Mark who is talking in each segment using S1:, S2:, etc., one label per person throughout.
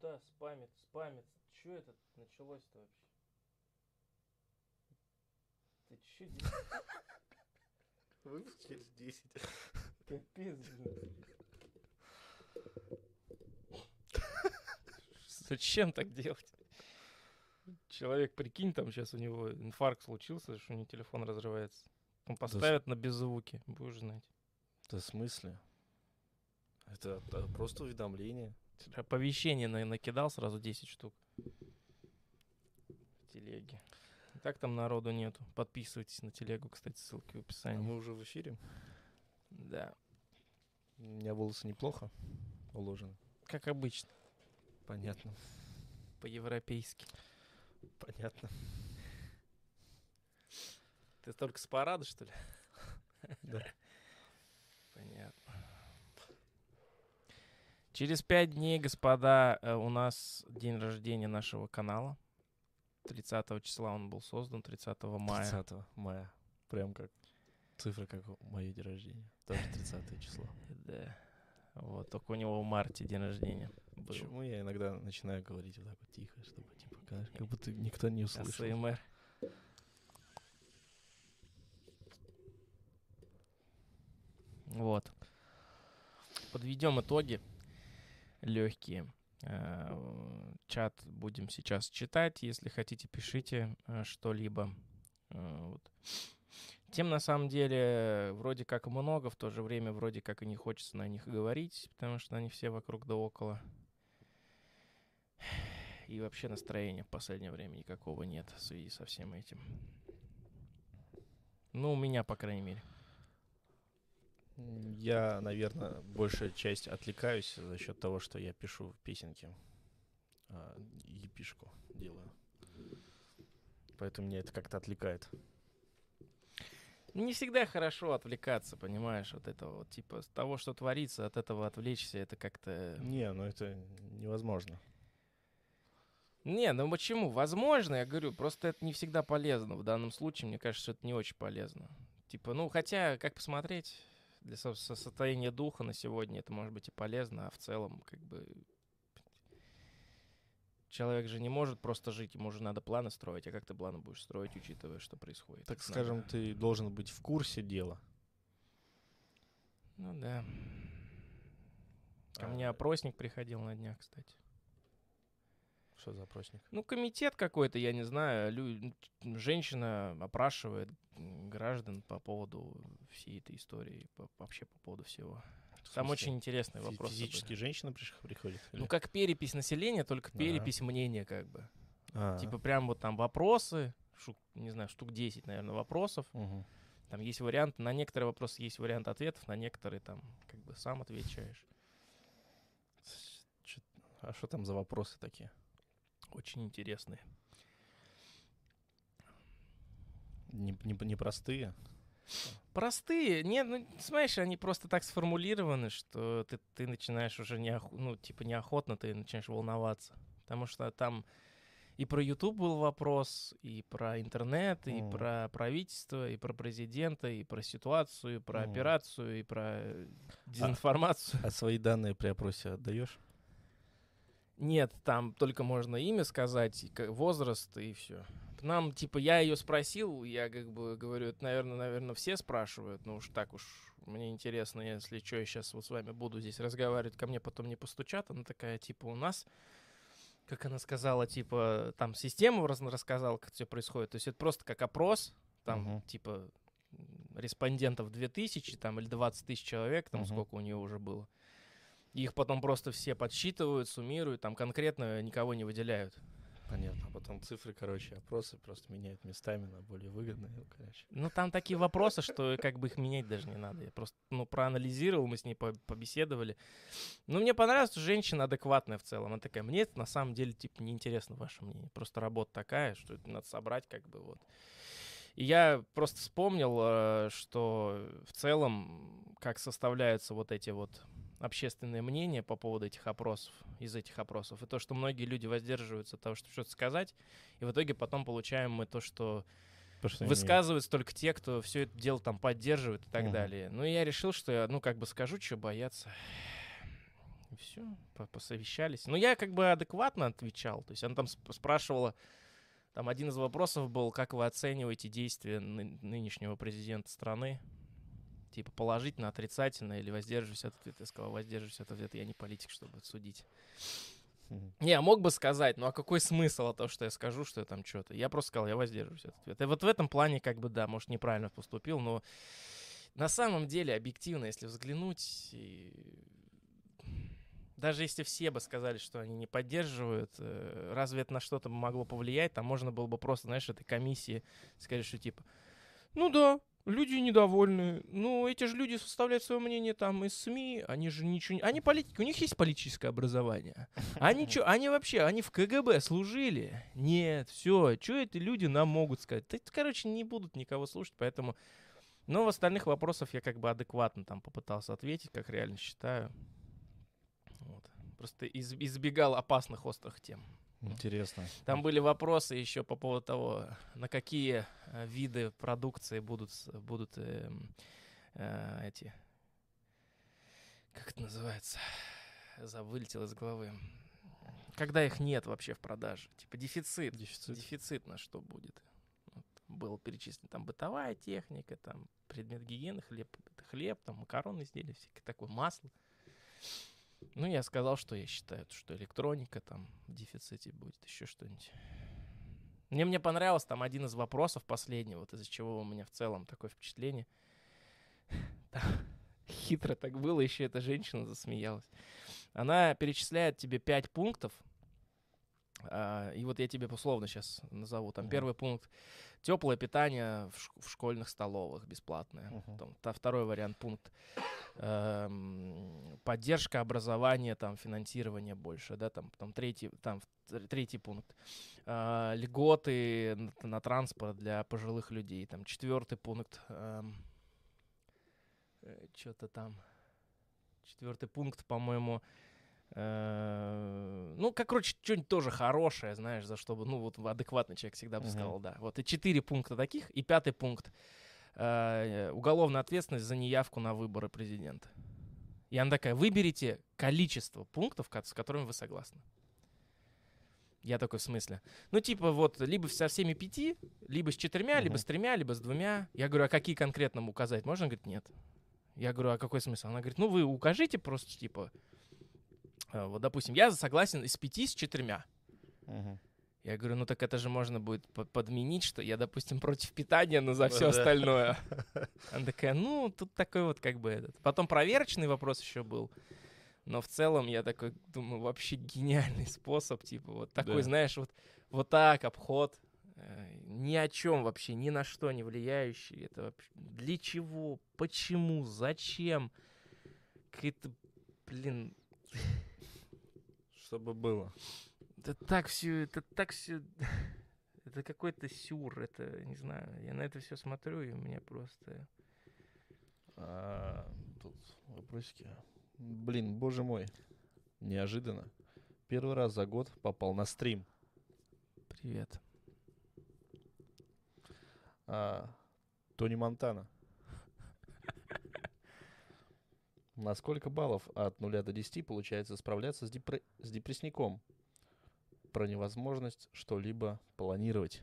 S1: Куда спамит, спамит? Че это началось-то вообще? Ты че здесь?
S2: Выпуск через 10.
S1: Капец, блин. Зачем так делать? Человек, прикинь, там сейчас у него инфаркт случился, что у него телефон разрывается. Он поставят на беззвуки, будешь знать.
S2: Да в смысле? Это, это просто уведомление.
S1: Оповещение на- накидал сразу 10 штук. В телеге. И Так там народу нету. Подписывайтесь на телегу, кстати, ссылки в
S2: А
S1: описании.
S2: мы уже в эфире.
S1: Да,
S2: У меня волосы неплохо уложены.
S1: как обычно,
S2: Понятно.
S1: по-европейски.
S2: Понятно.
S1: Ты только с парада, что ли?
S2: Да.
S1: Понятно. Через пять дней, господа, э, у нас день рождения нашего канала. 30 числа он был создан, 30 мая.
S2: 30 мая. Прям как цифра, как мое день рождения. Тоже 30 число.
S1: Да. Вот, только у него в марте день рождения был.
S2: Почему я иногда начинаю говорить вот так вот тихо, чтобы типа как, как будто никто не услышал.
S1: АСМР. Вот. Подведем итоги легкие. Э, Чат будем сейчас читать. Если хотите, пишите э, что-либо. Э, вот. Тем на самом деле вроде как много, в то же время вроде как и не хочется на них говорить, потому что они все вокруг да около. И вообще настроения в последнее время никакого нет в связи со всем этим. Ну, у меня, по крайней мере.
S2: Я, наверное, большая часть отвлекаюсь за счет того, что я пишу песенки. а, Епишку делаю. Поэтому меня это как-то отвлекает.
S1: Не всегда хорошо отвлекаться, понимаешь, от этого вот, типа, с того, что творится, от этого отвлечься, это как-то...
S2: Не, ну это невозможно.
S1: Не, ну почему? Возможно, я говорю, просто это не всегда полезно. В данном случае, мне кажется, что это не очень полезно. Типа, ну, хотя, как посмотреть, для со- со- состояния духа на сегодня это может быть и полезно, а в целом, как бы, человек же не может просто жить, ему же надо планы строить, а как ты планы будешь строить, учитывая, что происходит?
S2: Так
S1: Это
S2: скажем,
S1: надо-
S2: ты должен быть в курсе дела.
S1: Ну да. Ко
S2: А,
S1: мне опросник приходил на днях, кстати.
S2: Что за опросник?
S1: Ну, комитет какой-то, я не знаю. лю- Женщина опрашивает граждан по поводу всей этой истории, по- вообще по поводу всего. Там очень интересные
S2: фи-
S1: вопросы.
S2: Физически
S1: были.
S2: женщина приходит? или-
S1: Ну, как перепись населения, только перепись мнения, как бы.
S2: А,
S1: Типа, прям вот там вопросы, штук, не знаю, штук 10, наверное, вопросов.
S2: мгм.
S1: Там есть вариант, на некоторые вопросы есть вариант ответов, на некоторые там как бы сам отвечаешь.
S2: А что там за вопросы такие?
S1: Очень интересные.
S2: Не- не- Непростые?
S1: Простые. Нет, ну, смотришь, они просто так сформулированы, что ты, ты начинаешь уже не, ну, типа неохотно, ты начинаешь волноваться. Потому что там и про YouTube был вопрос, и про интернет, и
S2: Мгм.
S1: про правительство, и про президента, и про ситуацию, и про
S2: Мгм.
S1: операцию, и про э, дезинформацию.
S2: А свои данные при опросе отдаешь?
S1: Нет, там только можно имя сказать, возраст и все. Нам, типа, я ее спросил, я как бы говорю, это, наверное, наверное, все спрашивают, ну уж так уж, мне интересно, если что, я сейчас вот с вами буду здесь разговаривать, ко мне потом не постучат, она такая, типа, у нас, как она сказала, типа, там систему рассказала, как все происходит, то есть это просто как опрос, там,
S2: Мгм.
S1: типа, респондентов 2000, там, или 20 тысяч человек, там,
S2: Мгм.
S1: сколько у нее уже было. Их потом просто все подсчитывают, суммируют, там конкретно никого не выделяют.
S2: Понятно. А потом цифры, короче, опросы просто меняют местами на более выгодные. Ну, короче.
S1: Ну, там такие вопросы, что как бы их менять даже не надо. Я просто, ну, проанализировал, мы с ней по- побеседовали. Ну, мне понравилось, что женщина адекватная в целом. Она такая, мне это на самом деле, типа, неинтересно ваше мнение. Просто работа такая, что это надо собрать, как бы, вот. И я просто вспомнил, э, что в целом, как составляются вот эти вот общественное мнение по поводу этих опросов, из этих опросов, и то, что многие люди воздерживаются от того, чтобы что-то сказать, и в итоге потом получаем мы то, что
S2: Потому
S1: высказываются только те, кто все это дело там поддерживает и так
S2: Мгм.
S1: далее. Ну, я решил, что я, ну, как бы скажу, что бояться. И все, посовещались. Но я как бы адекватно отвечал. То есть она там спрашивала, там один из вопросов был, как вы оцениваете действия ны- нынешнего президента страны? Типа положительно, отрицательно или воздерживаюсь от ответа? Я сказал, воздерживаюсь от ответа, я не политик, чтобы судить. Не, я мог бы сказать, ну а какой смысл от того, что я скажу, что я там что-то? Я просто сказал, я воздерживаюсь от ответа. И вот в этом плане, как бы, да, может, неправильно поступил, но на самом деле, объективно, если взглянуть, и... даже если все бы сказали, что они не поддерживают, э, разве это на что-то могло повлиять? Там можно было бы просто, знаешь, этой комиссии сказать, что типа, ну да, люди недовольны. Ну, эти же люди составляют свое мнение там из СМИ, они же ничего не... Они политики, у них есть политическое образование. Они что, они вообще, они в КГБ служили? Нет, все, что эти люди нам могут сказать? Да, короче, не будут никого слушать, поэтому... Но в остальных вопросах я как бы адекватно там попытался ответить, как реально считаю. Вот. Просто из, избегал опасных острых тем.
S2: Интересно.
S1: Там были вопросы еще по поводу того, на какие э, виды продукции будут, будут э, э, эти... Как это называется? Вылетел из головы. Когда их нет вообще в продаже. Типа дефицит. Дефицит. Дефицит на что будет. Вот, было перечислено там бытовая техника, там предмет гигиены, хлеб, хлеб, там макароны изделия, всякое такое, масло. Ну, я сказал, что я считаю, что электроника там в дефиците будет, еще что-нибудь. Мне, мне понравилось там один из вопросов последний, вот из-за чего у меня в целом такое впечатление. Там, хитро так было, еще эта женщина засмеялась. Она перечисляет тебе пять пунктов, а, и вот я тебе условно сейчас назову. Там первый пункт теплое питание в, ш- в школьных столовых бесплатное.
S2: Мгм.
S1: Там, та- второй вариант пункт эм, поддержка образования, там финансирование больше, да, там, там третий, там третий пункт э, льготы на, на транспорт для пожилых людей, там четвертый пункт что-то там четвертый пункт, по-моему, э, ну, как, короче, что-нибудь тоже хорошее, знаешь, за что бы, ну, вот адекватный человек всегда бы сказал, да. Вот и четыре пункта таких, и пятый пункт э, уголовная ответственность за неявку на выборы президента. И она такая, выберите количество пунктов, с которыми вы согласны. Я такой, в смысле? Ну, типа, вот, либо со всеми пяти, либо с четырьмя, либо
S2: Мгм.
S1: с тремя, либо с двумя. Я говорю, а какие конкретно указать? Можно? Она говорит, нет. Я говорю, а какой смысл? Она говорит, ну, вы укажите просто, типа, э, вот, допустим, я согласен из пяти с четырьмя.
S2: Мгм.
S1: Я говорю, ну так это же можно будет по- подменить, что я, допустим, против питания, но за
S2: Ну
S1: все остальное. Она такая, ну, тут такой вот как бы этот. Потом проверочный вопрос еще был. Но в целом я такой думаю, вообще гениальный способ, типа вот такой,
S2: Да.
S1: знаешь, вот, вот так, обход, э, ни о чем вообще, ни на что не влияющий. Это вообще для чего, почему, зачем? Какая-то, блин,
S2: Чтобы было.
S1: это так все, это так все, это какой-то сюр, это, не знаю, я на это все смотрю, и у меня просто...
S2: А, тут вопросики. Блин, боже мой. Неожиданно. Первый раз за год попал на стрим.
S1: Привет.
S2: А, Тони Монтана. На сколько баллов от 0 до 10 получается справляться с, депре- с депрессником? Про невозможность что-либо планировать.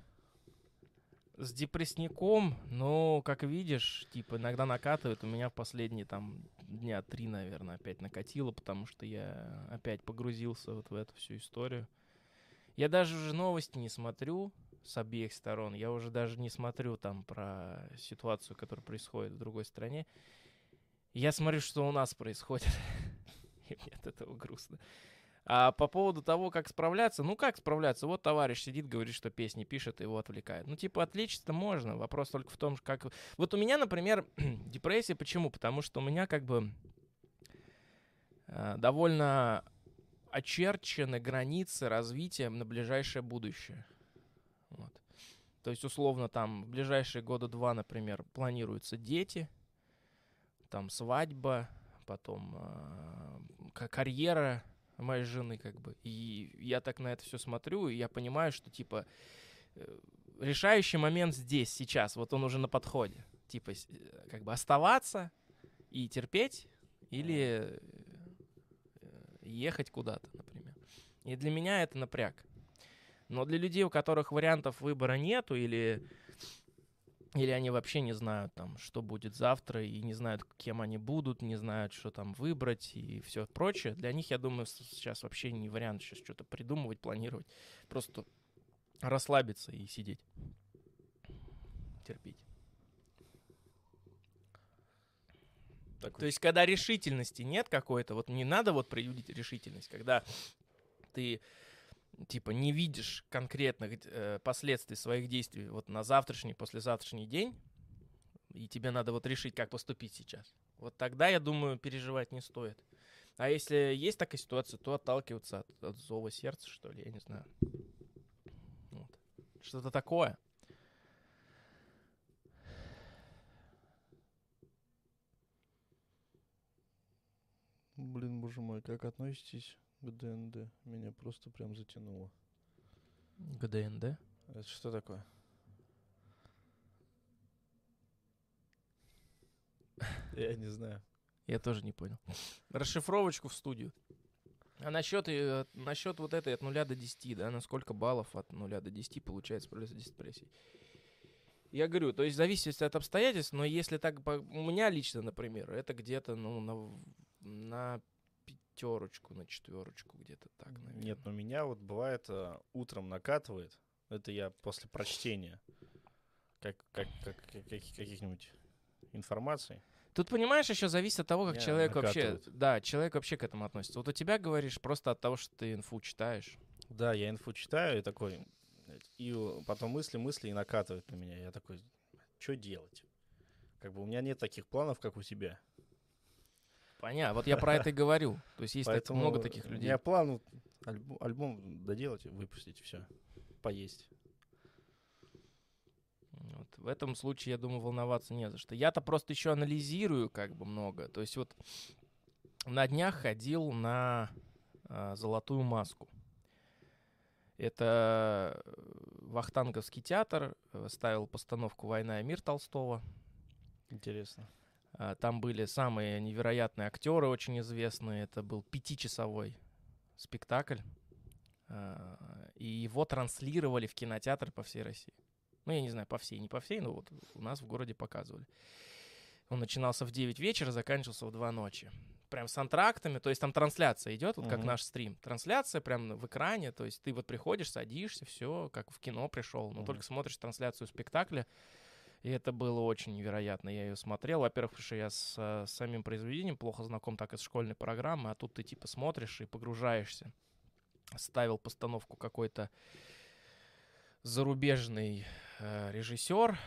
S1: С депрессником, ну, как видишь, типа, иногда накатывает. У меня в последние, там, дня три, наверное, опять накатило, потому что я опять погрузился вот в эту всю историю. Я даже уже новости не смотрю с обеих сторон. Я уже даже не смотрю там про ситуацию, которая происходит в другой стране. Я смотрю, что у нас происходит. И мне от этого грустно. А по поводу того, как справляться, ну как справляться? Вот товарищ сидит, говорит, что песни пишет, его отвлекает. Ну типа отвлечься-то можно, вопрос только в том, как... Вот у меня, например, депрессия, почему? Потому что у меня как бы э, довольно очерчены границы развития на ближайшее будущее. Вот. То есть, условно, там в ближайшие года два, например, планируются дети, там свадьба, потом э, ка- карьера моей жены, как бы. И я так на это все смотрю, и я понимаю, что типа э, решающий момент здесь, сейчас, вот он уже на подходе. Типа, э, как бы оставаться и терпеть, или, э, ехать куда-то, например. И для меня это напряг. Но для людей, у которых вариантов выбора нету, или, или они вообще не знают, там, что будет завтра, и не знают, кем они будут, не знают, что там выбрать и все прочее, для них, я думаю, сейчас вообще не вариант сейчас что-то придумывать, планировать. Просто расслабиться и сидеть. Терпеть. Так То есть, когда решительности нет какой-то, вот не надо вот проявить решительность, когда ты типа не видишь конкретных э, последствий своих действий вот на завтрашний, послезавтрашний день, и тебе надо вот решить, как поступить сейчас. Вот тогда, я думаю, переживать не стоит. А если есть такая ситуация, то отталкиваться от, от зова сердца, что ли, я не знаю. Вот. Что-то такое.
S2: Блин, боже мой, как относитесь к ДНД? Меня просто прям затянуло.
S1: К ДНД?
S2: Это что такое? Я не знаю.
S1: Я тоже не понял. Расшифровочку в студию. А насчет, э, насчет вот этой от 0 до 10, да, на сколько баллов от 0 до 10 получается справляться с депрессией? Я говорю, то есть зависит от обстоятельств, но если так, у меня лично, например, это где-то, ну, на на пятерочку, на четверочку где-то так, наверное.
S2: Нет, но меня вот бывает э, утром накатывает. Это я после прочтения как, как, как, как каких-нибудь информаций.
S1: Тут, понимаешь, еще зависит от того, как Меня человек накатывает. вообще... Да, человек вообще к этому относится. Вот у тебя, говоришь, просто от того, что ты инфу читаешь.
S2: Да, я инфу читаю и такой... И потом мысли, мысли и накатывают на меня. Я такой, что делать? Как бы у меня нет таких планов, как у тебя.
S1: Понятно, вот я про это и говорю. То есть есть Поэтому много таких людей.
S2: Я план альбом, альбом доделать, выпустить, все, поесть.
S1: Вот. В этом случае, я думаю, волноваться не за что. Я-то просто еще анализирую как бы много. То есть вот на днях ходил на э, золотую маску. Это э, Вахтанговский театр э, ставил постановку «Война и мир» Толстого.
S2: Интересно.
S1: А, там были самые невероятные актеры, очень известные. Это был пятичасовой спектакль. А, и его транслировали в кинотеатр по всей России. Ну, я не знаю, по всей, не по всей, но вот у нас в городе показывали. Он начинался в 9 вечера, заканчивался в 2 ночи. Прям с антрактами, то есть там трансляция идет, вот uh-huh. как наш стрим. Трансляция прям в экране, то есть ты вот приходишь, садишься, все, как в кино пришел, но uh-huh. только смотришь трансляцию спектакля, и это было очень невероятно. Я ее смотрел. Во-первых, потому что я с, с самим произведением плохо знаком, так и с школьной программы, а тут ты типа смотришь и погружаешься. Ставил постановку какой-то зарубежный э, режиссер,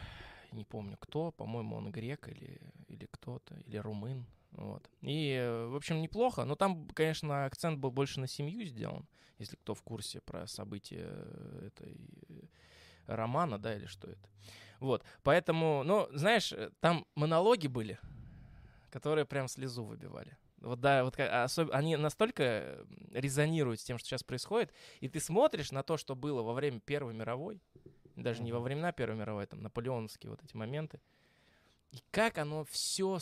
S1: не помню кто, по-моему, он грек или, или кто-то, или румын. Вот. И, э, в общем, неплохо, но там, конечно, акцент был больше на семью сделан, если кто в курсе про события этой э, романа, да, или что это. Вот, поэтому, ну, знаешь, э, там монологи были, которые прям слезу выбивали. Вот да, вот особ... они настолько резонируют с тем, что сейчас происходит, и ты смотришь на то, что было во время Первой мировой, даже не во времена Первой мировой, там наполеоновские вот эти моменты, и как оно все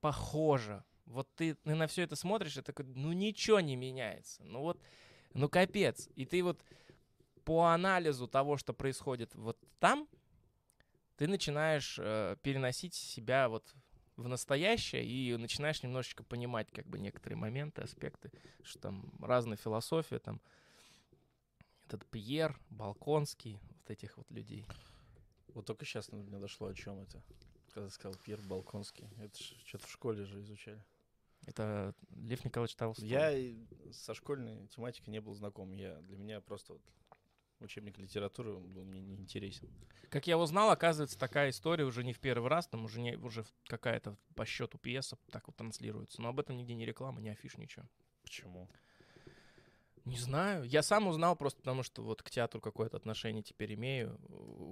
S1: похоже. Вот ты, ты на все это смотришь, и такой, ну ничего не меняется. Ну вот, ну капец. И ты вот по анализу того, что происходит вот там, ты начинаешь э, переносить себя вот в настоящее и начинаешь немножечко понимать как бы некоторые моменты, аспекты, что там разная философия, там этот Пьер, Балконский, вот этих вот людей.
S2: Вот только сейчас мне дошло, о чем это. Когда сказал Пьер Балконский. Это что-то в школе же изучали.
S1: Это Лев Николаевич Толстой.
S2: Я со школьной тематикой не был знаком. Я, для меня просто вот учебник литературы был мне не интересен.
S1: Как я узнал, оказывается, такая история уже не в первый раз, там уже, не, уже какая-то по счету пьеса так вот транслируется. Но об этом нигде не реклама, не афиш, ничего.
S2: Почему?
S1: Не знаю. Я сам узнал просто потому, что вот к театру какое-то отношение теперь имею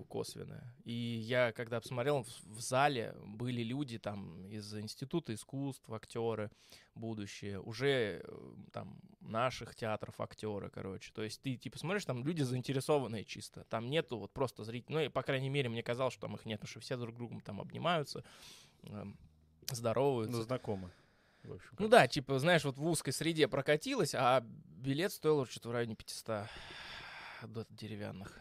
S1: косвенное. И я, когда посмотрел, в, в зале были люди там из Института искусств, актеры будущие, уже э, там наших театров актеры, короче. То есть ты типа смотришь, там люди заинтересованные чисто. Там нету вот просто зрителей. Ну, и, по крайней мере, мне казалось, что там их нет, потому что все друг другом там обнимаются, э, здороваются.
S2: Ну, знакомы В общем,
S1: Ну да, типа, знаешь, вот в узкой среде прокатилась, а билет стоил что-то в районе 500 до- деревянных.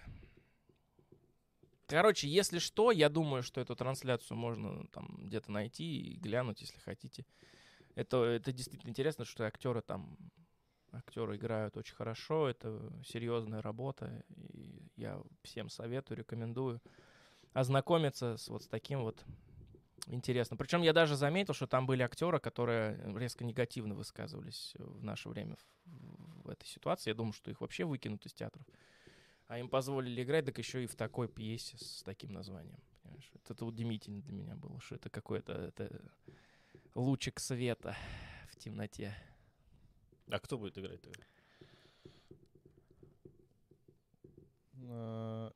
S1: Короче, если что, я думаю, что эту трансляцию можно там где-то найти и глянуть, если хотите. Это, это действительно интересно, что актеры там, актеры играют очень хорошо, это серьезная работа, и я всем советую, рекомендую ознакомиться с вот с таким вот интересным. Причем я даже заметил, что там были актеры, которые резко негативно высказывались в наше время в, в этой ситуации. Я думаю, что их вообще выкинут из театров. А им позволили играть, так еще и в такой пьесе с таким названием. понимаешь? Это, это удивительно для меня было, что это какой-то это лучик света в темноте.
S2: А кто будет играть тогда? А,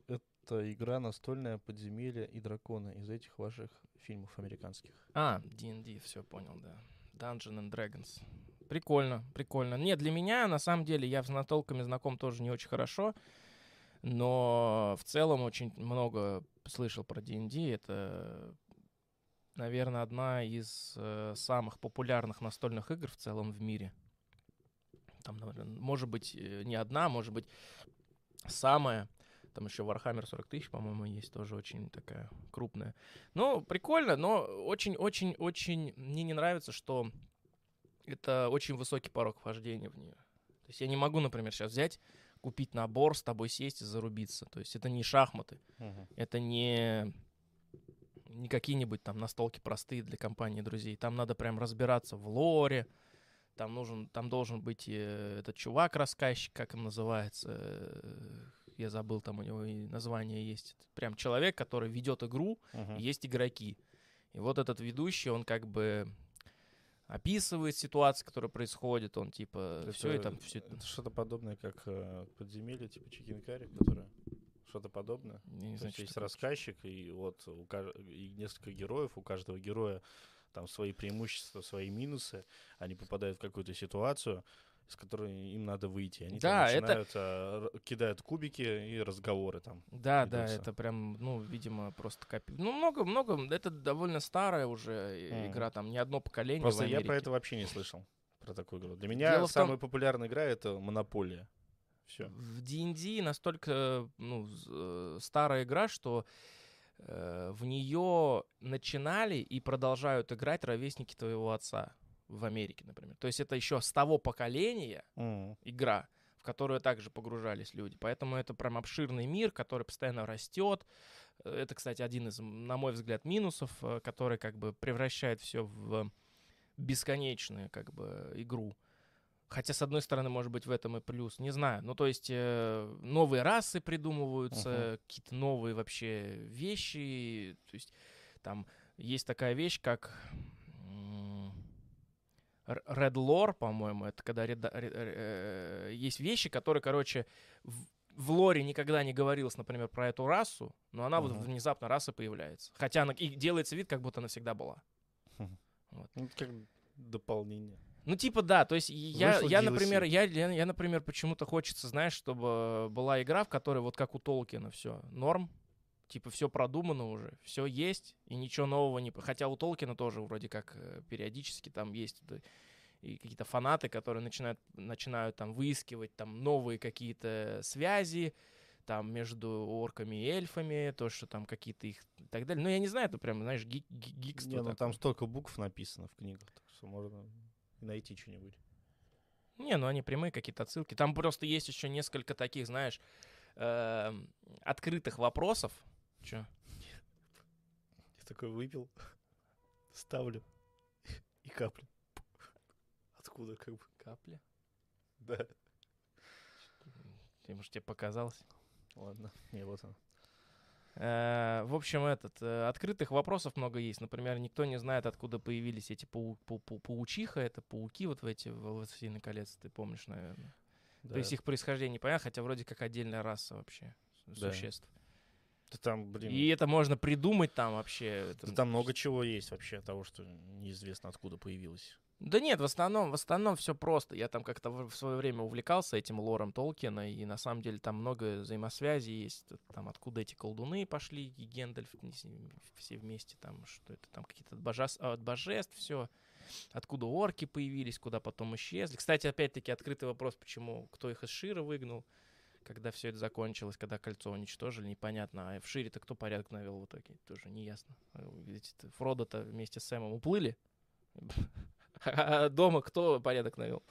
S2: Это игра настольная подземелье и драконы из этих ваших фильмов американских.
S1: А, D&D, все понял, да. Dungeon and Dragons. Прикольно, прикольно. Нет, для меня, на самом деле, я с настолками знаком тоже не очень хорошо, но в целом очень много слышал про D&D. Это, наверное, одна из э, самых популярных настольных игр в целом в мире. Там, наверно, может быть, э, не одна, может быть, самая. Там еще Warhammer 40 тысяч, по-моему, есть тоже очень такая крупная. Ну, прикольно, но очень-очень-очень мне не нравится, что это очень высокий порог вхождения в нее. То есть я не могу, например, сейчас взять, купить набор, с тобой сесть и зарубиться. То есть это не шахматы, это не, не какие-нибудь там настолки простые для компании друзей. Там надо прям разбираться в лоре, там нужен, там должен быть э, этот чувак-рассказчик, как им называется, э, я забыл, там у него и название есть. Прям человек, который ведет игру, и есть игроки. И вот этот ведущий, он как бы описывает ситуации, которые происходят, он типа все и
S2: Это-
S1: там все.
S2: Это что-то подобное, как э, подземелье, типа Чикенкари, которое что-то подобное.
S1: Я не
S2: То
S1: знаю,
S2: есть рассказчик, и вот у каж- и несколько героев, у каждого героя там свои преимущества, свои минусы, они попадают в какую-то ситуацию, с которой им надо выйти. Они там
S1: Да, это-
S2: начинают, а, р- кидают кубики и разговоры там.
S1: Да, да,
S2: ведутся.
S1: это прям, ну, видимо, просто копи... Ну, много-много, это довольно старая уже
S2: Мгм.
S1: игра, там не одно поколение
S2: Просто я про это вообще не слышал, про такую игру. Для меня
S1: Дело в том-
S2: самая популярная игра — это Монополия. Все.
S1: В D&D настолько ну, э, старая игра, что э, в нее начинали и продолжают играть ровесники твоего отца в Америке, например. То есть это еще с того поколения игра, в которую также погружались люди. Поэтому это прям обширный мир, который постоянно растет. Э, Это, кстати, один из, на мой взгляд, минусов, э, который как бы превращает все в бесконечную как бы игру. Хотя, с одной стороны, может быть, в этом и плюс. Не знаю. Ну, то есть, э, новые расы придумываются, какие-то новые вообще вещи. То есть, там есть такая вещь, как Red Lore, по-моему, это когда реда- ре- ре- э, есть вещи, которые, короче, в, в лоре никогда не говорилось, например, про эту расу, но она вот
S2: Мгм.
S1: внезапно раса появляется. Хотя она и делается вид, как будто она всегда была.
S2: Ну, это как дополнение.
S1: Ну, типа, да, то есть я,
S2: Вышло
S1: я
S2: DLC.
S1: например, я, я, я, например, почему-то хочется, знаешь, чтобы была игра, в которой вот как у Толкина все норм, типа все продумано уже, все есть, и ничего нового не... Хотя у Толкина тоже вроде как э, периодически там есть это и какие-то фанаты, которые начинают, начинают там выискивать там новые какие-то связи, там между орками и эльфами, то, что там какие-то их и так далее. Ну, я не знаю, это прям, знаешь, гик, ги- гикство
S2: Не, ну
S1: такое.
S2: там столько букв написано в книгах, так что можно найти что-нибудь.
S1: Не, ну они прямые какие-то отсылки. Там просто есть еще несколько таких, знаешь, эм, открытых вопросов. Че?
S2: Я такой выпил, ставлю и каплю. Откуда как бы?
S1: Капля?
S2: Да.
S1: Ты, может, тебе показалось?
S2: Ладно, не, вот он.
S1: Э, в общем, этот, э, открытых вопросов много есть. Например, никто не знает, откуда появились эти пау- пау- пау- паучиха, это пауки вот в эти в «Властелине колец», ты помнишь, наверное.
S2: Да.
S1: То есть их происхождение непонятно, хотя вроде как отдельная раса вообще
S2: Да.
S1: существ.
S2: Да там, блин,
S1: И это можно придумать там вообще.
S2: да там много чего есть вообще, того, что неизвестно откуда появилось.
S1: Да нет, в основном, в основном все просто. Я там как-то в, свое время увлекался этим лором Толкина, и на самом деле там много взаимосвязей есть. Там откуда эти колдуны пошли, и Гендальф, все вместе, там что это, там какие-то от, божес- от божеств, все. откуда орки появились, куда потом исчезли. Кстати, опять-таки открытый вопрос, почему, кто их из Шира выгнал, когда все это закончилось, когда кольцо уничтожили, непонятно. А в Шире-то кто порядок навел в итоге, тоже неясно. Ведь Фродо-то вместе с Сэмом уплыли, а дома кто порядок навел?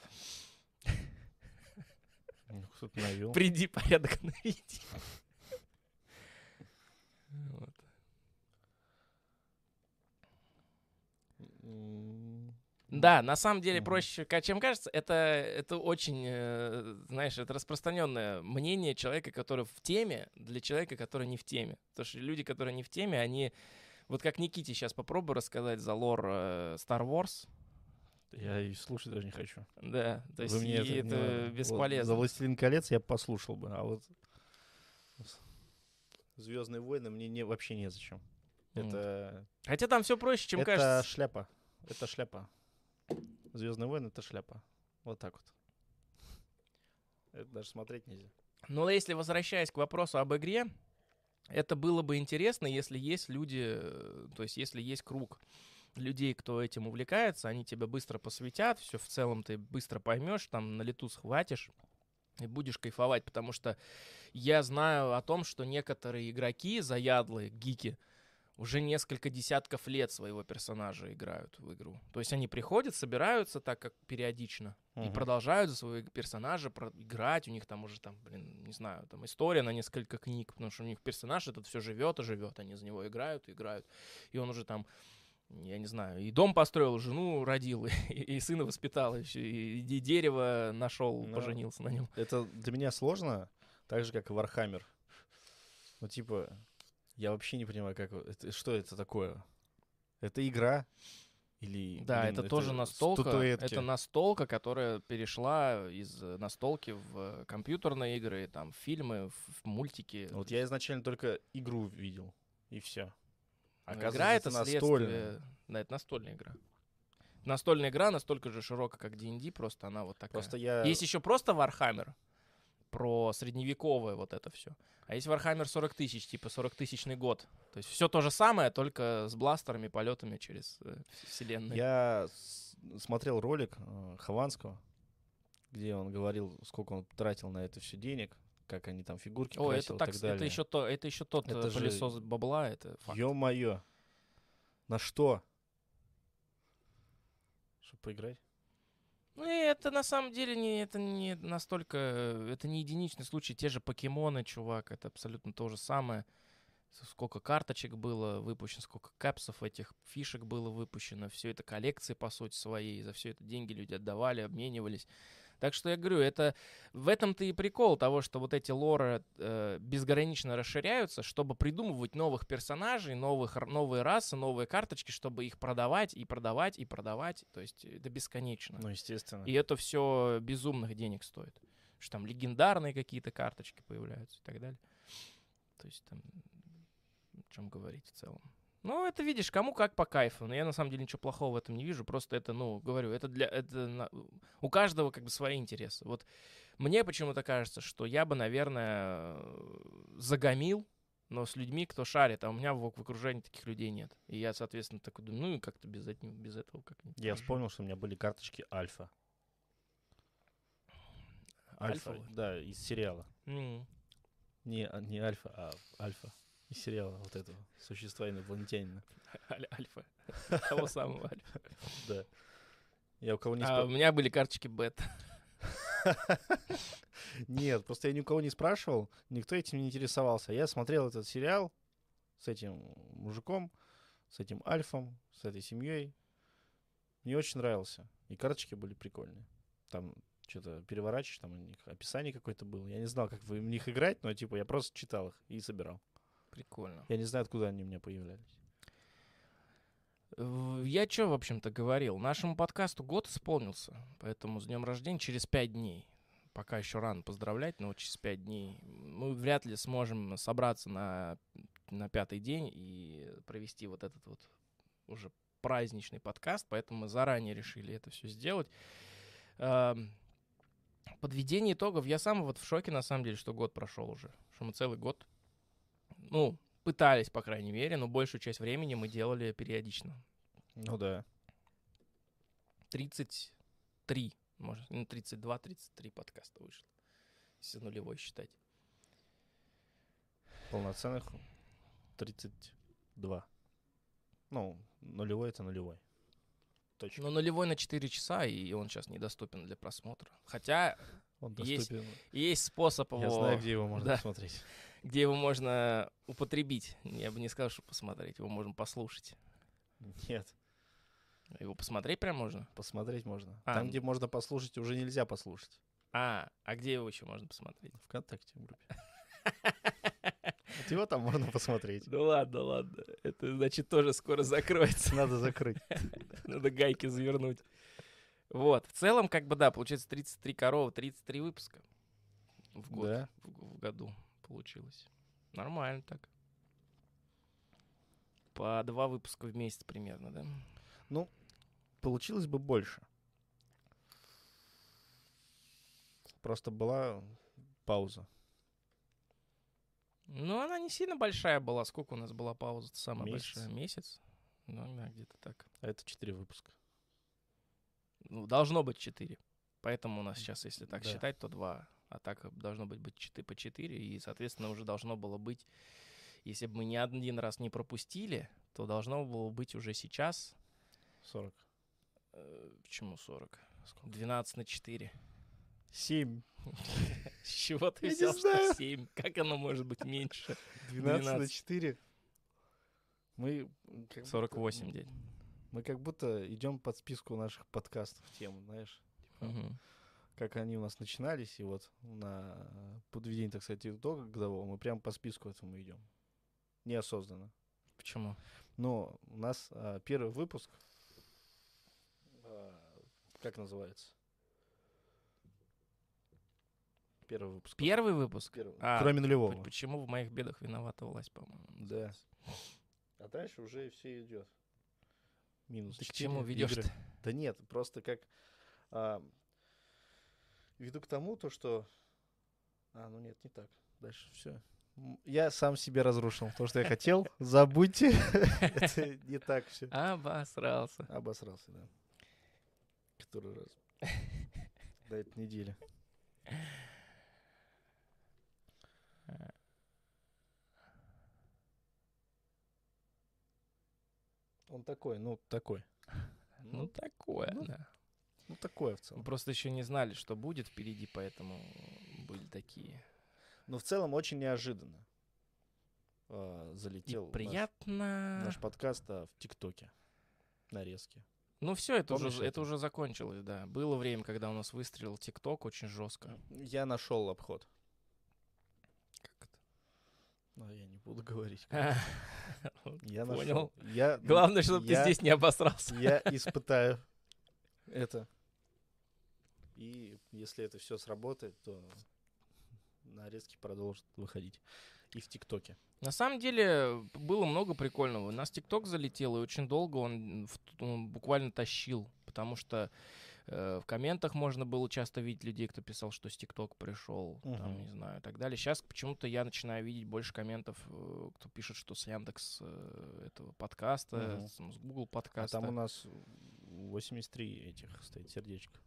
S2: Ну, Кто-то навел.
S1: Приди, порядок наведи. Вот. Да, на самом деле проще, чем кажется, это, это очень, э, знаешь, это распространенное мнение человека, который в теме, для человека, который не в теме. Потому что люди, которые не в теме, они, вот как Никите сейчас попробую рассказать за лор э, Star Wars,
S2: Я и слушать даже не хочу.
S1: да, то есть
S2: Вы мне не
S1: это,
S2: надо. Вот
S1: бесполезно.
S2: за «Властелин колец» я послушал бы, а вот «Звездные войны» мне не, вообще незачем.
S1: Вот.
S2: Это,
S1: Хотя там все проще, чем
S2: это
S1: кажется.
S2: шляпа. Это шляпа. «Звездные войны» — это шляпа. Вот так вот. Это даже смотреть нельзя.
S1: Но если возвращаясь к вопросу об игре, это было бы интересно, если есть люди, э, то есть если есть круг людей, кто этим увлекается, они тебя быстро посвятят, все в целом ты быстро поймешь, там на лету схватишь и будешь кайфовать, потому что я знаю о том, что некоторые игроки, заядлые, гики, уже несколько десятков лет своего персонажа играют в игру. То есть они приходят, собираются так, как периодично, и
S2: Мгм.
S1: продолжают за своего персонажа про- играть. У них там уже там, блин, не знаю, там история на несколько книг, потому что у них персонаж этот все живет и живет. Они за него играют и играют. И он уже там, я не знаю, и дом построил, жену родил, и, и сына воспитал, и, и- и дерево нашел,
S2: Ну,
S1: поженился на нем.
S2: Это для меня сложно, так же, как и Warhammer. Ну, типа, я вообще не понимаю, как это, что это такое. Это игра? Или,
S1: Да,
S2: блин,
S1: это тоже настолка.
S2: статуэтки?
S1: Это настолка, которая перешла из настолки в компьютерные игры, там, в фильмы, в, в мультики.
S2: Вот я изначально только игру видел, и все.
S1: Но игра это следствие. Да, это настольная игра. Настольная игра настолько же широкая, как D&D, просто она вот такая.
S2: Просто я...
S1: Есть еще просто Warhammer, про средневековое вот это все. А есть Warhammer 40 тысяч, типа 40 тысячный год. То есть все то же самое, только с бластерами, полетами через э, вселенную.
S2: Я смотрел ролик э, Хованского, где он говорил, сколько он тратил на это все денег, как они там фигурки
S1: О,
S2: красил
S1: это, так,
S2: и так далее.
S1: это еще то, это еще тот
S2: Это
S1: э,
S2: же-
S1: пылесос бабла, это факт.
S2: Ё-моё. На что? Чтобы поиграть?
S1: Ну и это на самом деле не, это не настолько, э, это не единичный случай. Те же покемоны, чувак, это абсолютно то же самое. Сколько карточек было выпущено, сколько капсов этих фишек было выпущено. Все это коллекции, по сути, своей. За все это деньги люди отдавали, обменивались. Так что я говорю, это в этом-то и прикол того, что вот эти лоры э, безгранично расширяются, чтобы придумывать новых персонажей, новых, новые расы, новые карточки, чтобы их продавать и продавать и продавать. То есть это бесконечно.
S2: Ну, естественно.
S1: И это все безумных денег стоит. Что там легендарные какие-то карточки появляются и так далее. То есть там о чем говорить в целом. Ну, это видишь, кому как по кайфу. Но я на самом деле ничего плохого в этом не вижу. Просто это, ну, говорю, это для. Это на- у каждого как бы свои интересы. Вот мне почему-то кажется, что я бы, наверное, загомил, но с людьми, кто шарит, а у меня в, в окружении таких людей нет. И я, соответственно, такой думаю, ну и как-то без, этого- без этого как-нибудь.
S2: Я вспомнил, что у меня были карточки Альфа. Альфа,
S1: Альфовые?
S2: да, из сериала.
S1: М.
S2: Не, а- не Альфа, а Альфа. Из сериала вот этого существа инопланетянина.
S1: Аль- Альфа. Того самого альфа.
S2: Да. Я у кого не
S1: А у
S2: спрашивал.
S1: меня были карточки бета.
S2: Нет, просто я ни у кого не спрашивал, никто этим не интересовался. Я смотрел этот сериал с этим мужиком, с этим Альфом, с этой семьей. Мне очень нравился. И карточки были прикольные. Там что-то переворачиваешь, там у них описание какое-то было. Я не знал, как в них играть, но типа я просто читал их и собирал.
S1: Прикольно.
S2: Я не знаю, откуда они у меня появлялись.
S1: Я что, в общем-то, говорил? Нашему подкасту год исполнился, поэтому с днем рождения через пять дней. Пока еще рано поздравлять, но через пять дней мы вряд ли сможем собраться на, на пятый день и провести вот этот вот уже праздничный подкаст, поэтому мы заранее решили это все сделать. Эм, Подведение итогов. Я сам вот в шоке, на самом деле, что год прошел уже. Что мы целый год, ну, пытались, по крайней мере, но большую часть времени мы делали периодично.
S2: Ну да.
S1: 33, может, ну, 32-33 подкаста вышло, если нулевой считать.
S2: Полноценных 32. Ну, нулевой это нулевой. Точка.
S1: Но нулевой на 4 часа, и он сейчас недоступен для просмотра. Хотя
S2: Он
S1: есть есть способ его,
S2: Я знаю, где его можно
S1: да.
S2: посмотреть.
S1: Где его можно употребить. Я бы не сказал, что посмотреть, его можно послушать.
S2: Нет,
S1: Его посмотреть прям можно?
S2: посмотреть можно.
S1: А,
S2: Там,
S1: ну.
S2: где можно послушать, уже нельзя послушать.
S1: А, а где его еще можно посмотреть?
S2: Вконтакте в группе. Вот его там можно посмотреть.
S1: Да ладно, ладно. Это значит тоже скоро закроется.
S2: Надо закрыть.
S1: Надо гайки завернуть. Вот. В целом, как бы, да, получается 33 коровы, 33 выпуска в год,
S2: Да.
S1: в, в году получилось. Нормально так. По два выпуска в месяц примерно, да?
S2: Получилось бы больше. Просто была пауза.
S1: Ну, она не сильно большая была. Сколько у нас была пауза? Самая
S2: Месяц.
S1: большая? Месяц? Ну, да, где-то так.
S2: А это 4 выпуска.
S1: Ну, должно быть 4. Поэтому у нас сейчас, если так
S2: Да.
S1: считать, то 2. А так должно быть, быть 4 по 4. И, соответственно, уже должно было быть, если бы мы ни один раз не пропустили, то должно было быть уже сейчас.
S2: 40.
S1: э, почему 40? 12 на 4.
S2: 7.
S1: С чего ты взял, что
S2: знаю.
S1: 7? Как оно может быть меньше?
S2: 12 на
S1: 12.
S2: 4. Мы как будто-
S1: 48 день.
S2: Мы как будто идем под списку наших подкастов тем, знаешь, типа,
S1: Мгм.
S2: Как они у нас начинались, и вот на подведение, так сказать, итога годового мы прям по списку этому идем. Неосознанно.
S1: Почему?
S2: Но у нас а, первый выпуск, а, как называется? Первый выпуск.
S1: Первый выпуск?
S2: Первый.
S1: А,
S2: Кроме нулевого.
S1: Почему в моих бедах виновата власть, по-моему?
S2: Да. А дальше уже все идет. Минус
S1: Ты к
S2: 4
S1: чему
S2: игры.
S1: ведешь-то?
S2: Да нет, просто как а, веду к тому, то что... А, ну нет, не так. Дальше все. Я сам себе разрушил то, что я хотел. Забудьте. Это не так все.
S1: Обосрался.
S2: Обосрался, да. Который раз. До этой недели. Он такой, ну, такой.
S1: Ну, такое,
S2: ну,
S1: да.
S2: Ну, такое в
S1: Мы
S2: целом.
S1: просто еще не знали, что будет впереди, поэтому были такие.
S2: Но в целом очень неожиданно
S1: И
S2: залетел наш-
S1: приятно.
S2: наш, подкаст а, в ТикТоке. Нарезки.
S1: Ну все, это
S2: Помнишь
S1: уже, это
S2: это?
S1: уже закончилось, да. Было время, когда у нас выстрелил ТикТок очень жестко.
S2: Я нашел обход.
S1: Как это?
S2: Но я не буду говорить.
S1: Вот,
S2: Я
S1: Понял.
S2: нашел. Я,
S1: Главное, чтобы ты здесь не обосрался.
S2: Я испытаю это. И если это все сработает, то нарезки продолжат выходить. И в ТикТоке.
S1: На самом деле было много прикольного. У нас ТикТок залетел, и очень долго он, он буквально тащил, потому что э, в комментах можно было часто видеть людей, кто писал, что с ТикТок пришел, там,
S2: Мгм.
S1: не знаю, и так далее. Сейчас почему-то я начинаю видеть больше комментов, э, кто пишет, что с Яндекс э, этого подкаста,
S2: Мгм.
S1: с, с Google
S2: А
S1: подкаста.
S2: там у нас 83 этих стоит сердечко.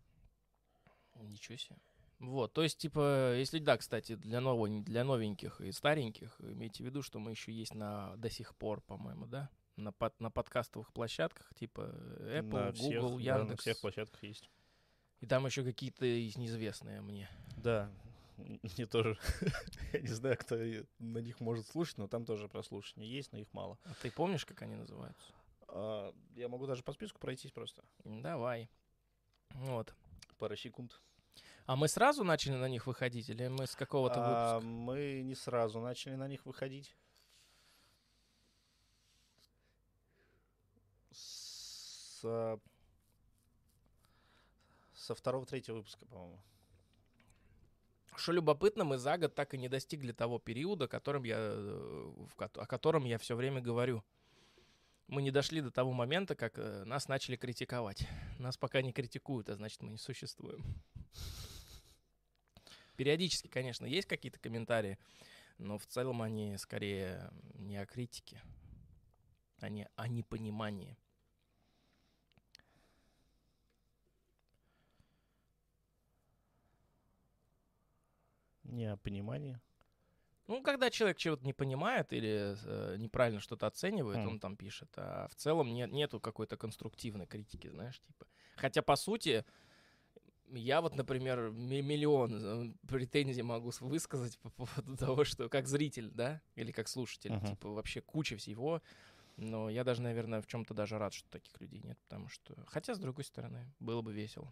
S1: Ничего себе. Вот, то есть, типа, если да, кстати, для, ново- для новеньких и стареньких, имейте в виду, что мы еще есть на до сих пор, по-моему, да? На, под, на подкастовых площадках, типа Apple,
S2: На всех,
S1: Google,
S2: да, на
S1: Яндекс.
S2: всех площадках есть.
S1: и там еще какие-то из неизвестные мне.
S2: Да, мне тоже. Я не знаю, кто на них может слушать, но там тоже прослушивание есть, но их мало.
S1: А ты помнишь, как они называются?
S2: А, Я могу даже по списку пройтись просто.
S1: Давай. Вот.
S2: Пара секунд.
S1: А мы сразу начали на них выходить, или мы с какого-то
S2: А,
S1: выпуска?
S2: Мы не сразу начали на них выходить. С, а, со второго-третьего выпуска, по-моему.
S1: Что любопытно, мы за год так и не достигли того периода, которым я, э, в о котором я все время говорю мы не дошли до того момента, как э, нас начали критиковать. Нас пока не критикуют, а значит, мы не существуем. Периодически, конечно, есть какие-то комментарии, но в целом они скорее не о критике, а они о непонимании.
S2: Не о понимании.
S1: Ну, когда человек чего-то не понимает или э, неправильно что-то оценивает,
S2: Мгм.
S1: он там пишет. А в целом нет, нету какой-то конструктивной критики, знаешь, типа. Хотя, по сути, я вот, например, ми- миллион э, претензий могу высказать по поводу того, что как зритель, да, или как слушатель,
S2: Мгм.
S1: типа вообще куча всего. Но я даже, наверное, в чем-то даже рад, что таких людей нет, потому что... Хотя, с другой стороны, было бы весело.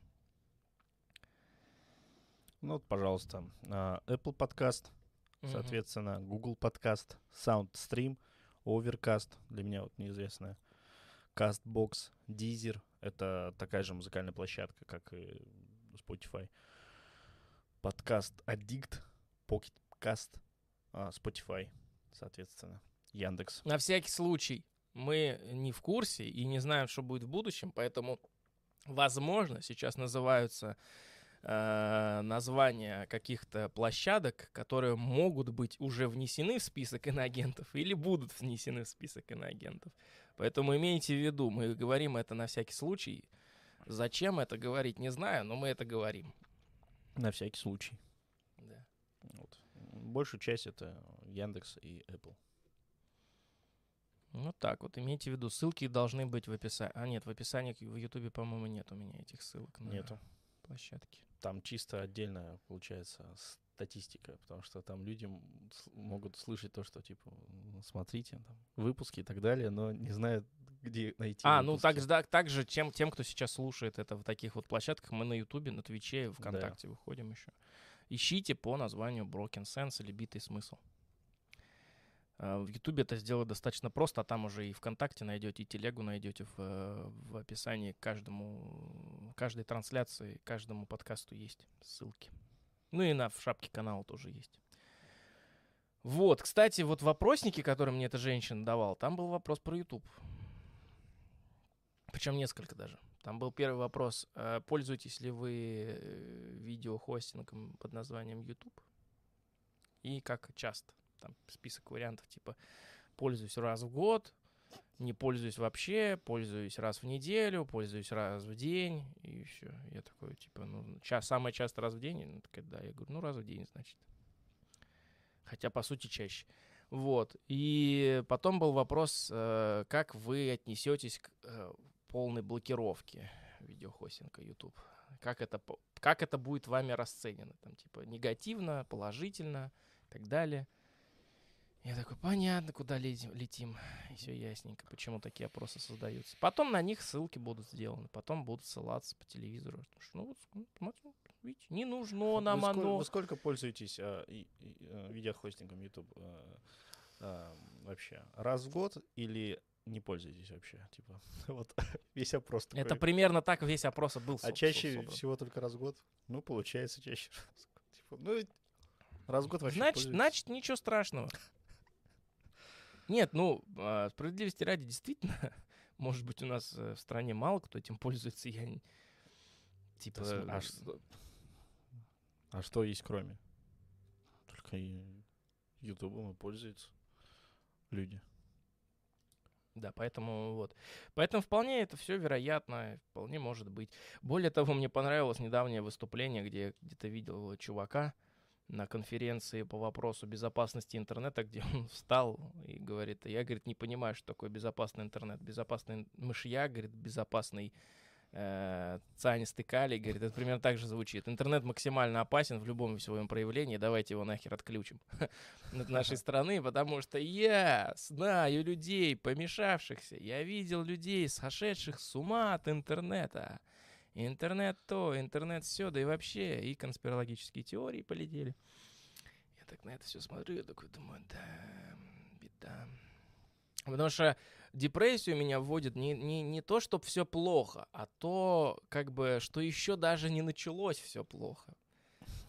S2: Ну вот, пожалуйста, а, Apple подкаст, Соответственно, Google подкаст, SoundStream, Overcast, для меня вот неизвестная, CastBox, Deezer, это такая же музыкальная площадка, как и Spotify, подкаст Addict, Pocket Cast, а, Spotify, соответственно, Яндекс.
S1: На всякий случай, мы не в курсе и не знаем, что будет в будущем, поэтому, возможно, сейчас называются э, названия каких-то площадок, которые могут быть уже внесены в список иноагентов или будут внесены в список иноагентов. Поэтому имейте в виду, мы говорим это на всякий случай. Зачем это говорить, не знаю, но мы это говорим.
S2: На всякий случай.
S1: Да.
S2: Вот. Большую часть это Яндекс и Apple.
S1: Ну так вот, имейте в виду, ссылки должны быть в описании. А нет, в описании в Ютубе, по-моему, нет у меня этих ссылок на
S2: Нету.
S1: Площадки.
S2: Там чисто отдельная, получается, статистика, потому что там люди могут слышать то, что, типа, «Ну, смотрите, там, выпуски и так далее, но не знают, где найти
S1: А, ну
S2: выпуски.
S1: так, же- да, так же тем, тем, кто сейчас слушает это в таких вот площадках, мы на Ютубе, на Твиче, ВКонтакте выходим еще. Ищите по названию Broken Sense или Битый смысл. А, В Ютубе это сделать достаточно просто, а там уже и ВКонтакте найдете, и телегу найдете в, э, в описании к каждому, каждой трансляции, каждому подкасту есть ссылки. Ну и на в шапке канала тоже есть. Вот, кстати, вот вопросники, которые мне эта женщина давала, там был вопрос про YouTube. Причем несколько даже. Там был первый вопрос. э, Пользуетесь ли вы э, видеохостингом под названием YouTube? И как часто? Там список вариантов типа пользуюсь раз в год, не пользуюсь вообще, пользуюсь раз в неделю, пользуюсь раз в день и все. Я такой, типа, ну, ча- самое часто раз в день? Ну, такая, да, я говорю, ну, раз в день, значит. Хотя, по сути, чаще. Вот. И потом был вопрос, э, как вы отнесетесь к э, полной блокировке видеохостинга YouTube? Как это, как это будет вами расценено? Там, типа, негативно, положительно и так далее. Я такой, понятно, куда летим. И все ясненько, почему такие опросы создаются. Потом на них ссылки будут сделаны, потом будут ссылаться по телевизору. Ну, вот, смотрим, видите, не нужно нам
S2: вы,
S1: оно.
S2: вы сколько пользуетесь а, и- и, э, видеохостингом YouTube э, а, вообще? Раз в год или не пользуетесь вообще? Типа, вот весь опрос такой.
S1: Это примерно так весь опрос был.
S2: А чаще
S1: собран.
S2: всего только раз в год? Ну, получается, чаще раз в год. Типа, ну, раз в год вообще
S1: Значит, значит, ничего страшного. Нет, ну, а, справедливости ради, действительно, может быть, у нас э, в стране мало кто этим пользуется, я не- типа...
S2: См- а, что, а что есть кроме? Только Ютубом и пользуются люди.
S1: Да, поэтому вот. Поэтому вполне это все вероятно, вполне может быть. Более того, мне понравилось недавнее выступление, где где-то видел чувака на конференции по вопросу безопасности интернета, где он встал и говорит, я, говорит, не понимаю, что такое безопасный интернет. Безопасный мышья, говорит, безопасный э, цианистый калий, говорит, это примерно так же звучит. Интернет максимально опасен в любом своем проявлении, давайте его нахер отключим от нашей страны, потому что я знаю людей, помешавшихся, я видел людей, сошедших с ума от интернета. Интернет то, интернет все, да и вообще, и конспирологические теории полетели. Я так на это все смотрю, я такой думаю, да, беда. Потому что депрессию меня вводит не, не, не то, чтобы все плохо, а то, как бы, что еще даже не началось все плохо.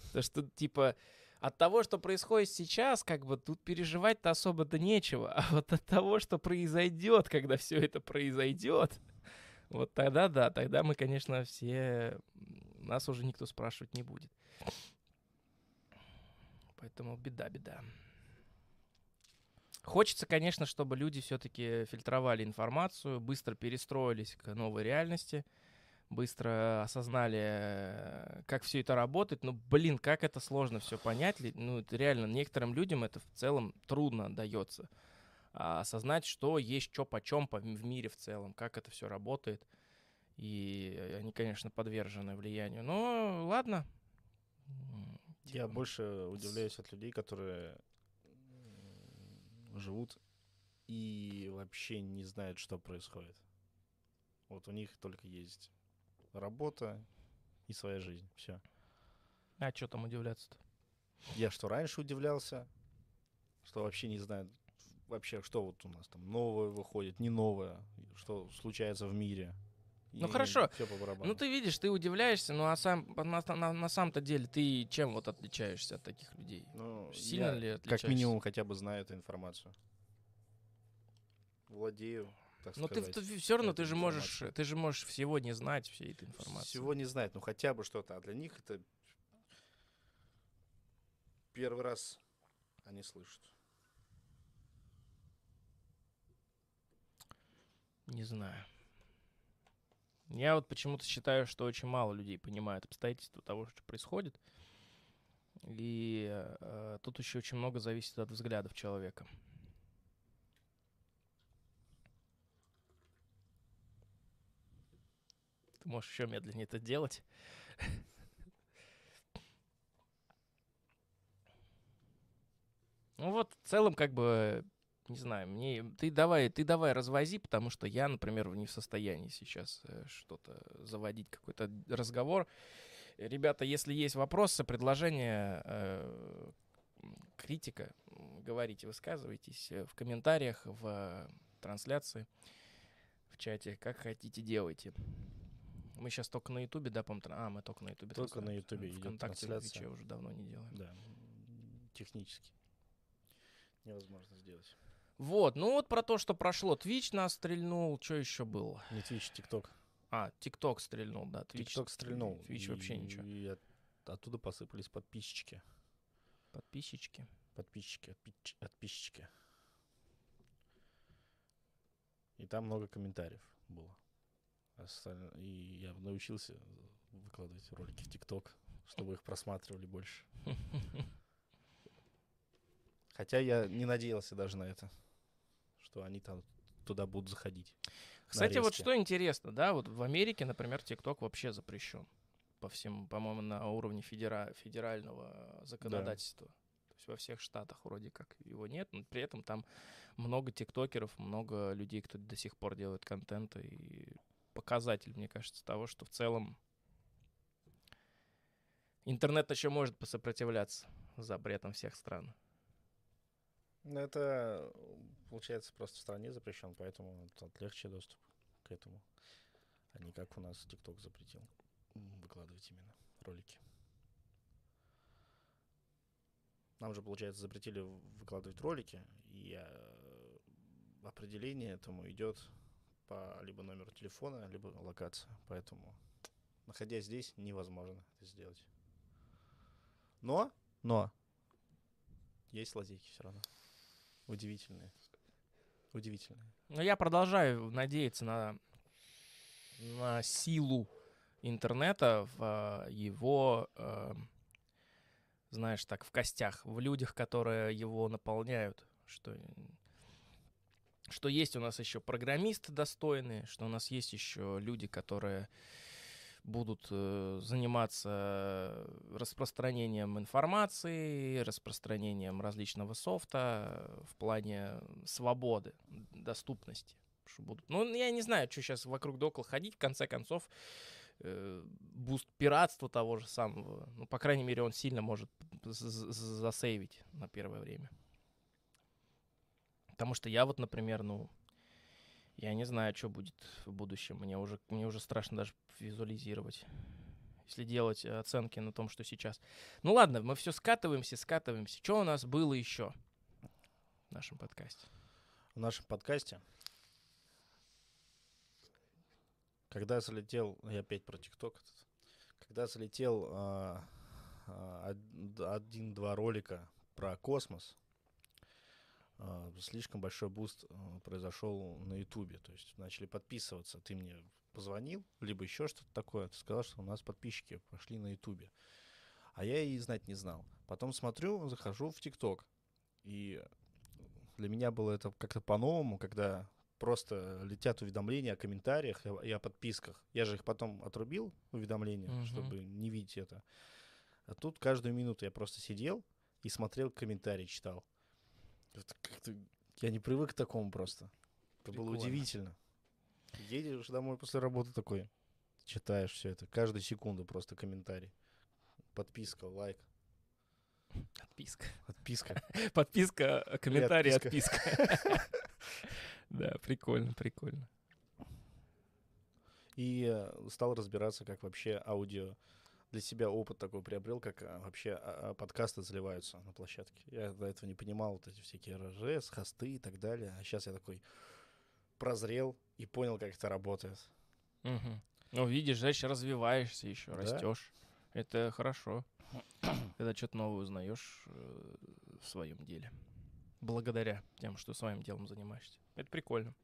S1: Потому что, типа, от того, что происходит сейчас, как бы тут переживать-то особо-то нечего. А вот от того, что произойдет, когда все это произойдет, вот тогда да, тогда мы, конечно, все... Нас уже никто спрашивать не будет. Поэтому беда, беда. Хочется, конечно, чтобы люди все-таки фильтровали информацию, быстро перестроились к новой реальности, быстро осознали, э, как все это работает. Ну, блин, как это сложно все понять. Ну, это реально, некоторым людям это в целом трудно дается. А осознать, что есть что почем по- в мире в целом, как это все работает. И они, конечно, подвержены влиянию. Но ладно.
S2: Я
S1: типа,
S2: больше удивляюсь от людей, которые живут и вообще не знают, что происходит. Вот у них только есть работа и своя жизнь. Все.
S1: А что там удивляться-то?
S2: Я что раньше удивлялся, что вообще не знаю вообще, что вот у нас там новое выходит, не новое, что случается в мире.
S1: Ну, хорошо. Ну, ты видишь, ты удивляешься, ну а сам на, на- на самом-то деле ты чем вот отличаешься от таких людей?
S2: Ну,
S1: Сильно ли
S2: как
S1: отличаешься?
S2: минимум хотя бы знаю эту информацию. Владею, так
S1: Но Ну, ты,
S2: сказать.
S1: все равно ты же можешь,
S2: информацией.
S1: ты же можешь всего не знать всей этой информации.
S2: Всего не знает, ну хотя бы что-то. А для них это первый раз они слышат.
S1: Не знаю. Я вот почему-то считаю, что очень мало людей понимают обстоятельства того, что происходит. И э, тут еще очень много зависит от взглядов человека. Ты можешь еще медленнее это делать. Ну вот, в целом, как бы, не знаю, мне ты давай, ты давай развози, потому что я, например, не в состоянии сейчас э, что-то заводить, какой-то разговор. Э, Ребята, если есть вопросы, предложения, э, критика, говорите, высказывайтесь в комментариях, в трансляции, в чате, как хотите, делайте. Мы сейчас только на Ютубе, да, по А, мы только на Ютубе.
S2: Только на. Ютубе
S1: Вконтакте. Твиче уже давно не делаем.
S2: Да, технически невозможно сделать.
S1: Вот, ну вот про то, что прошло. Twitch нас стрельнул, что еще было?
S2: Не Twitch, TikTok.
S1: А, ТикТок стрельнул, да. Twitch,
S2: TikTok стрельнул.
S1: Twitch вообще ничего.
S2: И от- оттуда посыпались подписчики.
S1: Подписчики.
S2: Подписчики, отпич- подписчики. И там много комментариев было. Осталь- И я научился выкладывать ролики в ТикТок, чтобы их просматривали больше. Хотя я не надеялся даже на это, что они там туда будут заходить.
S1: Кстати, вот что интересно, да, вот в Америке, например, ТикТок вообще запрещен. По всем, по-моему, на уровне федера- федерального законодательства. То есть во всех штатах вроде как его нет, но при этом там много тиктокеров, много людей, кто до сих пор делает контент, и показатель, мне кажется, того, что в целом интернет еще может посопротивляться запретам всех стран.
S2: Ну, это, получается, просто в стране запрещен, поэтому тут легче доступ к этому. А не как у нас ТикТок запретил выкладывать именно ролики. Нам же, получается, запретили выкладывать ролики, и э, определение этому идет по либо номеру телефона, либо локация. Поэтому, находясь здесь, невозможно это сделать. Но, но, есть лазейки все равно. Удивительные. Удивительные.
S1: Но я продолжаю надеяться на, на силу интернета в э, его, э, знаешь, так, в костях, в людях, которые его наполняют, что, что есть у нас еще программисты достойные, что у нас есть еще люди, которые будут э, заниматься распространением информации, распространением различного софта э, в плане свободы, доступности. Будут. Ну, я не знаю, что сейчас вокруг да около ходить, в конце концов, э, boost пиратства того же самого. Ну, по крайней мере, он сильно может засейвить на первое время. Потому что я вот, например, ну, я не знаю, что будет в будущем. Мне уже, мне уже страшно даже визуализировать. Если делать э, оценки на том, что сейчас. Ну ладно, мы все скатываемся, скатываемся. Что у нас было еще в нашем подкасте?
S2: В нашем подкасте, когда залетел, я опять про ТикТок, когда залетел а, а, од- один-два ролика про космос, слишком большой boost а, произошел на Ютубе. То есть начали подписываться. Ты мне позвонил, либо еще что-то такое. Ты сказал, что у нас подписчики пошли на Ютубе. А я и знать не знал. Потом смотрю, захожу в ТикТок. И для меня было это как-то по-новому, когда просто летят уведомления о комментариях и о подписках. Я же их потом отрубил, уведомления,
S1: Мгм.
S2: чтобы не видеть это. А тут каждую минуту я просто сидел и смотрел комментарии, читал. Это как-то... Я не привык к такому просто. Это было удивительно. Едешь домой после работы такой, читаешь все это. Каждую секунду просто комментарий. Подписка, лайк,
S1: Отписка.
S2: отписка.
S1: Подписка, э, комментарий,
S2: отписка.
S1: отписка. Да, прикольно, прикольно.
S2: И э, стал разбираться, как вообще аудио для себя опыт такой приобрел, как а, вообще а, а, подкасты заливаются на площадке. Я до этого не понимал вот эти всякие РЖС, хосты и так далее. А сейчас я такой прозрел и понял, как это работает.
S1: Мгм. Ну, видишь, значит, развиваешься еще,
S2: Да.
S1: растешь. Это хорошо. Когда что-то новое узнаешь э, в своем деле. Благодаря тем, что своим делом занимаешься. Это прикольно.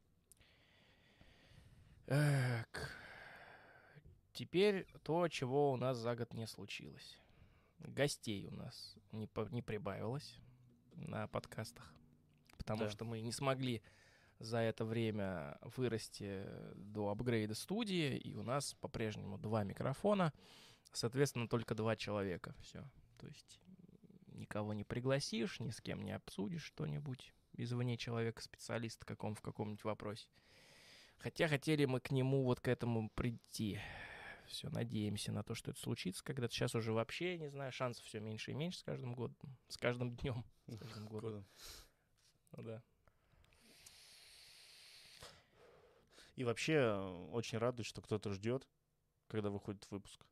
S1: Так. Теперь то, чего у нас за год не случилось. Гостей у нас не, по- не прибавилось на подкастах. Потому
S2: Да.
S1: что мы не смогли за это время вырасти до апгрейда студии, и у нас по-прежнему два микрофона, соответственно, только два человека. Все. То есть никого не пригласишь, ни с кем не обсудишь что-нибудь извне человека, специалиста каком в каком-нибудь вопросе. Хотя хотели мы к нему вот к этому прийти. Все, надеемся на то, что это случится когда-то. Сейчас уже вообще, не знаю, шансов все меньше и меньше с каждым годом, с каждым днем, с каждым годом.
S2: Годом.
S1: Ну да.
S2: И вообще э, очень радует, что кто-то ждет, когда выходит выпуск.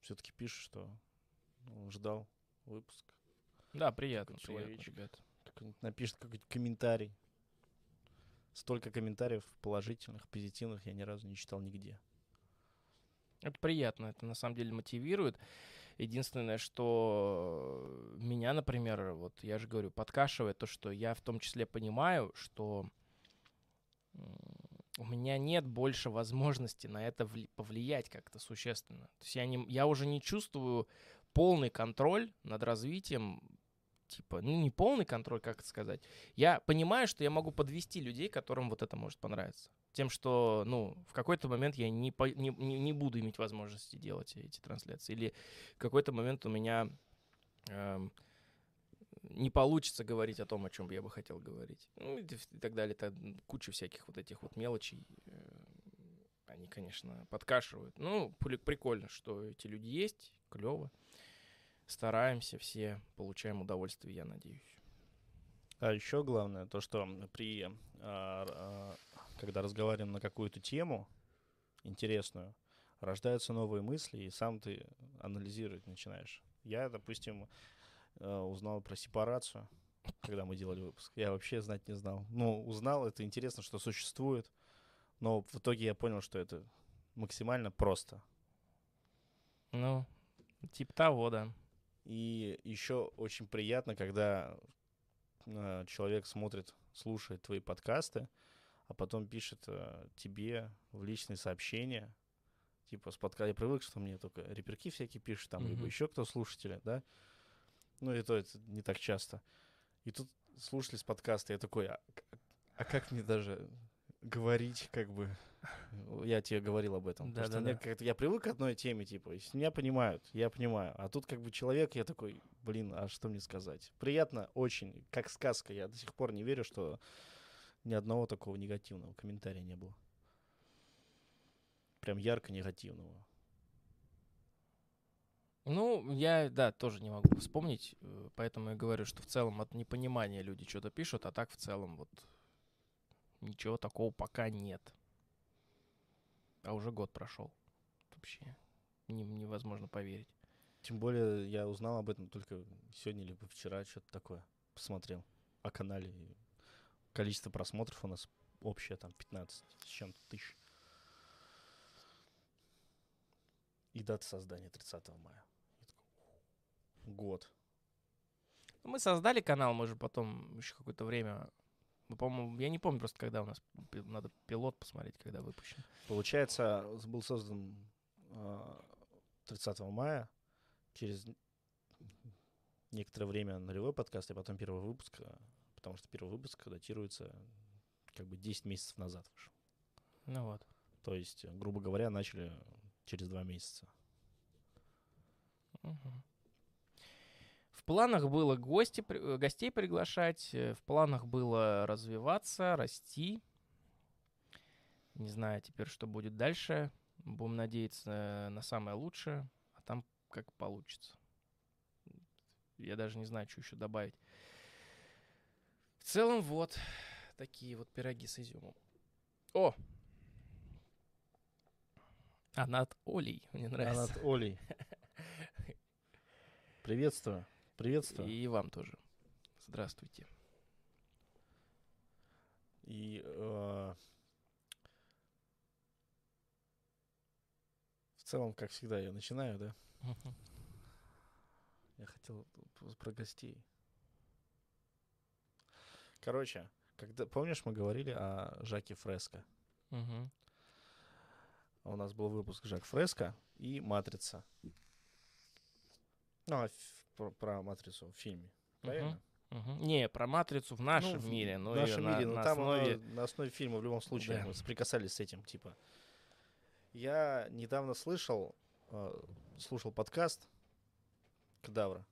S2: Все-таки пишет, что ну, ждал выпуск.
S1: Да, приятно, приятно, ребят.
S2: Какой-нибудь напишет какой-то комментарий. Столько комментариев положительных, позитивных я ни разу не читал нигде.
S1: Это приятно, это на самом деле мотивирует. Единственное, что меня, например, вот я же говорю, подкашивает то, что я в том числе понимаю, что у меня нет больше возможности на это вли- повлиять как-то существенно. То есть я, не, я уже не чувствую полный контроль над развитием, типа, ну не полный контроль, как это сказать. Я понимаю, что я могу подвести людей, которым вот это может понравиться. Тем, что, ну, в какой-то момент я не, по- не, не- не буду иметь возможности делать эти трансляции. Или в какой-то момент у меня эм, не получится говорить о том, о чем я бы хотел говорить. Ну, и, и так далее. Это куча всяких вот этих вот мелочей. э, Они, конечно, подкашивают. Ну, прикольно, что эти люди есть. Клево. Стараемся все, получаем удовольствие, я надеюсь.
S2: А еще главное, то, что при, а, а, когда разговариваем на какую-то тему интересную, рождаются новые мысли, и сам ты анализировать начинаешь. Я, допустим, э, узнал про сепарацию, когда мы делали выпуск. Я вообще знать не знал. Ну, узнал, это интересно, что существует, но в итоге я понял, что это максимально просто.
S1: Ну, типа того, да.
S2: И еще очень приятно, когда э, человек смотрит, слушает твои подкасты, а потом пишет э, тебе в личные сообщения. Типа с подка... Я привык, что мне только реперки всякие пишут, там, либо
S1: Мгм.
S2: еще кто слушатели, да? Ну, и то это не так часто. И тут слушали с подкаста, я такой, а, к- а как мне даже говорить, как бы... Я тебе говорил об этом. потому что мне
S1: Да-да-да.
S2: как-то- я привык к одной теме, типа, если меня понимают, я понимаю. А тут как бы человек, я такой, блин, а что мне сказать? Приятно очень, как сказка. Я до сих пор не верю, что ни одного такого негативного комментария не было. Прям ярко негативного.
S1: Ну, я, да, тоже не могу вспомнить, э, поэтому я говорю, что в целом от непонимания люди что-то пишут, а так в целом вот ничего такого пока нет. А уже год прошел. Вообще не- невозможно поверить.
S2: Тем более я узнал об этом только сегодня либо вчера, что-то такое. Посмотрел о канале. Количество просмотров у нас общее там 15 с чем-то тысяч. И дата создания 30 мая. Я такой, «Ух, Год.
S1: Ну, Мы создали канал, мы же потом еще какое-то время Ну, По-моему, я не помню просто, когда у нас надо пилот посмотреть, когда выпущен.
S2: Получается, был создан а, 30 мая, через некоторое время нулевой подкаст, и потом первый выпуск, а, потому что первый выпуск датируется как бы 10 месяцев назад вышел.
S1: Ну вот.
S2: То есть, грубо говоря, начали через два месяца.
S1: Мгм. В планах было гости, э, гостей приглашать, э, в планах было развиваться, расти. Не знаю теперь, что будет дальше. Будем надеяться э, на самое лучшее, а там как получится. Я даже не знаю, что еще добавить. В целом, вот такие вот пироги с изюмом. О! Она от Олей, мне нравится.
S2: Анат Олей. Приветствую. Приветствую.
S1: И вам тоже. Здравствуйте.
S2: И э, в целом, как всегда, я начинаю, да? Я хотел про гостей. Короче, когда помнишь, мы говорили о Жаке Фреско.
S1: Мгм.
S2: У нас был выпуск Жак Фреско и Матрица. Ну, а про, про Матрицу в фильме. Правильно?
S1: Мгм. Не, про матрицу в нашем
S2: Ну,
S1: мире, но
S2: в нашем
S1: на,
S2: мире, но
S1: на
S2: там
S1: основе.
S2: на основе фильма в любом случае
S1: Да.
S2: мы соприкасались с этим, типа. Я недавно слышал, э, слушал подкаст Кадавра,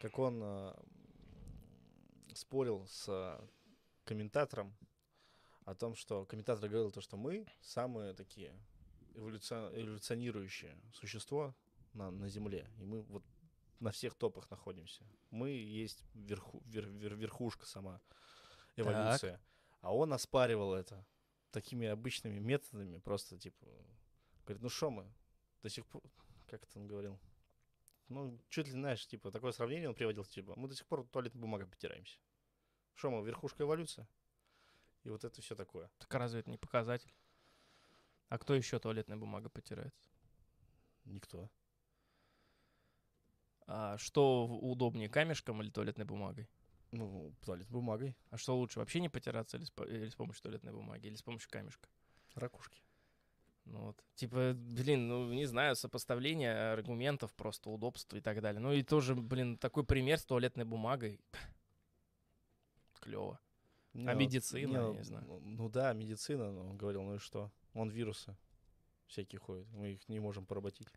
S2: как он э, спорил с э, комментатором о том, что комментатор говорил то, что мы самые такие эволюцион- эволюционирующие существо на, на Земле, и мы вот на всех топах находимся. Мы есть верху, вер- вер- верхушка сама эволюция. А он оспаривал это такими обычными методами, просто типа, говорит, ну что мы до сих пор, как это он говорил, ну, чуть ли, знаешь, типа, такое сравнение он приводил, типа, мы до сих пор туалетной бумагой потираемся. Что мы, верхушка эволюции? И вот это все такое.
S1: Так разве это не показатель? А кто еще туалетной бумагой потирается?
S2: Никто.
S1: А что удобнее, камешком или туалетной бумагой?
S2: Ну, туалетной бумагой.
S1: А что лучше, вообще не потираться или с, или с помощью туалетной бумаги, или с помощью камешка?
S2: Ракушки.
S1: Ну вот. Типа, блин, ну не знаю, сопоставление аргументов, просто удобства и так далее. Ну и тоже, блин, такой пример с туалетной бумагой. Клево.
S2: Не,
S1: А
S2: ну,
S1: медицина,
S2: не,
S1: я не знаю.
S2: Ну, ну да, медицина, но он говорил, ну и что? Вон вирусы всякие ходят, мы их не можем поработить.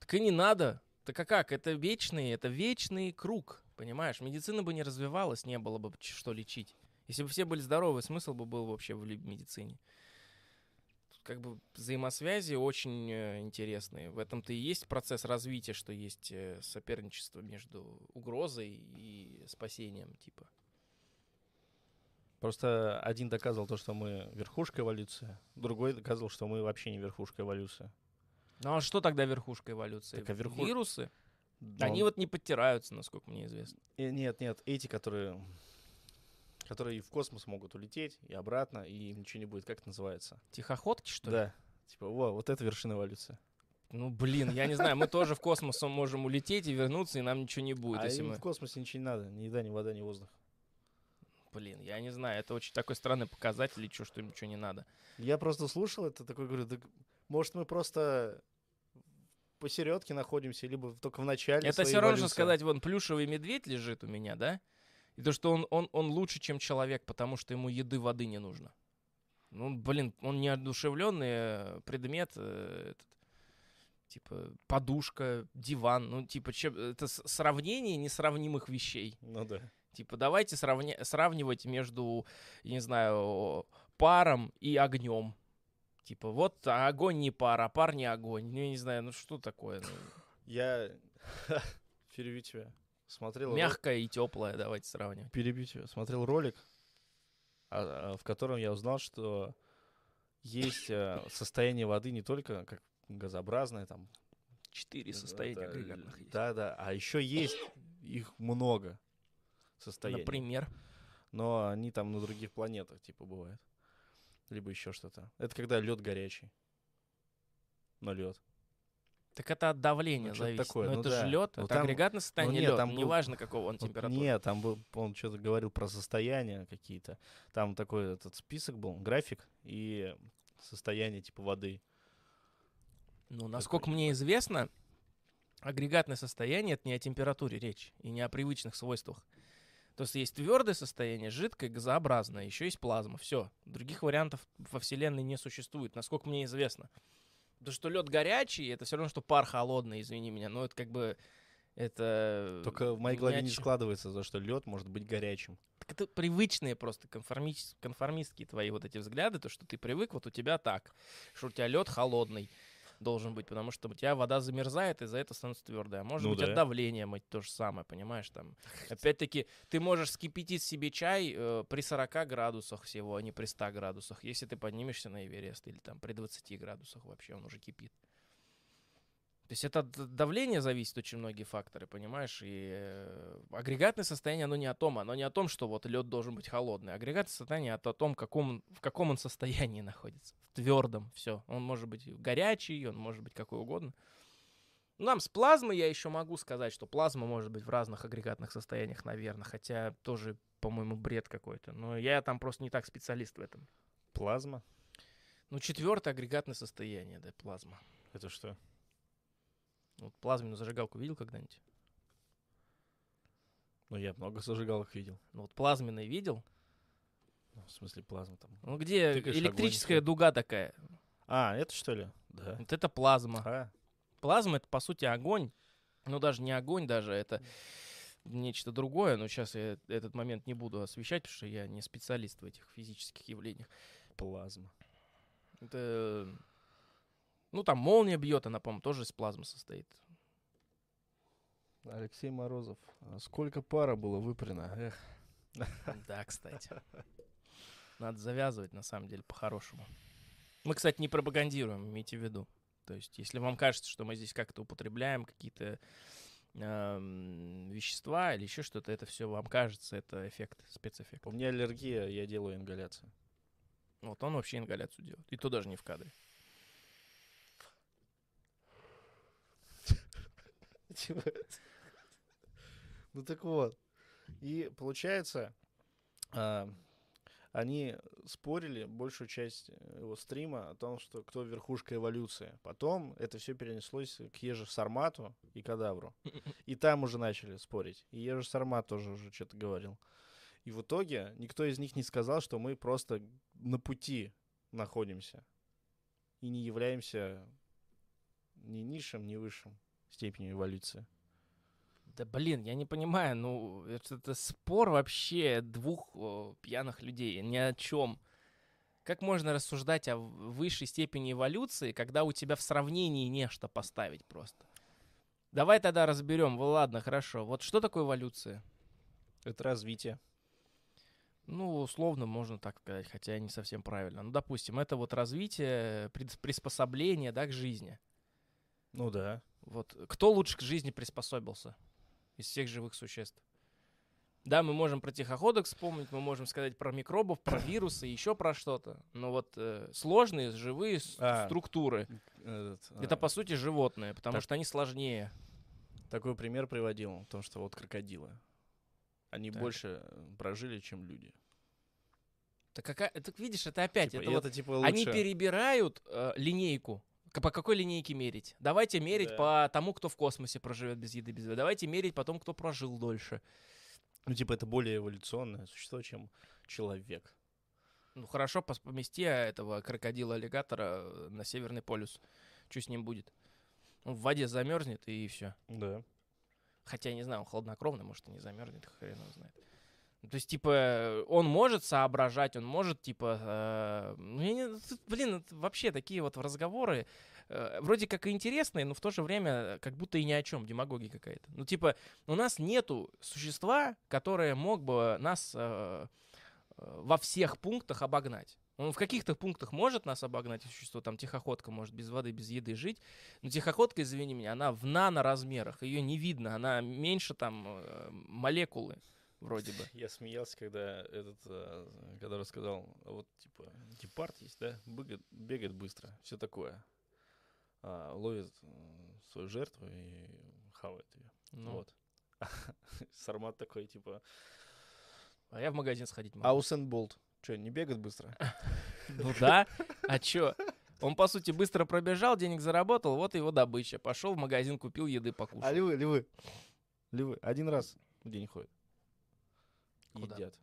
S1: Так и не надо. Так а как? Это вечный, это вечный круг, понимаешь? Медицина бы не развивалась, не было бы что лечить. Если бы все были здоровы, смысл бы был вообще в медицине. Тут как бы взаимосвязи очень э, интересные. В этом-то и есть процесс развития, что есть э, соперничество между угрозой и спасением, типа.
S2: Просто один доказывал то, что мы верхушка эволюции, другой доказывал, что мы вообще не верхушка эволюции.
S1: Ну а что тогда верхушка эволюции?
S2: Так, а верху-
S1: Вирусы?
S2: Но
S1: Они
S2: он-
S1: вот не подтираются, насколько мне известно.
S2: э, Нет, нет, эти, которые которые и в космос могут улететь, и обратно, и им ничего не будет. Как это называется?
S1: Тихоходки, что ли?
S2: Да. Типа, во, вот это вершина эволюции.
S1: Ну, блин, я не знаю, мы тоже в космос можем улететь и вернуться, и нам ничего не будет,
S2: а
S1: если
S2: им
S1: мы...
S2: в космосе ничего не надо. Ни еда, ни вода, ни воздух.
S1: Блин, я не знаю, это очень такой странный показатель, и что им ничего не надо.
S2: Я просто слушал это, такой говорю, «Да, может, мы просто посередке находимся, либо только в начале
S1: это все равно, что сказать, вон, плюшевый медведь лежит у меня, да? И то, что он, он, он лучше, чем человек, потому что ему еды, воды не нужно. Ну, блин, он неодушевленный э, предмет, э, этот, типа подушка, диван, ну, типа, чем, это сравнение несравнимых вещей.
S2: Ну да.
S1: Типа, давайте сравня- сравнивать между, я не знаю, паром и огнем. Типа, вот а огонь не пар, а пар не огонь. Ну, я не знаю, ну что такое? ну,
S2: Я перебью тебя. Смотрел ролик-
S1: мягкое и теплое, давайте сравнивать.
S2: перебью тебя. Смотрел ролик, а- а, в котором я узнал, что есть э, состояние воды не только как газообразное, там,
S1: Четыре состояния
S2: это,
S1: агрегатных есть.
S2: Да, да. А еще есть их много состояний.
S1: Например.
S2: Но они там на других планетах, типа, бывают. Либо еще что-то. Это когда лед горячий. Но лед.
S1: Так это от давления
S2: Ну,
S1: зависит.
S2: такое,
S1: но
S2: ну
S1: это
S2: да.
S1: же лед,
S2: Ну,
S1: это
S2: там-
S1: агрегатное состояние
S2: нет,
S1: лед.
S2: там был-
S1: Неважно, какого он температуры.
S2: Нет, там был, он что-то говорил про состояния какие-то. Там такой этот список был, график и состояние типа воды.
S1: Ну, насколько мне известно, агрегатное состояние это не о температуре речь и не о привычных свойствах. То есть есть твердое состояние, жидкое, газообразное, еще есть плазма. Все. Других вариантов во Вселенной не существует, насколько мне известно. Потому что лед горячий, это все равно, что пар холодный, извини меня. Но это как бы это.
S2: Только в моей голове не складывается, за что лед может быть горячим.
S1: Так это привычные просто конформис- конформистские твои вот эти взгляды, то, что ты привык, вот у тебя так, что у тебя лед холодный должен быть, потому что у тебя вода замерзает, и за это становится твердая. А может
S2: Ну
S1: быть,
S2: да.
S1: от давления мыть то же самое, понимаешь, там. Опять-таки, ты можешь скипятить себе чай э, при 40 градусах всего, а не при 100 градусах, если ты поднимешься на Эверест, или там при 20 градусах вообще он уже кипит. То есть это от давления зависит очень многие факторы, понимаешь? И э, агрегатное состояние, оно не о том, оно не о том, что вот лед должен быть холодный. Агрегатное состояние это о том, каком, в каком он состоянии находится. В твердом, все. Он может быть горячий, он может быть какой угодно. Нам с плазмой я еще могу сказать, что плазма может быть в разных агрегатных состояниях, наверное, хотя тоже, по-моему, бред какой-то. Но я там просто не так специалист в этом.
S2: Плазма?
S1: Ну, четвертое агрегатное состояние, да, плазма.
S2: Это что?
S1: Вот плазменную зажигалку видел когда-нибудь?
S2: Ну, я много зажигалок видел.
S1: Ну, вот плазменный видел?
S2: Ну, в смысле, плазма там.
S1: Ну, где
S2: Тыкаешь
S1: электрическая
S2: огонь,
S1: дуга такая.
S2: А, это что ли? Да.
S1: Вот это плазма.
S2: А,
S1: Плазма — это, по сути, огонь. Ну, даже не огонь даже, это нечто другое. Но сейчас я этот момент не буду освещать, потому что я не специалист в этих физических явлениях.
S2: плазма.
S1: Это... Ну, там молния бьет, она, по-моему, тоже из плазмы состоит.
S2: Алексей Морозов. а сколько пара было выпрено? Эх.
S1: Да, кстати. Надо завязывать, на самом деле, по-хорошему. Мы, кстати, не пропагандируем, имейте в виду. То есть, если вам кажется, что мы здесь как-то употребляем какие-то эм, вещества или еще что-то, это все вам кажется, это эффект, спецэффект.
S2: У меня аллергия, я делаю ингаляцию.
S1: Вот он вообще ингаляцию делает. И то даже не в кадре.
S2: Ну так вот. И получается, а, они спорили большую часть э, его стрима о том, что кто верхушка эволюции. Потом это все перенеслось к Еже Сармату и Кадавру. И там уже начали спорить. И Ежи Сармат тоже уже что-то говорил. И в итоге никто из них не сказал, что мы просто на пути находимся. И не являемся ни низшим, ни высшим степенью эволюции.
S1: Да блин, я не понимаю, ну это, это спор вообще двух о, пьяных людей, ни о чем. Как можно рассуждать о высшей степени эволюции, когда у тебя в сравнении нечто поставить просто? Давай тогда разберем. Ладно, хорошо. Вот что такое эволюция?
S2: Это развитие.
S1: Ну, условно можно так сказать, хотя не совсем правильно. Ну, допустим, это вот развитие, прис- приспособление, да, к жизни.
S2: Ну да.
S1: Вот кто лучше к жизни приспособился из всех живых существ? Да, мы можем про тихоходок вспомнить, мы можем сказать про микробов, про вирусы, еще про что-то. Но вот э, сложные живые
S2: А.
S1: структуры
S2: Этот,
S1: это
S2: а,
S1: по сути животные, потому
S2: так.
S1: что они сложнее.
S2: Такой пример приводил, в том, что вот крокодилы. Они
S1: Так.
S2: больше э, прожили, чем люди.
S1: Так какая, так видишь, это опять,
S2: Типа,
S1: это вот
S2: это типа лучше.
S1: Они перебирают э, линейку. По какой линейке мерить? Давайте мерить
S2: Да.
S1: по тому, кто в космосе проживет без еды, без воды. Давайте мерить по тому, кто прожил дольше.
S2: Ну, типа, это более эволюционное существо, чем человек.
S1: Ну хорошо, помести этого крокодила-аллигатора на Северный полюс. Что с ним будет? Он в воде замерзнет и все.
S2: Да.
S1: Хотя, я не знаю, он хладнокровный, может, и не замерзнет, хрен его знает. То есть, типа, он может соображать, он может, типа, э, ну, не- блин, вообще такие вот разговоры, э, вроде как и интересные, но в то же время как будто и ни о чем, демагогия какая-то. Ну, типа, у нас нету существа, которое мог бы нас э, э, во всех пунктах обогнать. Он в каких-то пунктах может нас обогнать, существо, там, тихоходка может без воды, без еды жить, но тихоходка, извини меня, она в наноразмерах, ее не видно, она меньше там э, молекулы вроде бы.
S2: Я смеялся, когда этот, э, когда рассказал, вот, типа, гепард есть, да, бегает, бегает быстро, все такое. а, ловит м, свою жертву и хавает ее.
S1: Ну,
S2: Вот. Сармат такой, типа,
S1: А я в магазин сходить могу.
S2: а Усен Болт, что, не бегает быстро?
S1: Ну да. А чё? Он, по сути, быстро пробежал, денег заработал, вот его добыча. Пошел в магазин, купил еды, покушал.
S2: А львы, львы, львы один раз в день ходят.
S1: Куда?
S2: Едят.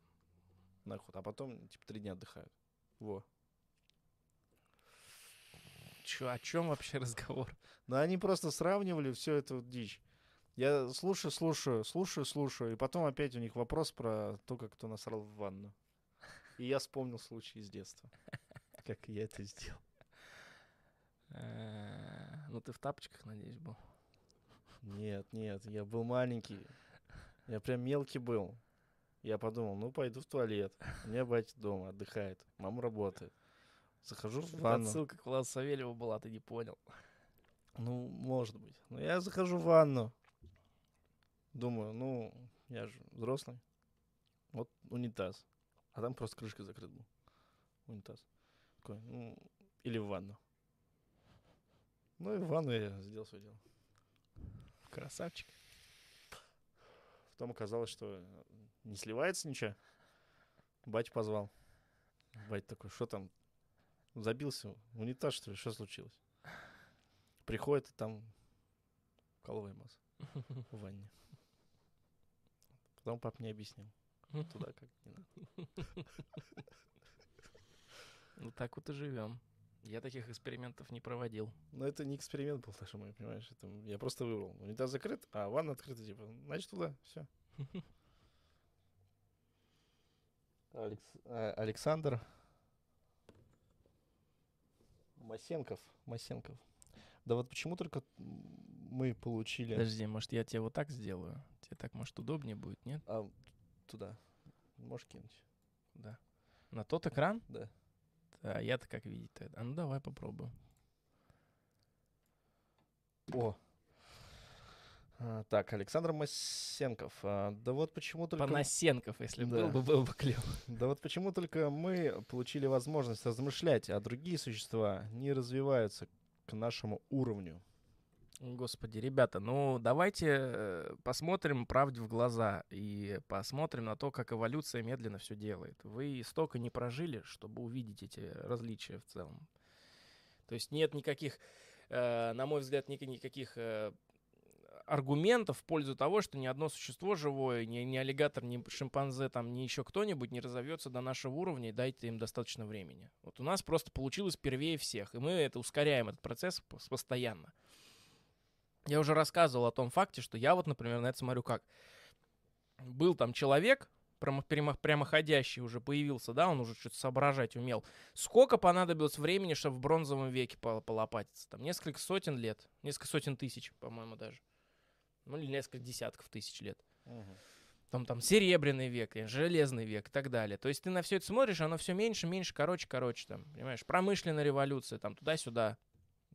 S2: На охоту. А потом, типа, три дня отдыхают. Во.
S1: Чё, о чем вообще разговор?
S2: Но они просто сравнивали всю эту дичь. Я слушаю, слушаю, слушаю, слушаю, и потом опять у них вопрос про то, как кто насрал в ванну. И я вспомнил случай из детства. Как я это сделал.
S1: Э, Ну ты в тапочках, надеюсь, был.
S2: Нет, нет, я был маленький. Я прям мелкий был. Я подумал, ну пойду в туалет. У меня батя дома отдыхает, мама работает. Захожу в ванну.
S1: Отсылка к Владу Савельеву была, ты не понял.
S2: Ну, может быть. Но я захожу в ванну. Думаю, ну, я же взрослый. Вот унитаз. А там просто крышкой закрыт был. Унитаз. Такой, ну, или в ванну. Ну и в ванну я сделал свое дело.
S1: Красавчик.
S2: Потом оказалось, что не сливается ничего. Батя позвал. Батя такой, что там? Забился в унитаз, что ли? Что случилось? Приходит, и там коловая масса в ванне. Потом пап мне объяснил. Туда как не надо.
S1: Ну так вот и живем. Я таких экспериментов не проводил.
S2: Но это не эксперимент был, Саша мой, понимаешь? Это я просто выбрал. Унитаз закрыт, а ванна открыта, типа, значит туда, все. Александр Масенков. Масенков. Да вот почему только мы получили...
S1: Подожди, может, я тебе вот так сделаю? Тебе так, может, удобнее будет, нет?
S2: А, туда. Можешь кинуть?
S1: Да. На тот экран?
S2: Да.
S1: Да, я-то как видеть-то. А ну давай попробуем.
S2: О. А, так, Александр Масенков. А, да вот почему только...
S1: Панасенков, если
S2: Да.
S1: был бы, был бы клево.
S2: Да вот почему только мы получили возможность размышлять, а другие существа не развиваются к нашему уровню.
S1: Господи, ребята, ну давайте э, посмотрим правде в глаза и посмотрим на то, как эволюция медленно все делает. Вы столько не прожили, чтобы увидеть эти различия в целом. То есть нет никаких, э, на мой взгляд, ник- никаких э, аргументов в пользу того, что ни одно существо живое, ни, ни аллигатор, ни шимпанзе, там, ни еще кто-нибудь не разовьется до нашего уровня, и дайте им достаточно времени. Вот у нас просто получилось первее всех, и мы это ускоряем, этот процесс пос- постоянно. Я уже рассказывал о том факте, что я вот, например, на это смотрю как. Был там человек, прямо- прямо- прямоходящий уже появился, да, он уже что-то соображать умел. Сколько понадобилось времени, чтобы в бронзовом веке пол- полопатиться? Там несколько сотен лет, несколько сотен тысяч, по-моему, даже. Ну, или несколько десятков тысяч лет. Там, там серебряный век, железный век и так далее. То есть ты на все это смотришь, оно все меньше, меньше, короче, короче, там, понимаешь, промышленная революция, там, туда-сюда.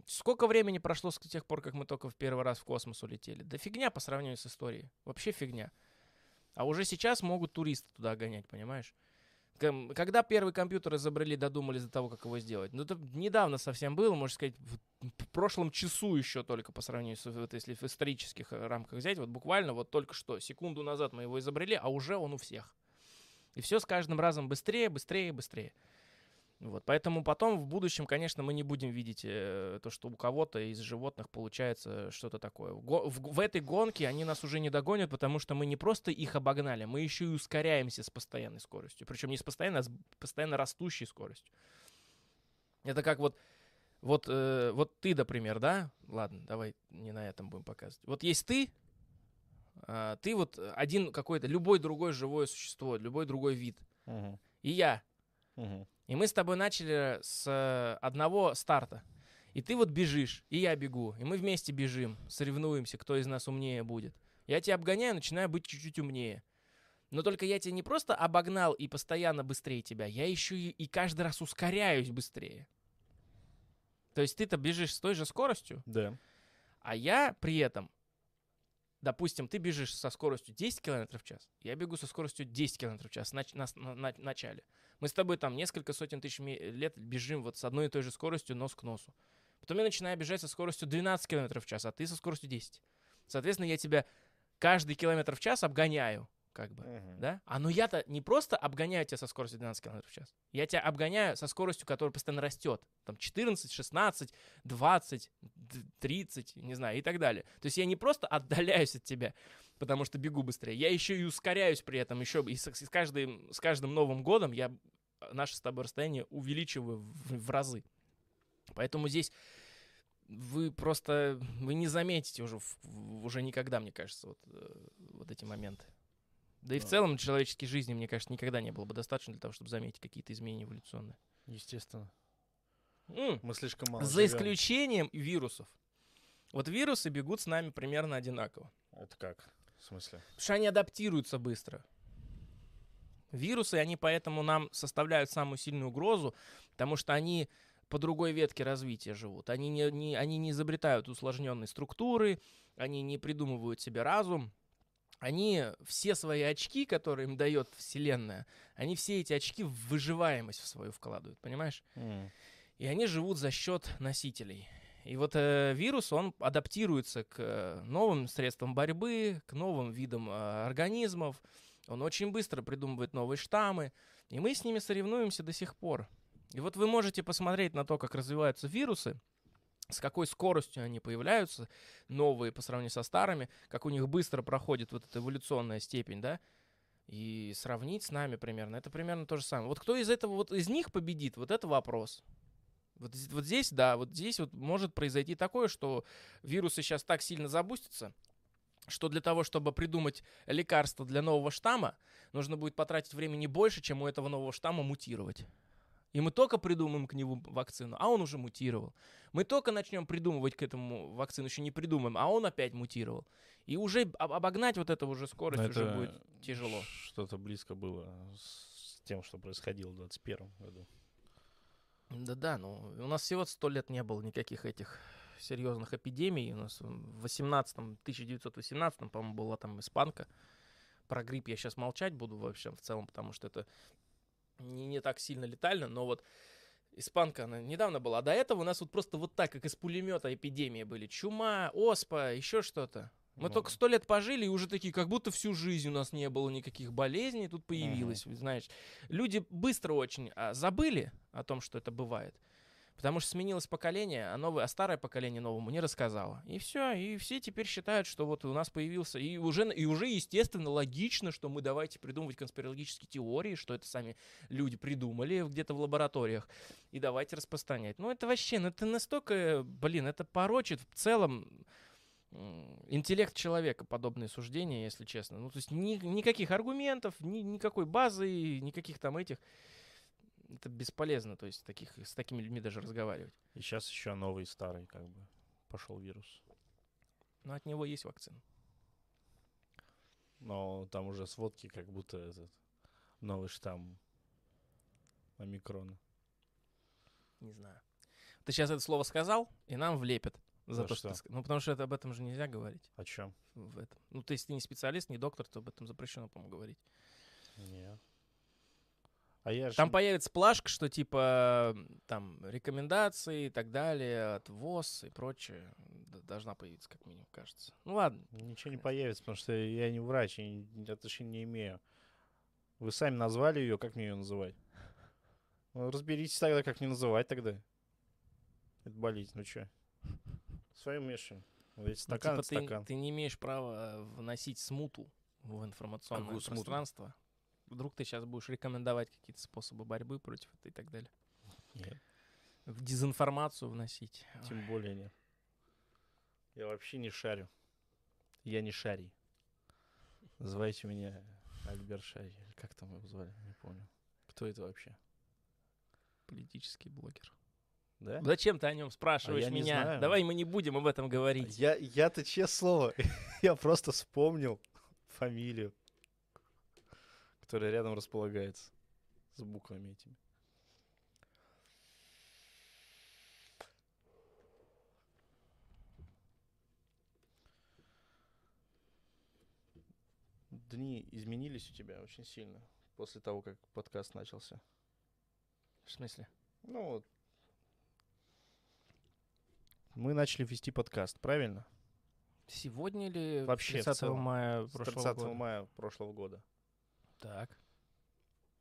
S1: Сколько времени прошло с тех пор, как мы только в первый раз в космос улетели? Да фигня по сравнению с историей. Вообще фигня. А уже сейчас могут туристы туда гонять, понимаешь? Когда первый компьютер изобрели, додумались до того, как его сделать? Ну, это недавно совсем было, можно сказать, в в прошлом часу еще только по сравнению с, вот если в исторических э, рамках взять, вот буквально вот только что, секунду назад мы его изобрели, а уже он у всех. И все с каждым разом быстрее, быстрее, быстрее. Вот, поэтому потом в будущем, конечно, мы не будем видеть э, то, что у кого-то из животных получается что-то такое. В, го- в- в этой гонке они нас уже не догонят, потому что мы не просто их обогнали, мы еще и ускоряемся с постоянной скоростью. Причем не с постоянной, а с постоянно растущей скоростью. Это как вот, вот, э, вот ты, например, да? Ладно, давай не на этом будем показывать. Вот есть ты, а, ты вот один какой-то, любой другой живое существо, любой другой вид.
S2: Мгм.
S1: И я.
S2: Мгм.
S1: И мы с тобой начали с одного старта. И ты вот бежишь, и я бегу. И мы вместе бежим, соревнуемся, кто из нас умнее будет. Я тебя обгоняю, начинаю быть чуть-чуть умнее. Но только я тебя не просто обогнал и постоянно быстрее тебя, я еще и, и каждый раз ускоряюсь быстрее. То есть ты-то бежишь с той же скоростью,
S2: Да.
S1: а я при этом, допустим, ты бежишь со скоростью 10 км в час, я бегу со скоростью 10 км в час на, на- на- на начале. Мы с тобой там несколько сотен тысяч лет бежим вот с одной и той же скоростью нос к носу. Потом я начинаю бежать со скоростью 12 км в час, а ты со скоростью 10. Соответственно, я тебя каждый километр в час обгоняю, как бы,
S2: Мгм.
S1: да? А ну я-то не просто обгоняю тебя со скоростью 12 км в час. Я тебя обгоняю со скоростью, которая постоянно растет. Там 14, 16, 20, д- 30, не знаю, и так далее. То есть я не просто отдаляюсь от тебя, потому что бегу быстрее, я еще и ускоряюсь при этом, еще и с, с каждым, с каждым Новым годом я наше с тобой расстояние увеличиваю в, в разы. Поэтому здесь вы просто вы не заметите уже уже никогда, мне кажется, вот, э, вот эти моменты. Да и в целом человеческой жизни, мне кажется, никогда не было бы достаточно для того, чтобы заметить какие-то изменения эволюционные.
S2: Естественно.
S1: М,
S2: Мы слишком мало
S1: За
S2: живем.
S1: исключением вирусов. Вот вирусы бегут с нами примерно одинаково.
S2: Это как? В смысле?
S1: Потому что они адаптируются быстро. Вирусы, они поэтому нам составляют самую сильную угрозу, потому что они по другой ветке развития живут. Они не, не- они не изобретают усложненные структуры, они не придумывают себе разум. Они все свои очки, которые им дает Вселенная, они все эти очки в выживаемость в свою вкладывают, понимаешь?
S2: М.
S1: И они живут за счет носителей. И вот э, вирус, он адаптируется к э, новым средствам борьбы, к новым видам э, организмов. Он очень быстро придумывает новые штаммы. И мы с ними соревнуемся до сих пор. И вот вы можете посмотреть на то, как развиваются вирусы, с какой скоростью они появляются, новые по сравнению со старыми, как у них быстро проходит вот эта эволюционная степень, да, и сравнить с нами примерно. Это примерно то же самое. Вот кто из этого, вот из них победит, вот это вопрос. Вот, вот здесь, да, вот здесь вот может произойти такое, что вирусы сейчас так сильно забустятся, что для того, чтобы придумать лекарство для нового штамма, нужно будет потратить времени больше, чем у этого нового штамма мутировать. И мы только придумаем к нему вакцину, а он уже мутировал. Мы только начнем придумывать к этому вакцину, еще не придумаем, а он опять мутировал. И уже об- обогнать вот это уже скорость
S2: Но
S1: уже будет тяжело.
S2: Что-то близко было с тем, что происходило в 21 году.
S1: Да-да, ну у нас всего сто лет не было никаких этих серьезных эпидемий. У нас в 18-м, 1918 по-моему, была там испанка. Про грипп я сейчас молчать буду вообще в целом, потому что это не, не так сильно летально, но вот испанка, она недавно была. А до этого у нас вот просто вот так, как из пулемета эпидемии были. Чума, оспа, еще что-то. Мы
S2: Ну,
S1: только сто лет пожили, и уже такие, как будто всю жизнь у нас не было никаких болезней, тут появилось, знаешь. Люди быстро очень а, забыли о том, что это бывает. Потому что сменилось поколение, а, новое, а старое поколение новому не рассказало. И все, и все теперь считают, что вот у нас появился... И уже, и уже естественно, логично, что мы давайте придумывать конспирологические теории, что это сами люди придумали где-то в лабораториях, и давайте распространять. Ну это вообще, ну это настолько, блин, это порочит в целом интеллект человека, подобные суждения, если честно. Ну, то есть ни- никаких аргументов, ни, никакой базы, никаких там этих. Это бесполезно, то есть таких, с такими людьми даже разговаривать.
S2: И сейчас еще новый старый, как бы, пошел вирус.
S1: Но от него есть вакцина.
S2: Но там уже сводки, как будто этот новый штамм омикрона.
S1: Не знаю. Ты сейчас это слово сказал, и нам влепят. За
S2: За
S1: то, что
S2: что?
S1: ты Ну, потому что это, об этом же нельзя говорить.
S2: О чем?
S1: В этом. Ну, то есть ты не специалист, не доктор, то об этом запрещено, по-моему, говорить.
S2: Нет. А я же...
S1: Там появится плашка, что типа там рекомендации и так далее от ВОЗ и прочее. Должна появиться, как минимум, кажется. Ну ладно.
S2: Ничего не появится, потому что я не врач, я ни- отношения не имею. Вы сами назвали ее, как мне ее называть? Ну, разберитесь тогда, как мне называть тогда. Это болезнь, ну что? Своим мешаем. Ведь
S1: Ну,
S2: стакан,
S1: типа
S2: это
S1: ты,
S2: стакан.
S1: ты не имеешь права вносить смуту в информационное
S2: Какую смуту?
S1: Вдруг ты сейчас будешь рекомендовать какие-то способы борьбы против этого и так далее.
S2: Нет,
S1: В дезинформацию вносить.
S2: тем более нет. Я вообще не шарю. Я не шарий. Называйте меня Альберт Шарий. Или как там его звали? Не помню. Кто это вообще?
S1: Политический блогер.
S2: Да?
S1: Зачем ты о нем спрашиваешь
S2: не
S1: меня?
S2: знаю.
S1: Давай мы не будем об этом говорить.
S2: Я, я-то честное слово, я просто вспомнил фамилию, которая рядом располагается с буквами этими. Дни изменились у тебя очень сильно после того, как подкаст начался.
S1: В смысле?
S2: Ну вот. Мы начали вести подкаст, правильно?
S1: Сегодня или
S2: Вообще, в
S1: 30
S2: целом.
S1: мая прошлого
S2: 30
S1: года?
S2: мая прошлого года.
S1: Так.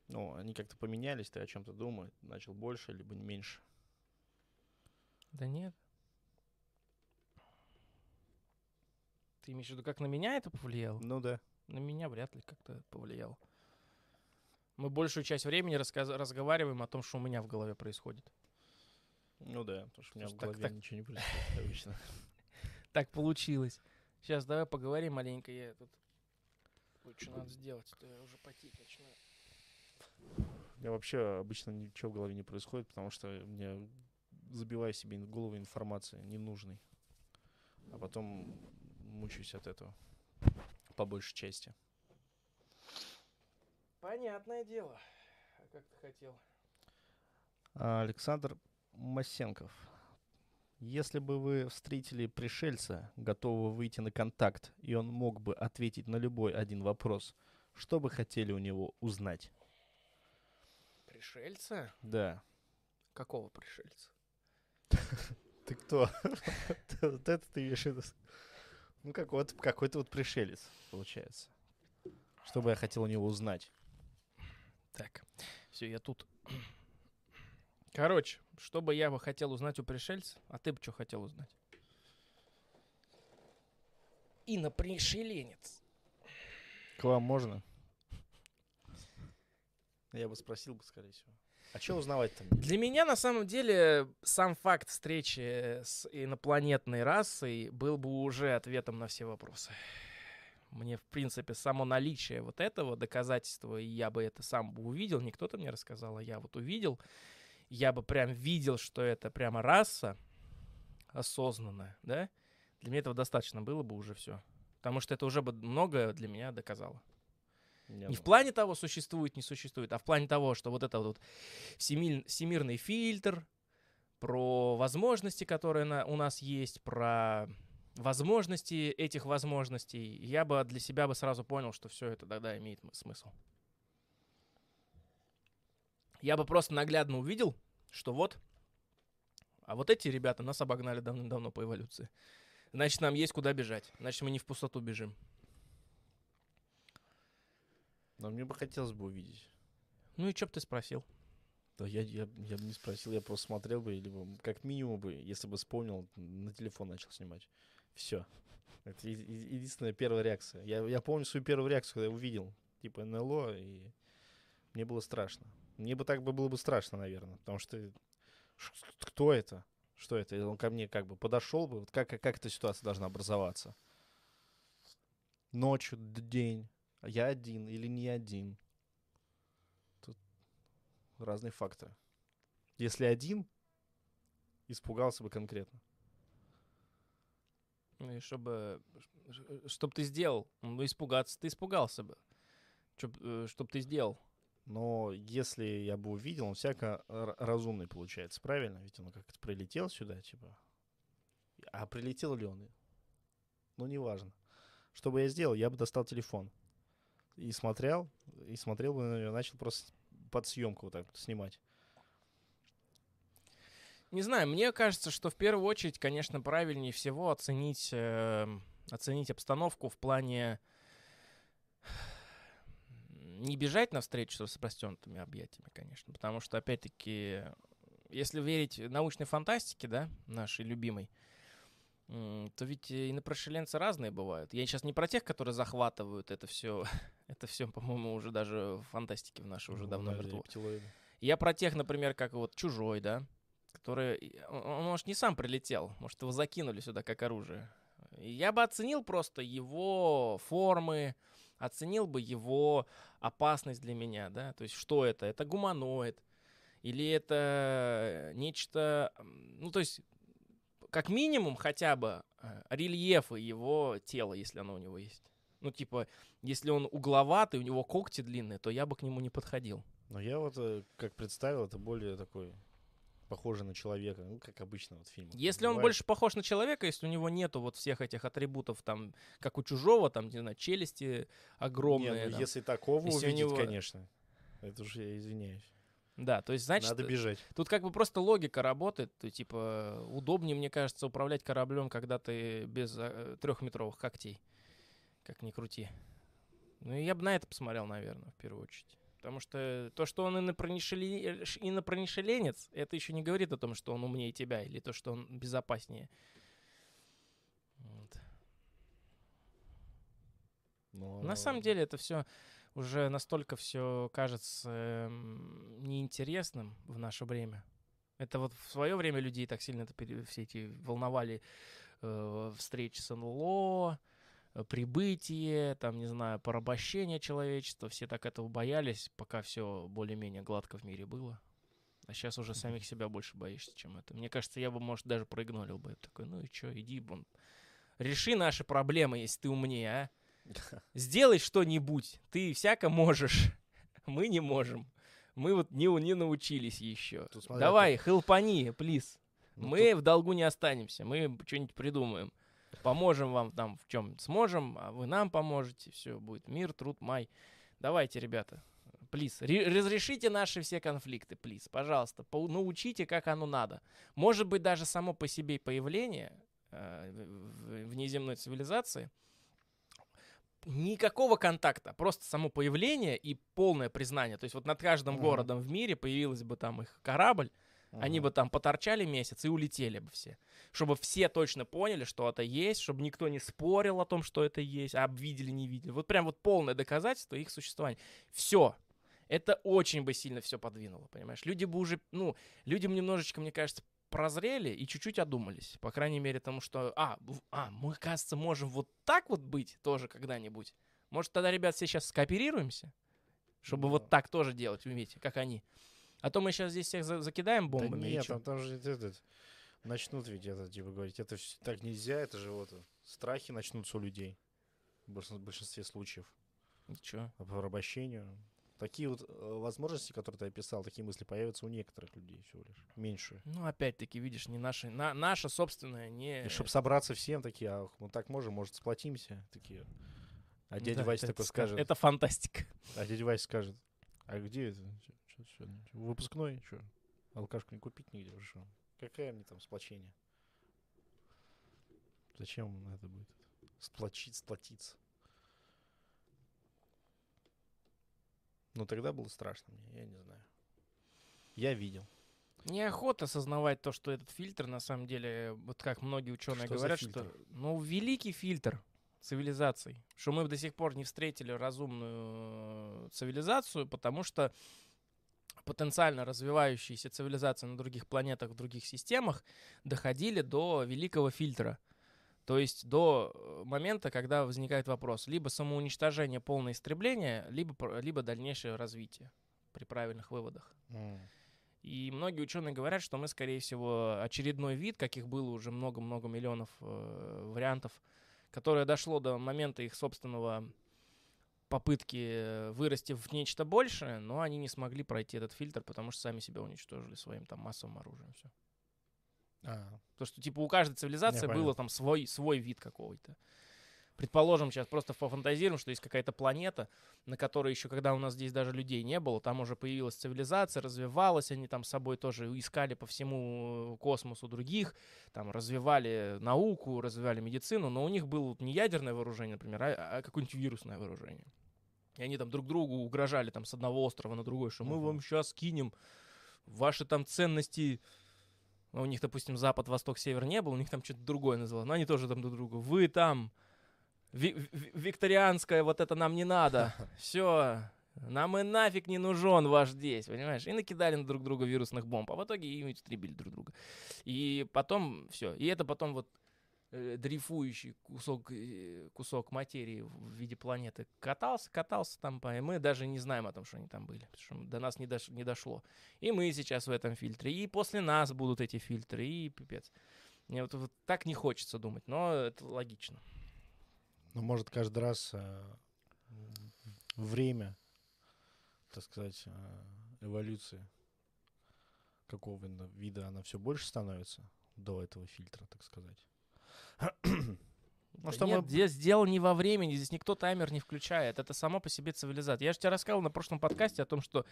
S2: Ну, они как-то поменялись, ты о чем-то думаешь, начал больше, либо меньше.
S1: Да нет. Ты имеешь в виду, как на меня это повлияло?
S2: Ну да.
S1: На меня вряд ли как-то повлияло. Мы большую часть времени рассказ- разговариваем о том, что у меня в голове происходит.
S2: Ну да, потому что у меня в голове
S1: так.
S2: ничего не происходит обычно.
S1: Так получилось. Сейчас давай поговорим маленько. Я тут что надо сделать, то я уже потеть начинаю.
S2: У меня вообще обычно ничего в голове не происходит, потому что мне забиваю себе в голову информации ненужной. А потом мучаюсь от этого. По большей части.
S1: Понятное дело. А как ты хотел?
S2: Александр Масенков. Если бы вы встретили пришельца, готового выйти на контакт, и он мог бы ответить на любой один вопрос, что бы хотели у него узнать?
S1: Пришельца?
S2: Да.
S1: Какого пришельца?
S2: Ты кто? Вот это ты имеешь в виду? Ну, какой-то вот пришелец, получается. Что бы я хотел у него узнать?
S1: Так, все, я тут. Короче, что бы я бы хотел узнать у пришельца, а ты бы что хотел узнать? Инопришеленец.
S2: К вам можно? Я бы спросил бы, скорее всего. А что узнавать-то мне?
S1: Для меня, на самом деле, сам факт встречи с инопланетной расой был бы уже ответом на все вопросы. Мне, в принципе, само наличие вот этого доказательства, и я бы это сам бы увидел, не кто-то мне рассказал, а я вот увидел, я бы прям видел, что это прямо раса осознанная, да? Для меня этого достаточно было бы уже все. Потому что это уже бы многое для меня доказало.
S2: Не,
S1: Не в плане того, существует, не существует, а в плане того, что вот это вот всемиль- всемирный фильтр, про возможности, которые на- у нас есть, про возможности этих возможностей, я бы для себя бы сразу понял, что все это тогда имеет смысл. Я бы просто наглядно увидел, что вот, а вот эти ребята нас обогнали давным-давно по эволюции. Значит, нам есть куда бежать. Значит, мы не в пустоту бежим.
S2: Но мне бы хотелось бы увидеть.
S1: Ну и что бы ты спросил?
S2: Да я, я, я бы не спросил, я просто смотрел бы, либо как минимум бы, если бы вспомнил, на телефон начал снимать. Все. Это единственная первая реакция. Я, я помню свою первую реакцию, когда я увидел, типа, НЛО, и мне было страшно. Мне бы так бы было бы страшно, наверное, потому что ш- кто это? Что это? И Он ко мне как бы подошел бы, вот как, как эта ситуация должна образоваться? Ночью, день, я один или не один? Тут разные факторы. Если один, испугался бы конкретно.
S1: Ну и чтобы, чтобы ты сделал, ну испугаться, ты испугался бы. Чтоб, э, чтоб ты сделал.
S2: Но если я бы увидел, он всяко разумный получается, правильно? Ведь он как-то прилетел сюда, типа. А прилетел ли он? Ну, неважно. Что бы я сделал? Я бы достал телефон. И смотрел, и смотрел бы на него, начал просто под съемку вот так снимать.
S1: Не знаю, мне кажется, что в первую очередь, конечно, правильнее всего оценить, э, оценить обстановку в плане не бежать навстречу с распростертыми объятиями, конечно, потому что, опять-таки, если верить научной фантастике, да, нашей любимой, то ведь и инопрошеленцы разные бывают. Я сейчас не про тех, которые захватывают это все, это все, по-моему, уже даже в фантастике в нашей уже давно
S2: Да,
S1: мертво. Я про тех, например, как вот Чужой, да, который, он, может, не сам прилетел, может, его закинули сюда как оружие. Я бы оценил просто его формы, оценил бы его опасность для меня, да, то есть что это? Это гуманоид или это нечто, ну, то есть как минимум хотя бы э, рельефы его тела, если оно у него есть. Ну, типа, если он угловатый, у него когти длинные, то я бы к нему не подходил.
S2: Но я вот э, как представил, это более такой похоже на человека, ну, как обычно вот в фильмах.
S1: Если он
S2: бывает.
S1: больше похож на человека, если у него нету вот всех этих атрибутов, там, как у чужого, там, не знаю, челюсти огромные.
S2: Не, ну,
S1: там.
S2: если такого
S1: Если
S2: увидеть,
S1: него-
S2: конечно. Это уже я извиняюсь.
S1: Да, то есть, значит,
S2: Надо бежать.
S1: тут как бы просто логика работает. То, типа, удобнее, мне кажется, управлять кораблем, когда ты без э, трехметровых когтей. Как ни крути. Ну, я бы на это посмотрел, наверное, в первую очередь. Потому что то, что он ш- инопронишеленец, это еще не говорит о том, что он умнее тебя, или то, что он безопаснее. Вот.
S2: Но...
S1: На самом деле это все уже настолько все кажется эм, неинтересным в наше время. Это вот в свое время людей так сильно это все эти волновали э, встречи с НЛО, прибытие, там, не знаю, порабощение человечества. Все так этого боялись, пока все более-менее гладко в мире было. А сейчас уже самих себя больше боишься, чем это. Мне кажется, я бы, может, даже проигнорил бы. Я такой, ну и что, иди, вон, реши наши проблемы, если ты умнее, а. Сделай что-нибудь. Ты всяко можешь. Мы не можем. Мы вот не, не научились еще.
S2: Тут смотря
S1: Давай, хелпани, плиз.
S2: Ну,
S1: Мы в долгу не останемся. Мы что-нибудь придумаем. Поможем вам там в чем сможем, а вы нам поможете. Все, будет мир, труд, май. Давайте, ребята. Плиз, разрешите наши все конфликты, плиз, пожалуйста. Пау- научите, как оно надо. Может быть, даже само по себе появление э, внеземной цивилизации никакого контакта, просто само появление и полное признание. То есть вот над каждым
S2: Мгм.
S1: городом в мире появилась бы там их корабль, они
S2: Ага.
S1: бы там поторчали месяц и улетели бы все. Чтобы все точно поняли, что это есть, чтобы никто не спорил о том, что это есть, а обвидели, не видели. Вот прям вот полное доказательство их существования. Все. Это очень бы сильно все подвинуло, понимаешь? Люди бы уже, ну, людям немножечко, мне кажется, прозрели и чуть-чуть одумались. По крайней мере, тому, что, а, а, мы, кажется, можем вот так вот быть тоже когда-нибудь. Может, тогда, ребят, все сейчас скооперируемся? Чтобы вот
S2: Да.
S1: так тоже делать, умеете, как они. А то мы сейчас здесь всех за- закидаем
S2: Да
S1: бомбами. и
S2: нет, там, там же этот, начнут ведь это, типа, говорить, это так нельзя, это же вот страхи начнутся у людей. В большин- большинстве случаев.
S1: И чё?
S2: По порабощению. Такие вот э, возможности, которые ты описал, такие мысли появятся у некоторых людей всего лишь. Меньше.
S1: Ну, опять-таки, видишь, не наши, на, наша собственная, не...
S2: И чтобы собраться всем, такие, а мы так можем, может, сплотимся? Такие. А дядя
S1: да,
S2: Вася такой
S1: ска-
S2: скажет,
S1: Это фантастика.
S2: а дядя Вася скажет, а где это? Чё- выпускной? Что? Алкашку не купить нигде? Что? Какая мне там сплочение? Зачем это будет? Сплочить, сплотиться. Ну, тогда было страшно мне, я не знаю. Я видел.
S1: Неохота осознавать то, что этот фильтр, на самом деле, вот как многие ученые
S2: Что
S1: говорят, что, ну, великий фильтр цивилизаций, что мы до сих пор не встретили разумную э, цивилизацию, потому что потенциально развивающиеся цивилизации на других планетах, в других системах доходили до великого фильтра. То есть до э, момента, когда возникает вопрос либо самоуничтожение, полное истребление, либо, либо дальнейшее развитие при правильных выводах.
S2: М.
S1: И многие ученые говорят, что мы, скорее всего, очередной вид, каких было уже много-много миллионов э, вариантов, которое дошло до момента их собственного попытки э, вырасти в нечто большее, но они не смогли пройти этот фильтр, потому что сами себя уничтожили своим там массовым оружием. Все.
S2: А,
S1: То, что типа у каждой цивилизации было там свой, свой вид какой-то. Предположим, сейчас просто пофантазируем, что есть какая-то планета, на которой еще, когда у нас здесь даже людей не было, там уже появилась цивилизация, развивалась, они там с собой тоже искали по всему э, космосу других, там развивали науку, развивали медицину, но у них было не ядерное вооружение, например, а, а какое-нибудь вирусное вооружение. И они там друг другу угрожали там с одного острова на другой, что мы вам сейчас кинем ваши там ценности ну, у них, допустим, запад, восток, север не был, у них там что-то другое называлось. Но они тоже там друг другу. Вы там, викторианское, вот это нам не надо. Все, нам и нафиг не нужен ваш здесь, понимаешь? И накидали на друг друга вирусных бомб, а в итоге и истребили друг друга. И потом все. И это потом вот э, дрейфующий кусок, э, кусок материи в виде планеты катался, катался там, по- и мы даже не знаем о том, что они там были, потому что до нас не, дош- не дошло. И мы сейчас в этом фильтре, и после нас будут эти фильтры, и пипец. Мне вот, вот так не хочется думать, но это логично.
S2: Ну, может, каждый раз э, время, так сказать, э, эволюции какого вида она все больше становится до этого фильтра, так сказать.
S1: Да
S2: что
S1: нет,
S2: мы-
S1: здесь дело не во времени, здесь никто таймер не включает. Это само по себе цивилизация. Я же тебе рассказывал на прошлом подкасте о том, что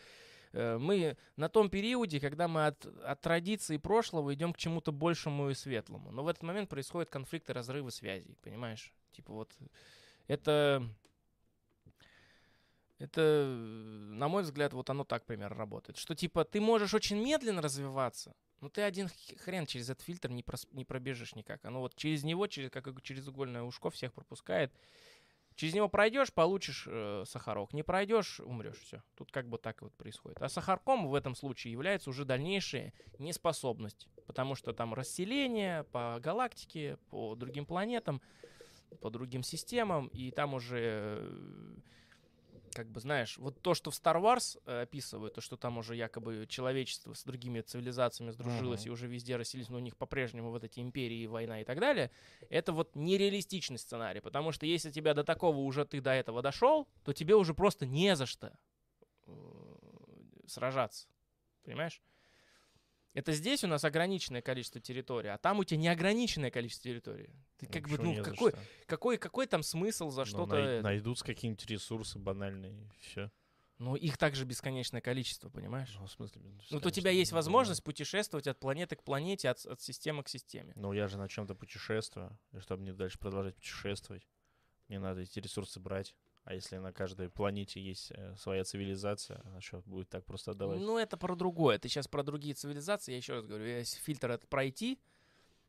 S1: э, мы на том периоде, когда мы от, от традиции прошлого идем к чему-то большему и светлому. Но в этот момент происходят конфликты, разрывы связей, понимаешь? Типа вот это... Это, на мой взгляд, вот оно так примерно работает. Что типа ты можешь очень медленно развиваться, но ты один хрен через этот фильтр не, прос- не пробежишь никак. Оно вот через него, через, как через угольное ушко всех пропускает. Через него пройдешь, получишь э, сахарок. Не пройдешь, умрешь. Все. Тут как бы так вот происходит. А сахарком в этом случае является уже дальнейшая неспособность. Потому что там расселение по галактике, по другим планетам, по другим системам. И там уже э, как бы, знаешь, вот то, что в Star Wars э, описывают, то, что там уже якобы человечество с другими цивилизациями сдружилось
S2: Мгм.
S1: и уже везде расселились, но у них по-прежнему вот эти империи, война и так далее, это вот нереалистичный сценарий, потому что если тебя до такого уже ты до этого дошел, то тебе уже просто не за что э, сражаться, понимаешь? Это здесь у нас ограниченное количество территории, а там у тебя неограниченное количество территории. Ты
S2: Ну,
S1: как бы, ну,
S2: не за
S1: какой, какой, какой там смысл за
S2: Ну,
S1: что-то...
S2: най- найдутся какие-нибудь ресурсы банальные, все.
S1: Ну, их также бесконечное количество, понимаешь?
S2: Ну, в смысле,
S1: Ну, то у тебя есть возможность путешествовать от планеты к планете, от, от системы к системе.
S2: Ну, я же на чем-то путешествую, и чтобы мне дальше продолжать путешествовать, мне надо эти ресурсы брать. А если на каждой планете есть э, своя цивилизация, она что, будет так просто отдавать?
S1: Ну, это про другое. Ты сейчас про другие цивилизации. Я еще раз говорю, если фильтр этот пройти,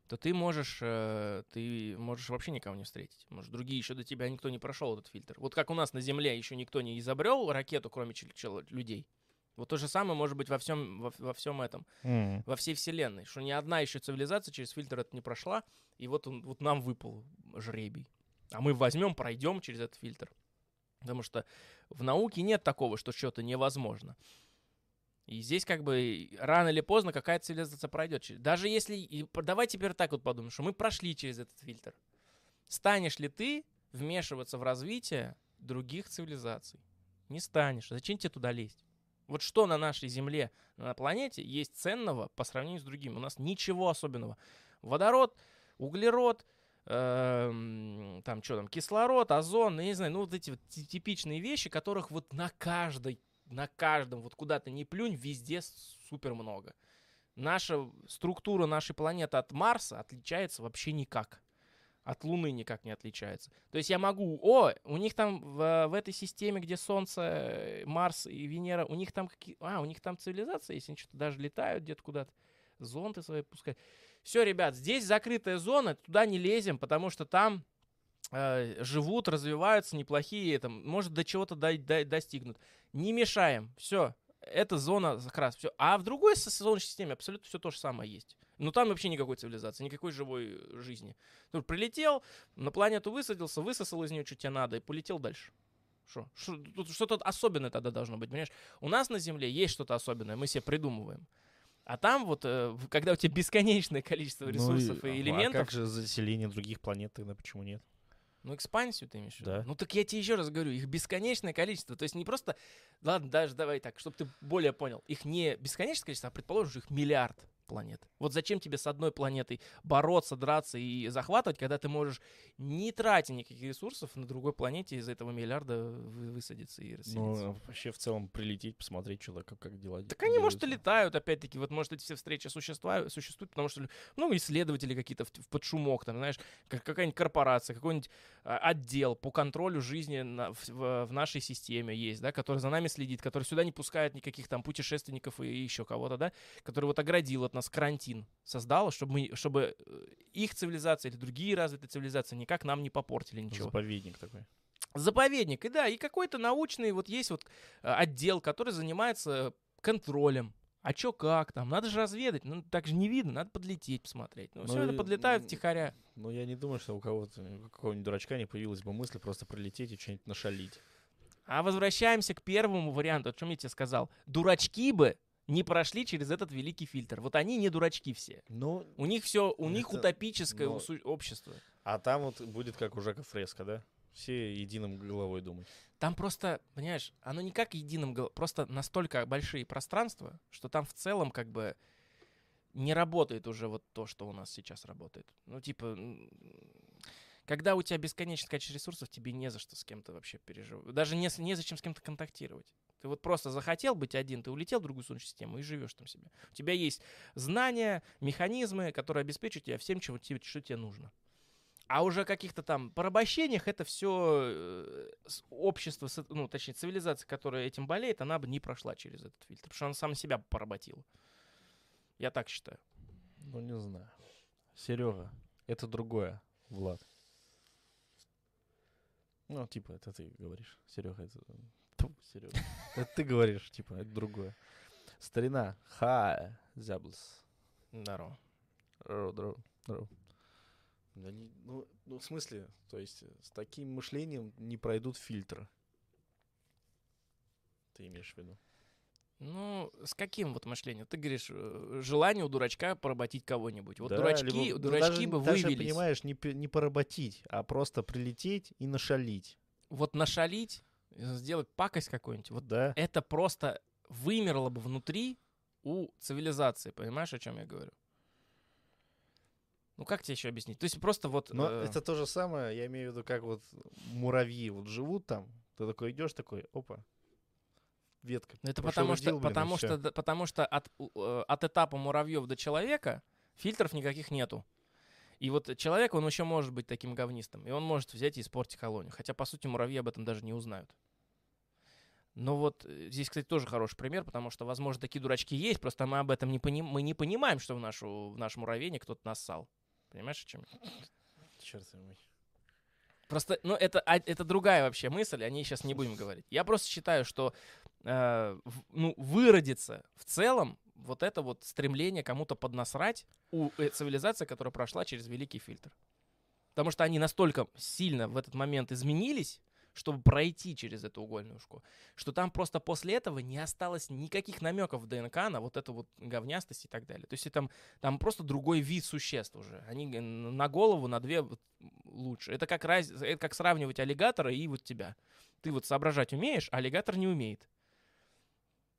S1: то ты можешь, э, ты можешь вообще никого не встретить. Может, другие еще до тебя никто не прошел этот фильтр. Вот как у нас на Земле еще никто не изобрел ракету, кроме людей. Вот то же самое может быть во всем, во, во всем этом.
S2: М.
S1: во всей вселенной, что ни одна еще цивилизация через фильтр это не прошла, и вот он, вот нам выпал жребий. А мы возьмем, пройдем через этот фильтр. Потому что в науке нет такого, что что-то невозможно. И здесь как бы рано или поздно какая-то цивилизация пройдет. Даже если... и давай теперь так вот подумаем, что мы прошли через этот фильтр. Станешь ли ты вмешиваться в развитие других цивилизаций? Не станешь. Зачем тебе туда лезть? Вот что на нашей Земле, на планете есть ценного по сравнению с другими? У нас ничего особенного. Водород, углерод, эм, там что там, кислород, озон, я не знаю, ну вот эти вот ти- типичные вещи, которых вот на каждой, на каждом, вот куда то не плюнь, везде супер много. Наша структура нашей планеты от Марса отличается вообще никак. От Луны никак не отличается. То есть я могу... О, у них там в, в этой системе, где Солнце, Марс и Венера, у них там какие... А, у них там цивилизация есть, они что-то даже летают где-то куда-то. Зонты свои пускают. Все, ребят, здесь закрытая зона, туда не лезем, потому что там э, живут, развиваются неплохие, там, может, до чего-то до- до- достигнут. Не мешаем. Все. Это зона как раз. Все. А в другой солнечной системе абсолютно все то же самое есть. Но там вообще никакой цивилизации, никакой живой э, жизни. Тут прилетел, на планету высадился, высосал из нее, что тебе надо, и полетел дальше. Что? Что-то особенное тогда должно быть, понимаешь? У нас на Земле есть что-то особенное, мы себе придумываем. А там вот, э, когда у тебя бесконечное количество
S2: Ну
S1: ресурсов и,
S2: а-
S1: элементов,
S2: А как же заселение других планет тогда, почему нет?
S1: ну, экспансию ты имеешь в виду?
S2: Да.
S1: Ну, так я тебе еще раз говорю, их бесконечное количество. То есть не просто... Ладно, даже давай так, чтобы ты более понял. Их не бесконечное количество, а предположим, их миллиард планет. Вот зачем тебе с одной планетой бороться, драться и захватывать, когда ты можешь, не тратя никаких ресурсов, на другой планете из этого миллиарда вы- высадиться и расселиться?
S2: Ну, вообще в целом прилететь, посмотреть, что как, дела.
S1: Так они, может, и летают, опять-таки, вот, может, эти все встречи существуют, существуют потому что, ну, исследователи какие-то в, в подшумок, там, знаешь, как, какая-нибудь корпорация, какой-нибудь а, отдел по контролю жизни на- в, в- в нашей системе есть, да, который за нами следит, который сюда не пускает никаких там путешественников и еще кого-то, да, который вот оградил от нас карантин, создал, чтобы, мы, чтобы э, их цивилизация или другие развитые цивилизации никак нам не попортили ничего
S2: Заповедник такой.
S1: заповедник, и да, и какой-то научный, вот есть вот э, отдел, который занимается контролем. А чё как там? Надо же разведать. Ну, так же не видно, надо подлететь, посмотреть. Ну,
S2: Ну
S1: все это
S2: и,
S1: подлетают
S2: м,
S1: втихаря.
S2: Ну, я не думаю, что у кого-то, у какого-нибудь дурачка не появилась бы мысль просто прилететь и что-нибудь нашалить.
S1: А возвращаемся к первому варианту, о чем я тебе сказал. Дурачки бы не прошли через этот великий фильтр. Вот они не дурачки все.
S2: Ну,
S1: У них все, у них
S2: Это-
S1: утопическое
S2: но-
S1: усу- общество.
S2: а там вот будет как у Жака Фреска, да? Все единым головой думать.
S1: Там просто, понимаешь, оно не как единым, гол- просто настолько большие пространства, что там в целом как бы не работает уже вот то, что у нас сейчас работает. Ну, типа, Когда у тебя бесконечное количество ресурсов, тебе не за что с кем-то вообще переживать. Даже не, с- незачем с кем-то контактировать. Ты вот просто захотел быть один, ты улетел в другую солнечную систему и живешь там себе. У тебя есть знания, механизмы, которые обеспечат тебя всем, чего тебе, что тебе нужно. А уже о каких-то там порабощениях это все общество, с- ну, точнее, цивилизация, которая этим болеет, она бы не прошла через этот фильтр, потому что она сам себя поработила. Я так считаю.
S2: Ну, не знаю. Серега, это другое, Влад. Ну, типа, это ты говоришь. Серега, это... Серега. Это ты говоришь, типа, это другое. Старина. Ха, зяблс.
S1: Здорово.
S2: Дро. Да не- ну, ну, в смысле, то есть с таким мышлением не пройдут фильтры. Ты имеешь в виду?
S1: Ну, с каким вот мышлением? Ты говоришь, э, желание у дурачка поработить кого-нибудь. Вот
S2: Да,
S1: дурачки,
S2: либо- ну,
S1: дурачки
S2: даже,
S1: бы
S2: даже,
S1: вывелись.
S2: понимаешь, не, не поработить, а просто прилететь и нашалить.
S1: Вот нашалить, э, сделать пакость какую-нибудь, вот
S2: Да?
S1: это просто вымерло бы внутри у цивилизации. Понимаешь, о чем я говорю? Ну, как тебе еще объяснить? То есть просто вот...
S2: Но
S1: э,
S2: это то же самое, я имею в виду, как вот муравьи вот живут там, ты такой идешь такой, опа, ветка.
S1: Ну, Это потому что,
S2: пошелудил, блин,
S1: потому, что, д- потому что от, э, от этапа муравьев до человека фильтров никаких нету. И вот человек, он еще может быть таким говнистым. И он может взять и испортить колонию. Хотя, по сути, муравьи об этом даже не узнают. Но вот э, здесь, кстати, тоже хороший пример, потому что, возможно, такие дурачки есть, просто мы об этом не, поним... мы не понимаем, что в, нашу... в наш муравейник кто-то нассал. Понимаешь, о чем я?
S2: Чёрт возьми.
S1: Просто, ну, это, а- это другая вообще мысль, о ней сейчас не будем говорить. Я просто считаю, что э, ну, выродится в целом вот это вот стремление кому-то поднасрать у э, цивилизации, которая прошла через великий фильтр. Потому что они настолько сильно в этот момент изменились, чтобы пройти через эту угольную школу, что там просто после этого не осталось никаких намеков в ДНК на вот эту вот говнястость и так далее. То есть там, там просто другой вид существ уже. Они на голову, на две лучше. Это как, раз, это как сравнивать аллигатора и вот тебя. Ты вот соображать умеешь, а аллигатор не умеет.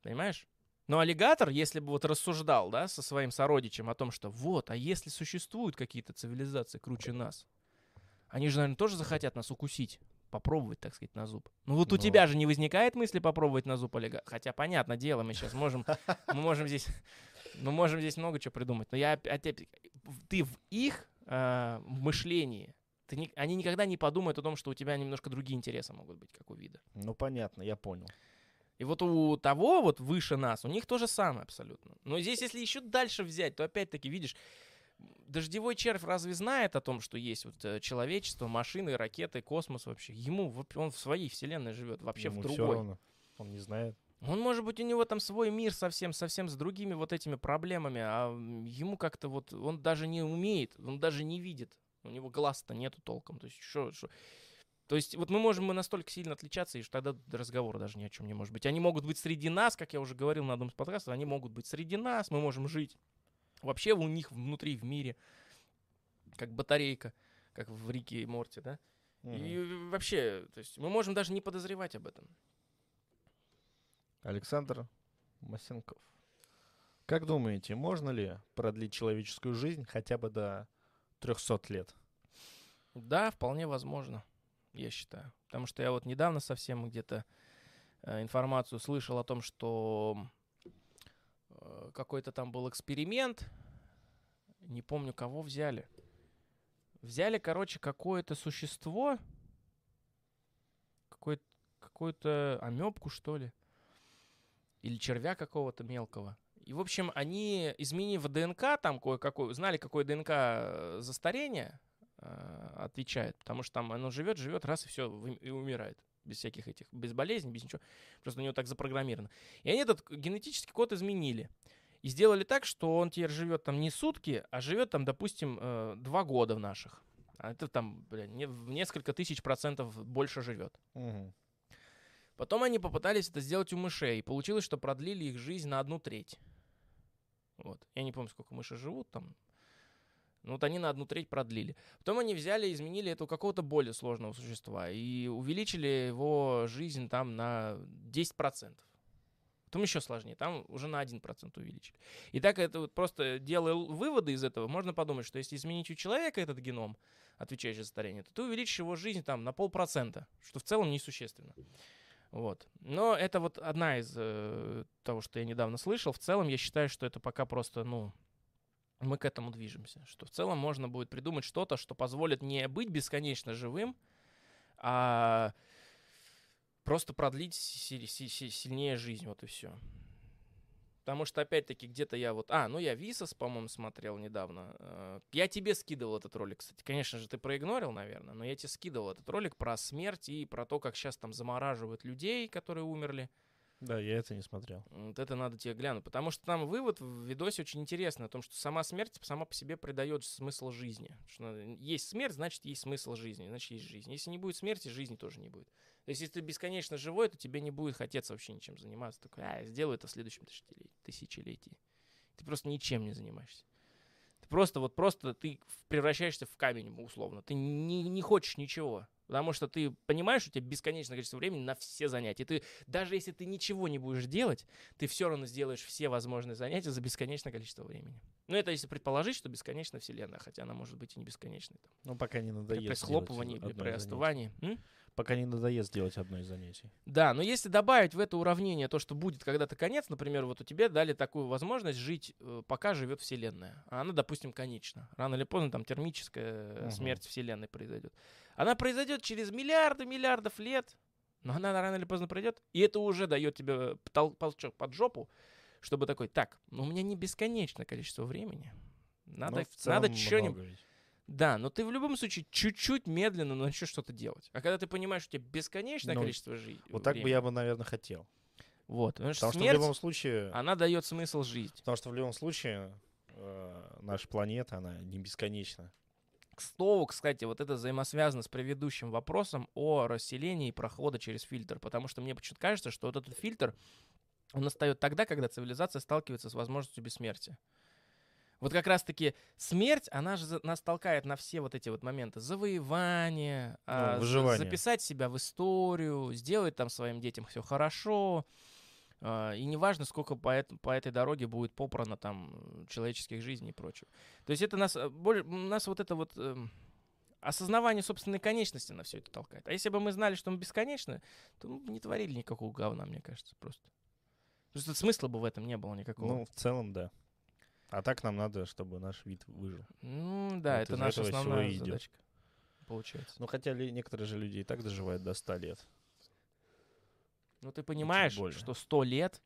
S1: Понимаешь? Но аллигатор, если бы вот рассуждал, да, со своим сородичем о том, что вот, а если существуют какие-то цивилизации круче нас, они же, наверное, тоже захотят нас укусить, попробовать, так сказать, на зуб. Ну вот у
S2: Ну.
S1: тебя же не возникает мысли попробовать на зуб аллигатора. Хотя, понятное дело, мы сейчас можем, мы можем здесь, мы можем здесь много чего придумать. Но я оп- опять, ты в их э, мышлении, ты ни- они никогда не подумают о том, что у тебя немножко другие интересы могут быть, как у вида.
S2: Ну, понятно, я понял.
S1: И вот у того вот выше нас, у них то же самое абсолютно. Но здесь, если еще дальше взять, то опять-таки, видишь, дождевой червь разве знает о том, что есть вот э, человечество, машины, ракеты, космос вообще? Ему, он в своей вселенной живет, вообще
S2: Ему
S1: в другой.
S2: равно. Он не знает.
S1: Он, может быть, у него там свой мир совсем, совсем с другими вот этими проблемами, а ему как-то вот, он даже не умеет, он даже не видит. У него глаз-то нету толком. То есть, что, что- То есть, вот мы можем мы настолько сильно отличаться, и что тогда разговора даже ни о чем не может быть. Они могут быть среди нас, как я уже говорил на одном из подкастов, они могут быть среди нас, мы можем жить вообще у них внутри, в мире, как батарейка, как в Рике и Морте, да?
S2: Мгм.
S1: И вообще, то есть, мы можем даже не подозревать об этом.
S2: Александр Масенков. Как думаете, можно ли продлить человеческую жизнь хотя бы до 300 лет?
S1: Да, вполне возможно, я считаю. Потому что я вот недавно совсем где-то э, информацию слышал о том, что э, какой-то там был эксперимент, не помню, кого взяли. Взяли, короче, какое-то существо, какой- какую-то амебку, что ли, или червя какого-то мелкого. И, в общем, они, изменив ДНК там кое-какой, знали, какое ДНК э, за старение э, отвечает, потому что там оно живет, живет, раз и все, и умирает. Без всяких этих, без болезней, без ничего. Просто у него так запрограммировано. И они этот генетический код изменили. И сделали так, что он теперь живет там не сутки, а живет там, допустим, э, два года в наших. А это там, бля, не- в несколько тысяч процентов больше живет.
S2: Мгм.
S1: Потом они попытались это сделать у мышей. И получилось, что продлили их жизнь на одну треть. Вот. Я не помню, сколько мыши живут там. Ну вот они на одну треть продлили. Потом они взяли и изменили это у какого-то более сложного существа. И увеличили его жизнь там на 10%. Потом еще сложнее, там уже на 1% увеличили. И так это вот просто делая выводы из этого, можно подумать, что если изменить у человека этот геном, отвечающий за старение, то ты увеличишь его жизнь там на полпроцента, что в целом несущественно. Вот. Но это вот одна из э, того, что я недавно слышал. В целом я считаю, что это пока просто, ну, мы к этому движемся. Что в целом можно будет придумать что-то, что позволит не быть бесконечно живым, а просто продлить сильнее жизнь, вот и все. Потому что, опять-таки, где-то я вот... А, ну я Висас, по-моему, смотрел недавно. Э, я тебе скидывал этот ролик, кстати. Конечно же, ты проигнорил, наверное, но я тебе скидывал этот ролик про смерть и про то, как сейчас там замораживают людей, которые умерли.
S2: Да, я это не смотрел.
S1: Вот это надо тебе глянуть. Потому что там вывод в видосе очень интересный о том, что сама смерть сама по себе придает смысл жизни. Что есть смерть, значит, есть смысл жизни, значит, есть жизнь. Если не будет смерти, жизни тоже не будет. То есть, если ты бесконечно живой, то тебе не будет хотеться вообще ничем заниматься. Такой, а, сделаю это в следующем тысячелетии. Ты просто ничем не занимаешься. Ты просто, вот просто ты превращаешься в камень, условно. Ты не, не хочешь ничего. Потому что ты понимаешь, что у тебя бесконечное количество времени на все занятия. Ты, даже если ты ничего не будешь делать, ты все равно сделаешь все возможные занятия за бесконечное количество времени. Ну, это если предположить, что бесконечна Вселенная, хотя она может быть и не бесконечной. Там.
S2: Ну, пока не надоест.
S1: При схлопывании или при остывании.
S2: Пока не надоест делать одно из занятий.
S1: Да, но если добавить в это уравнение то, что будет когда-то конец, например, вот у тебя дали такую возможность жить, э, пока живет Вселенная. А она, допустим, конечна. Рано или поздно там термическая угу. смерть Вселенной произойдет. Она произойдет через миллиарды миллиардов лет, но она рано или поздно пройдет. И это уже дает тебе толчок под жопу, чтобы такой, так, ну у меня не бесконечное количество времени. Надо, ну, надо что-нибудь. Да, но ты в любом случае чуть-чуть медленно начнешь что-то делать. А когда ты понимаешь, что у тебя бесконечное ну, количество жизни.
S2: Вот так бы я бы, наверное, хотел.
S1: Вот. Потому,
S2: потому
S1: что, смерть,
S2: в любом случае...
S1: Она дает смысл жизни.
S2: Потому что в любом случае э, наша планета, она не бесконечна.
S1: К слову, кстати, вот это взаимосвязано с предыдущим вопросом о расселении прохода через фильтр. Потому что мне почему-то кажется, что вот этот фильтр, он настает тогда, когда цивилизация сталкивается с возможностью бессмертия. Вот как раз-таки смерть, она же нас толкает на все вот эти вот моменты. Завоевание, ну, а, записать себя в историю, сделать там своим детям все хорошо. А, и неважно, сколько по, по этой дороге будет попрано там человеческих жизней и прочего. То есть это нас, э, более, нас вот это вот э, осознавание собственной конечности на все это толкает. А если бы мы знали, что мы бесконечны, то мы бы не творили никакого говна, мне кажется, просто. Что смысла бы в этом не было никакого.
S2: Ну, в целом, да. А так нам надо, чтобы наш вид выжил.
S1: Ну да, вот это наша основная задачка. Получается.
S2: Ну хотя ли, некоторые же люди и так доживают до 100 лет.
S1: Ну ты понимаешь, что 100 лет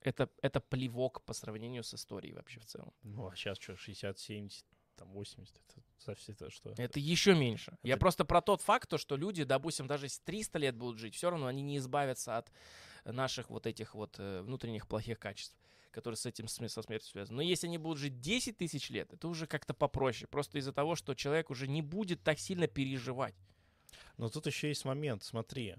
S1: это, это плевок по сравнению с историей вообще в целом.
S2: Ну а сейчас что, 60, 70, там 80, это совсем это что?
S1: Это еще меньше. Это... Я просто про тот факт, то, что люди, допустим, даже если 300 лет будут жить, все равно они не избавятся от наших вот этих вот э, внутренних плохих качеств которые с этим со смертью связаны. Но если они будут жить 10 тысяч лет, это уже как-то попроще. Просто из-за того, что человек уже не будет так сильно переживать.
S2: Но тут еще есть момент, смотри.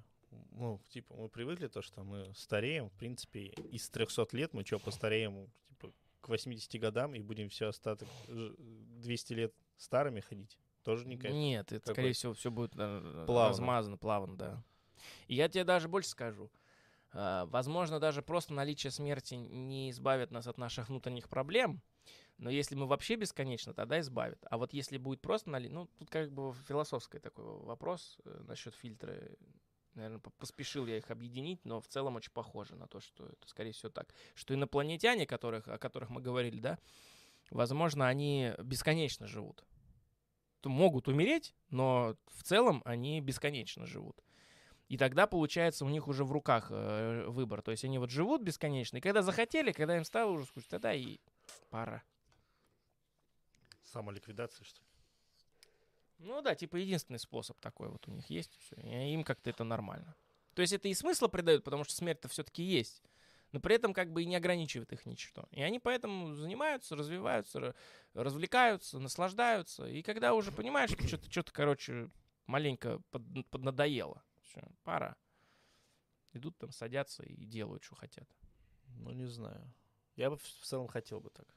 S2: Ну, типа, мы привыкли то, что мы стареем. В принципе, из 300 лет мы что, постареем типа, к 80 годам и будем все остаток 200 лет старыми ходить? Тоже не кайф.
S1: Нет, это, скорее всего, все будет э, плавно. размазано, плавно, да. И я тебе даже больше скажу. А, возможно, даже просто наличие смерти не избавит нас от наших внутренних проблем, но если мы вообще бесконечно, тогда избавит. А вот если будет просто налить, ну, тут как бы философский такой вопрос э, насчет фильтра. Наверное, поспешил я их объединить, но в целом очень похоже на то, что это, скорее всего, так. Что инопланетяне, которых, о которых мы говорили, да, возможно, они бесконечно живут. Могут умереть, но в целом они бесконечно живут. И тогда, получается, у них уже в руках э, выбор. То есть они вот живут бесконечно. И когда захотели, когда им стало уже скучно, тогда и пора.
S2: Самоликвидация, что ли?
S1: Ну да, типа единственный способ такой вот у них есть. Все. И им как-то это нормально. То есть это и смысла придает, потому что смерть-то все-таки есть. Но при этом как бы и не ограничивает их ничто. И они поэтому занимаются, развиваются, развлекаются, наслаждаются. И когда уже понимаешь, что что-то, что-то короче, маленько под, поднадоело, все, пора. Идут там, садятся и делают, что хотят.
S2: Ну, не знаю. Я бы в целом хотел бы так.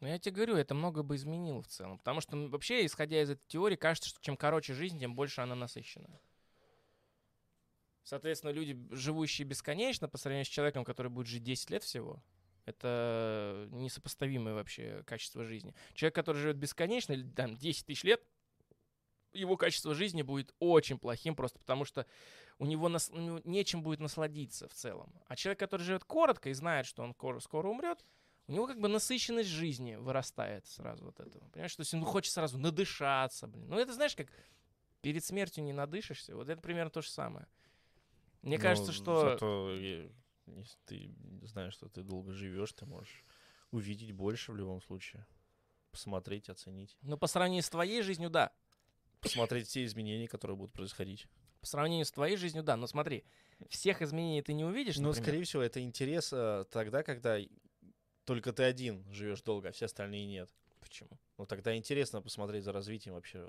S1: Ну, я тебе говорю, это много бы изменило в целом. Потому что вообще, исходя из этой теории, кажется, что чем короче жизнь, тем больше она насыщенная. Соответственно, люди, живущие бесконечно, по сравнению с человеком, который будет жить 10 лет всего, это несопоставимое вообще качество жизни. Человек, который живет бесконечно, или там 10 тысяч лет, его качество жизни будет очень плохим, просто потому что у него, нас, у него нечем будет насладиться в целом. А человек, который живет коротко и знает, что он скоро, скоро умрет, у него как бы насыщенность жизни вырастает сразу вот этого. Понимаешь, то есть он хочет сразу надышаться, блин. Ну это знаешь, как перед смертью не надышишься. Вот это примерно то же самое. Мне
S2: Ну,
S1: кажется, что...
S2: Зато, если ты знаешь, что ты долго живешь, ты можешь увидеть больше в любом случае. Посмотреть, оценить.
S1: Ну, по сравнению с твоей жизнью, да.
S2: Посмотреть все изменения, которые будут происходить.
S1: По сравнению с твоей жизнью, да. Но смотри, всех изменений ты не увидишь,
S2: Но,
S1: например.
S2: скорее всего, это интерес э, тогда, когда только ты один живешь долго, а все остальные нет.
S1: Почему?
S2: Ну, тогда интересно посмотреть за развитием вообще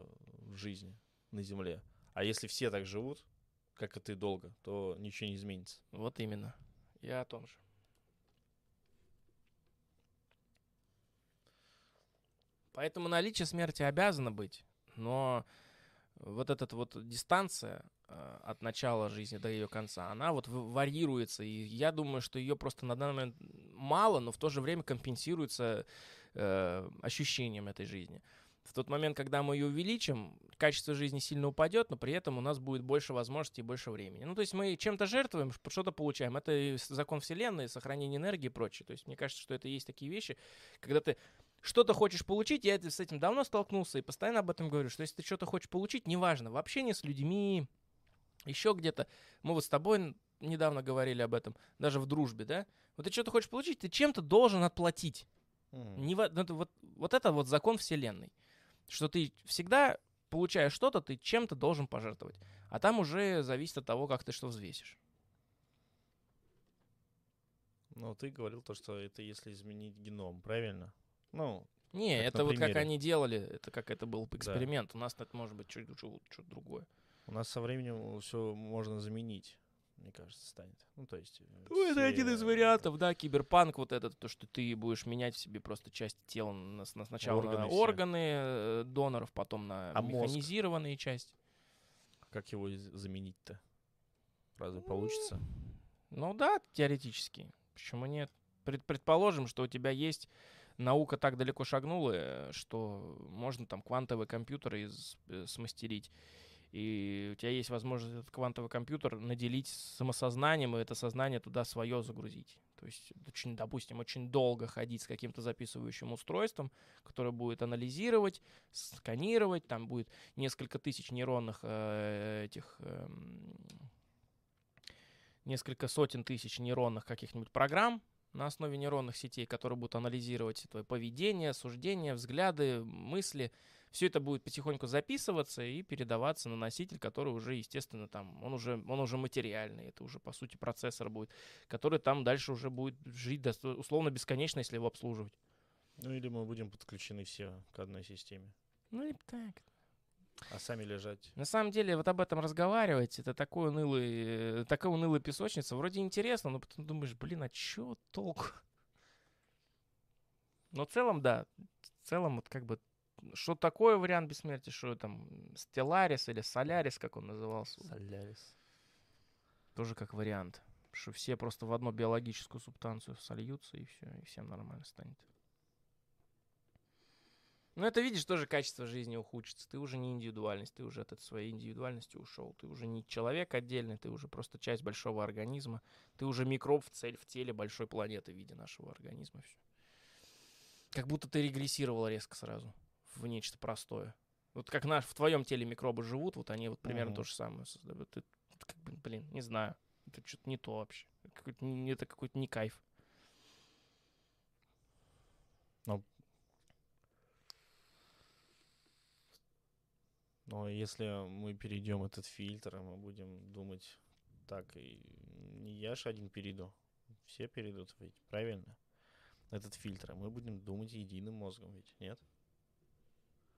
S2: в жизни на Земле. А если все так живут, как и ты долго, то ничего не изменится.
S1: Вот именно. Я о том же. Поэтому наличие смерти обязано быть, но вот эта вот дистанция э, от начала жизни до ее конца, она вот варьируется, и я думаю, что ее просто на данный момент мало, но в то же время компенсируется э, ощущением этой жизни. В тот момент, когда мы ее увеличим, качество жизни сильно упадет, но при этом у нас будет больше возможностей и больше времени. Ну, то есть мы чем-то жертвуем, что-то получаем. Это закон Вселенной, сохранение энергии и прочее. То есть мне кажется, что это есть такие вещи, когда ты что-то хочешь получить, я с этим давно столкнулся и постоянно об этом говорю, что если ты что-то хочешь получить, неважно, в общении с людьми, еще где-то, мы вот с тобой недавно говорили об этом, даже в дружбе, да, вот ты что-то хочешь получить, ты чем-то должен отплатить.
S2: Мгм.
S1: Не ну, вот, вот это вот закон вселенной. Что ты всегда получаешь что-то, ты чем-то должен пожертвовать. А там уже зависит от того, как ты что взвесишь.
S2: Ну, ты говорил то, что это если изменить геном, правильно? Ну,
S1: Не,
S2: Как
S1: это вот как они делали, это как это был эксперимент. У нас это может быть чуть- что-то другое.
S2: у нас со временем все можно заменить, мне кажется, станет. Ну, то есть... э,
S1: Ну, это
S2: все,
S1: один из вариантов, да, киберпанк, вот этот, то, что ты будешь менять в себе просто часть тела на, на- сначала на
S2: Органы все.
S1: органы э, доноров, потом на
S2: А мозг?
S1: механизированные части.
S2: Как его заменить-то? Разве получится?
S1: Ну да, теоретически. Почему нет? Пред- предположим, что у тебя есть наука так далеко шагнула, э, что можно там квантовые компьютеры из- э, смастерить. И у тебя есть возможность этот квантовый компьютер наделить самосознанием, и это сознание туда свое загрузить. То есть, очень, допустим, очень долго ходить с каким-то записывающим устройством, которое будет анализировать, сканировать, там будет несколько тысяч нейронных э, этих эм, несколько сотен тысяч нейронных каких-нибудь программ на основе нейронных сетей, которые будут анализировать твое поведение, суждения, взгляды, мысли. Все это будет потихоньку записываться и передаваться на носитель, который уже, естественно, там, он уже, он уже материальный, это уже, по сути, процессор будет, который там дальше уже будет жить условно бесконечно, если его обслуживать.
S2: Ну, или мы будем подключены все к одной системе,
S1: Ну и так.
S2: А сами лежать.
S1: На самом деле, вот об этом разговаривать, это такой унылый, э, такая унылая песочница. Вроде интересно, но потом думаешь, блин, а чё толку? Но в целом, да. В целом, вот как бы, что такое вариант бессмертия, что там, Стелларис или Солярис, как он назывался,
S2: Солярис.
S1: тоже как вариант. Что все просто в одну биологическую субстанцию сольются, и все, и всем нормально станет. Ну, это, видишь, тоже качество жизни ухудшится. Ты уже не индивидуальность, ты уже от этой своей индивидуальности ушел. Ты уже не человек отдельный, ты уже просто часть большого организма. Ты уже микроб в, цель, в теле большой планеты в виде нашего организма. Всё. Как будто ты регрессировал резко сразу в нечто простое. Вот как наш, в твоем теле микробы живут, вот они вот примерно
S2: Мгм.
S1: то же самое создают. Ты, как бы, блин, не знаю. Это что-то не то вообще. Какой-то это какой-то не кайф.
S2: Но если мы перейдем этот фильтр, мы будем думать так, и не я ж один перейду, все перейдут, ведь правильно? Этот фильтр, а мы будем думать единым мозгом, ведь нет?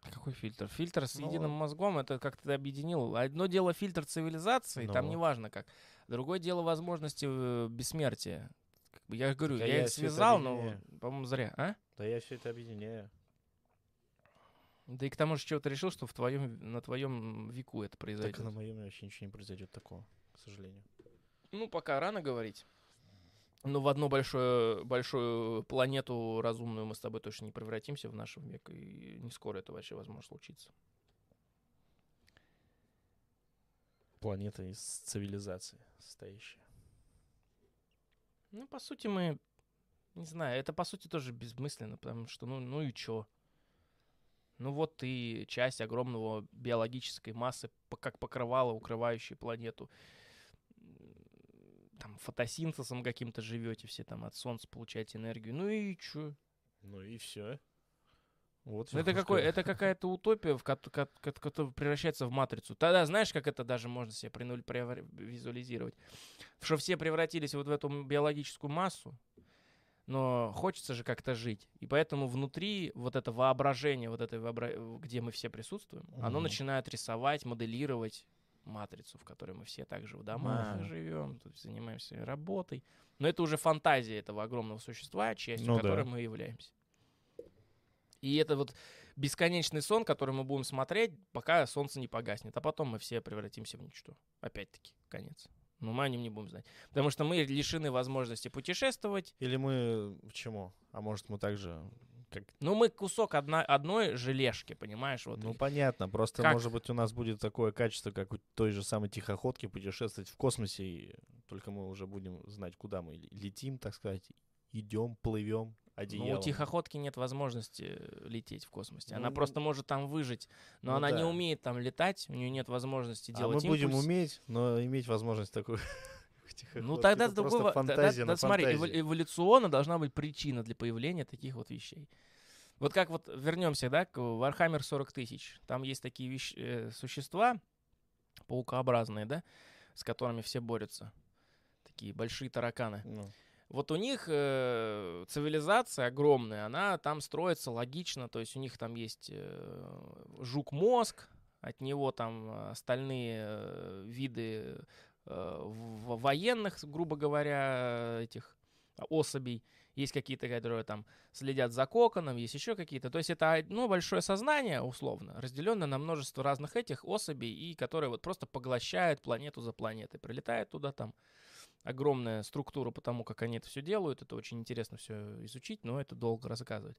S1: Какой фильтр? Фильтр с
S2: Ну,
S1: единым мозгом, это как ты объединил. Одно дело фильтр цивилизации, там
S2: Ну.
S1: неважно как. Другое дело возможности э, бессмертия. Я говорю,
S2: а
S1: я,
S2: я
S1: их связал, но, по-моему, зря. А?
S2: Да я все это объединяю.
S1: Да и к тому же, чего ты решил, что в твоем, на твоем веку это
S2: Так
S1: произойдет.
S2: на моем вообще ничего не произойдет такого. сожалению.
S1: Ну, пока рано говорить. Но в одну большую, большую планету разумную мы с тобой точно не превратимся в нашем век, и не скоро это вообще возможно случиться.
S2: Планета из цивилизации состоящая.
S1: Ну, по сути, мы... Не знаю, это, по сути, тоже бессмысленно, потому что, ну, ну и чё? Ну вот ты часть огромного биологической массы, как покрывало, укрывающей планету. Там фотосинтезом каким-то живете все, там от солнца получаете энергию. Ну и чё?
S2: Ну и все. Вот
S1: Ну, это, какой, это какая-то утопия, в кот- кот- кот- которая превращается в матрицу. Тогда знаешь, как это даже можно себе принуль- визуализировать? Что все превратились вот в эту биологическую массу, но хочется же как-то жить. И поэтому внутри вот это воображение, вот это вообра- где мы все присутствуем, оно
S2: Мгм.
S1: начинает рисовать, моделировать матрицу, в которой мы все также в домах
S2: Ага.
S1: живем, тут занимаемся работой. Но это уже фантазия этого огромного существа, частью
S2: Ну да.
S1: которой мы являемся. И это вот бесконечный сон, который мы будем смотреть, пока солнце не погаснет. А потом мы все превратимся в ничто. Опять-таки, конец. Но мы о нем не будем знать. Потому что мы лишены возможности путешествовать.
S2: Или мы в чему? А может мы также как
S1: Ну, мы кусок одна, одной желешки, понимаешь? Вот.
S2: Ну, понятно. Просто,
S1: Как?
S2: может быть, у нас будет такое качество, как у той же самой тихоходки, путешествовать в космосе, и только мы уже будем знать, куда мы летим, так сказать, идем, плывем,
S1: Ну,
S2: одеялом.
S1: у тихоходки нет возможности э, лететь в космосе. Она
S2: Ну,
S1: просто может там выжить, но
S2: ну
S1: она не
S2: да.
S1: умеет там летать, у нее нет возможности
S2: А мы
S1: делать
S2: будем
S1: импульс.
S2: уметь, но иметь возможность такую
S1: Ну тогда
S2: это
S1: тогда-
S2: фантазия
S1: тогда
S2: на
S1: смотри, эволюционно должна быть причина для появления таких вот вещей. Вот как вот вернемся, да, к Warhammer 40 тысяч. Там есть такие вещ- э, существа, паукообразные, да, с которыми все борются. Такие большие тараканы.
S2: Ну,
S1: Вот у них э, цивилизация огромная, она там строится логично, то есть у них там есть э, жук-мозг, от него там остальные э, виды э, военных, грубо говоря, этих особей. Есть какие-то, которые там следят за коконом, есть еще какие-то. То есть это одно большое сознание, условно, разделенное на множество разных этих особей, и которые вот просто поглощают планету за планетой. Прилетает туда там огромная структура по тому, как они это все делают. Это очень интересно все изучить, но это долго рассказывать.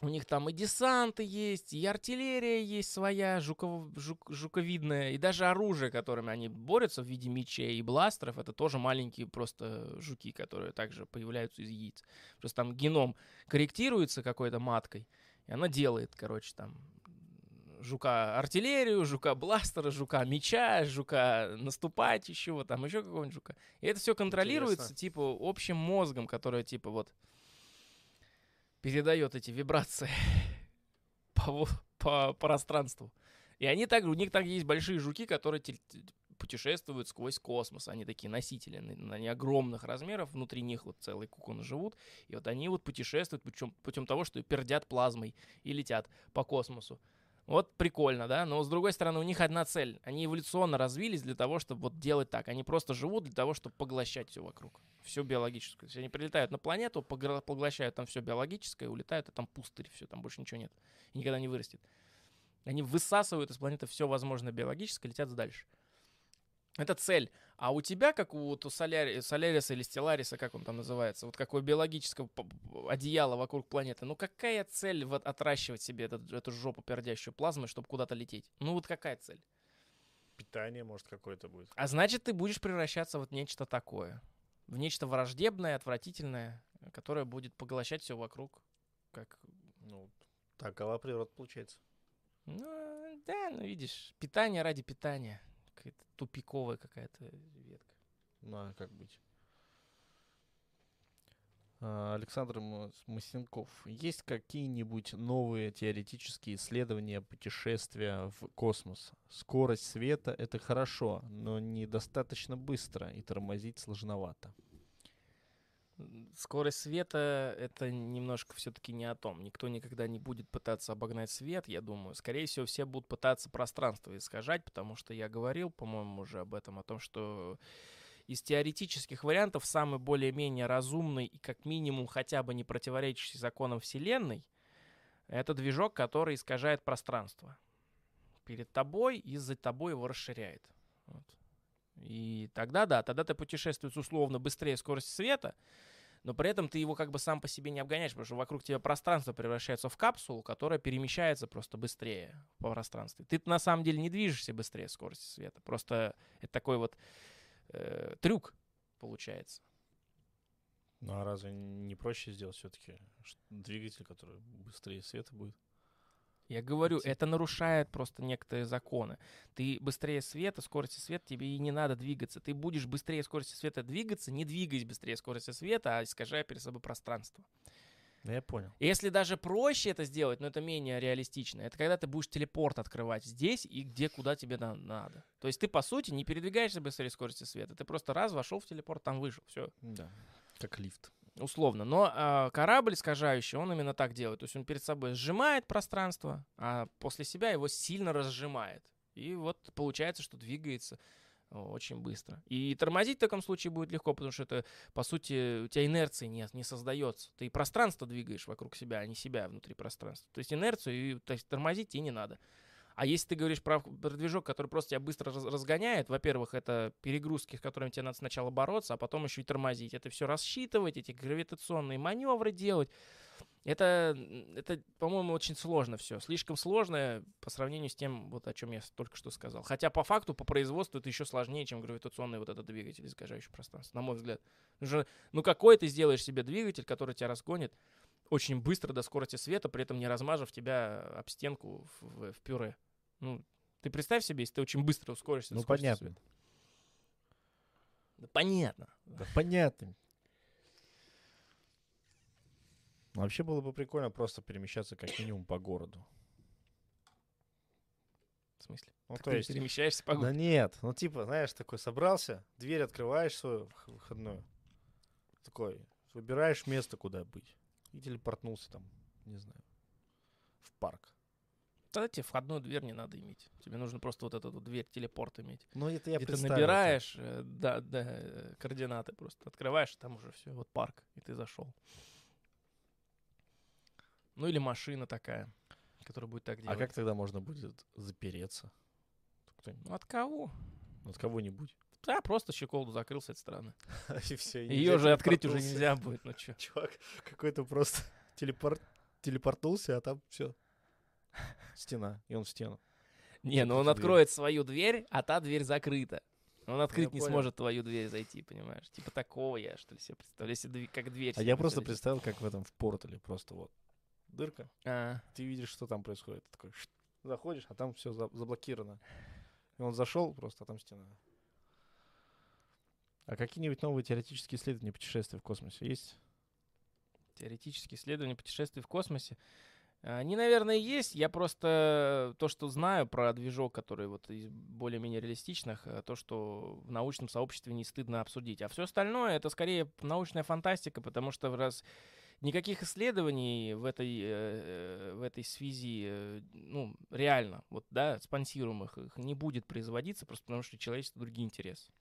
S1: У них там и десанты есть, и артиллерия есть своя, жуков, жук- жуковидная, и даже оружие, которыми они борются в виде мечей и бластеров, это тоже маленькие просто жуки, которые также появляются из яиц. Просто там геном корректируется какой-то маткой, и она делает, короче, там жука артиллерию, жука бластера, жука меча, жука наступающего, там еще какого-нибудь жука. И это все контролируется,
S2: Интересно.
S1: типа, общим мозгом, который, типа, вот передает эти вибрации по, по пространству. И они также, у них так есть большие жуки, которые путешествуют сквозь космос. Они такие носители, они огромных размеров, внутри них вот целые куконы живут. И вот они вот путешествуют путем, путем того, что пердят плазмой и летят по космосу. Вот прикольно, да? Но с другой стороны, у них одна цель. Они эволюционно развились для того, чтобы вот делать так. Они просто живут для того, чтобы поглощать все вокруг. Все биологическое. То есть они прилетают на планету, поглощают там все биологическое, улетают, а там пустырь, все, там больше ничего нет. И никогда не вырастет. Они высасывают из планеты все возможное биологическое, летят дальше. Это цель. А у тебя, как у, вот у Соляри- Соляриса или Стеллариса, как он там называется, вот какое биологическое одеяло вокруг планеты, ну какая цель вот отращивать себе этот- эту жопу пердящую плазмы, чтобы куда-то лететь? Ну вот какая цель?
S2: Питание, может, какое-то будет.
S1: А значит, ты будешь превращаться вот в нечто такое. В нечто враждебное, отвратительное, которое будет поглощать все вокруг. Как,
S2: Ну, такова природа получается.
S1: ну, да, ну видишь, питание ради питания. Какая-то тупиковая какая-то ветка.
S2: Ну, а как быть? А, Александр Масенков, есть какие-нибудь новые теоретические исследования путешествия в космос? Скорость света — это хорошо, но недостаточно быстро, и тормозить сложновато.
S1: Скорость света — это немножко все-таки не о том. Никто никогда не будет пытаться обогнать свет, я думаю. Скорее всего, все будут пытаться пространство искажать, потому что я говорил, по-моему, уже об этом, о том, что из теоретических вариантов самый более-менее разумный и как минимум хотя бы не противоречащий законам Вселенной — это движок, который искажает пространство. Перед тобой и за тобой его расширяет. Вот. И тогда, да, тогда ты путешествуешь условно быстрее скорости света, но при этом ты его как бы сам по себе не обгоняешь, потому что вокруг тебя пространство превращается в капсулу, которая перемещается просто быстрее по пространству. Ты на самом деле не движешься быстрее скорости света. Просто это такой вот э, трюк получается.
S2: Ну а разве не проще сделать все-таки двигатель, который быстрее света будет?
S1: Я говорю, это нарушает просто некоторые законы. Ты быстрее света, скорости света, тебе и не надо двигаться. Ты будешь быстрее скорости света двигаться, не двигаясь быстрее скорости света, а искажая перед собой пространство.
S2: Да я понял.
S1: Если даже проще это сделать, но это менее реалистично, это когда ты будешь телепорт открывать здесь и где, куда тебе на- надо. То есть ты, по сути, не передвигаешься быстрее скорости света. Ты просто раз вошел в телепорт, там вышел. Все
S2: Да. Как лифт.
S1: Условно. Но а, корабль искажающий, он именно так делает. То есть он перед собой сжимает пространство, а после себя его сильно разжимает. И вот получается, что двигается о, очень быстро. И тормозить в таком случае будет легко, потому что это, по сути, у тебя инерции нет, не создается. Ты пространство двигаешь вокруг себя, а не себя внутри пространства. То есть инерцию, и, то есть тормозить тебе не надо. А если ты говоришь про, про движок, который просто тебя быстро раз- разгоняет, во-первых, это перегрузки, с которыми тебе надо сначала бороться, а потом еще и тормозить. Это все рассчитывать, эти гравитационные маневры делать. Это, это, по-моему, очень сложно все. Слишком сложно по сравнению с тем, вот о чем я только что сказал. Хотя по факту, по производству это еще сложнее, чем гравитационный вот этот двигатель, искажающий пространство, на мой взгляд. Ну какой ты сделаешь себе двигатель, который тебя разгонит очень быстро до скорости света, при этом не размажив тебя об стенку в, в- в пюре. Ну, ты представь себе, если ты очень быстро ускоришься
S2: Ну понятно.
S1: света. Да понятно.
S2: Да понятно. Вообще было бы прикольно просто перемещаться как минимум по городу.
S1: В смысле?
S2: Ну,
S1: Так
S2: то
S1: ты
S2: есть...
S1: перемещаешься по
S2: Да
S1: городу.
S2: нет, ну типа, знаешь, такой собрался, дверь открываешь свою выходную, такой, выбираешь место, куда быть, и телепортнулся там, не знаю, в парк.
S1: Тогда тебе входную дверь не надо иметь. Тебе нужно просто вот эту вот дверь телепорт иметь.
S2: Ну это я
S1: Где ты набираешь э, да, да, э, координаты просто. Открываешь, там уже все, вот парк, и ты зашел. Ну или машина такая, которая будет так
S2: так.
S1: делать.
S2: А как тогда можно будет запереться?
S1: Ну от кого?
S2: От кого-нибудь.
S1: Да, просто щеколду закрыл с этой стороны.
S2: И все.
S1: Ее же открыть уже нельзя будет, ну чё.
S2: Чувак какой-то просто телепорт, телепортнулся, а там все. Стена, и он в стену.
S1: Не, ну он
S2: дверь.
S1: откроет свою дверь, а та дверь закрыта. Он открыть не
S2: понял.
S1: сможет твою дверь зайти, понимаешь? Типа такого я, что ли, себе представляю, если дви- как дверь.
S2: А я просто представил, как в этом в портале просто вот дырка,
S1: А,
S2: ты видишь, что там происходит. Ты такой заходишь, а там все заблокировано. И он зашел просто, а там стена. А какие-нибудь новые теоретические исследования путешествия в космосе есть?
S1: теоретические исследования путешествий в космосе. Они, наверное, есть. Я просто то, что знаю про движок, который вот из более-менее реалистичных, э, то, что в научном сообществе не стыдно обсудить. А все остальное это скорее научная фантастика, потому что в раз никаких исследований в этой, э, э, в этой связи, э, ну, реально, вот, да, спонсируемых их не будет производиться, просто потому что у человечества другие интересы.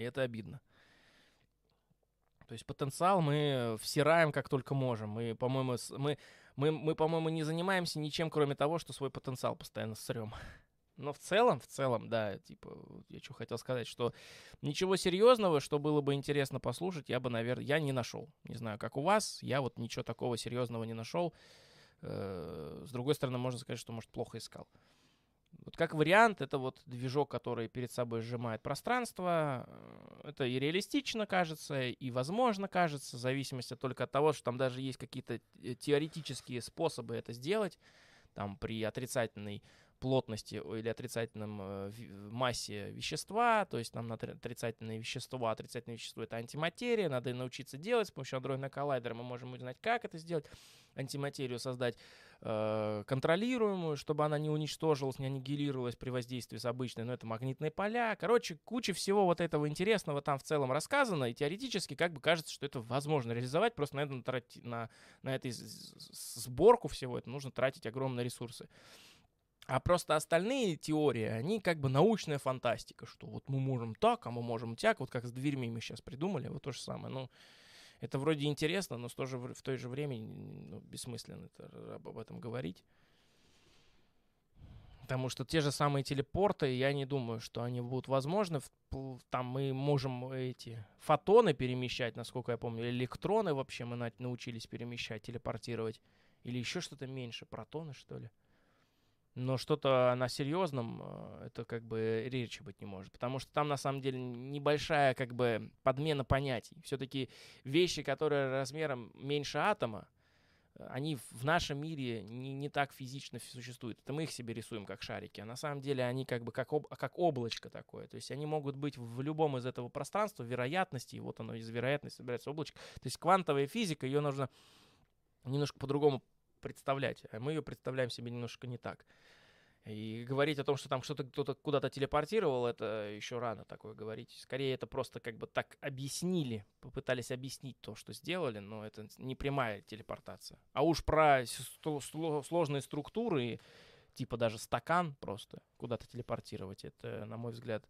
S1: И это обидно. То есть потенциал мы всираем как только можем. Мы, по-моему, мы, мы, мы, по-моему, не занимаемся ничем, кроме того, что свой потенциал постоянно срем. Но в целом, в целом, да, типа, я что хотел сказать, что ничего серьезного, что было бы интересно послушать, я бы, наверное, я не нашел. Не знаю, как у вас, я вот ничего такого серьезного не нашел. Э, С другой стороны, можно сказать, что, может, плохо искал. Вот как вариант, это вот движок, который перед собой сжимает пространство. Э, Это и реалистично кажется, и возможно кажется, в зависимости только от того, что там даже есть какие-то э, теоретические способы это сделать. Там при отрицательной плотности или отрицательном э, ви- массе вещества, то есть нам на отри- отрицательное вещество, отрицательное вещество это антиматерия, надо научиться делать с помощью андроидного коллайдера, мы можем узнать, как это сделать, антиматерию создать э, контролируемую, чтобы она не уничтожилась, не аннигилировалась при воздействии с обычной, но это магнитные поля. Короче, куча всего вот этого интересного там в целом рассказано, и теоретически как бы кажется, что это возможно реализовать, просто на, это на, на с- сборку всего это нужно тратить огромные ресурсы. А просто остальные теории, они как бы научная фантастика, что вот мы можем так, а мы можем так, вот как с дверьми мы сейчас придумали, вот то же самое. Ну, это вроде интересно, но в же, в то же время ну, бессмысленно это, об этом говорить. Потому что те же самые телепорты, я не думаю, что они будут возможны. Там мы можем эти фотоны перемещать, насколько я помню, электроны вообще мы научились перемещать, телепортировать. Или еще что-то меньше, протоны, что ли. Но что-то на серьезном, э, это как бы речи быть не может. Потому что там на самом деле небольшая как бы подмена понятий. Все-таки вещи, которые размером меньше атома, они в нашем мире не, не так физично существуют. Это мы их себе рисуем как шарики, а на самом деле они как бы как, об, как облачко такое. То есть они могут быть в любом из этого пространства, вероятности, и вот оно из вероятности собирается облачко. То есть квантовая физика, ее нужно немножко по-другому представлять, а мы ее представляем себе немножко не так. И говорить о том, что там что-то кто-то куда-то телепортировал, это еще рано такое говорить. Скорее, это просто как бы так объяснили, попытались объяснить то, что сделали, но это не прямая телепортация. А уж про сложные структуры, типа даже стакан просто куда-то телепортировать, это, на мой взгляд,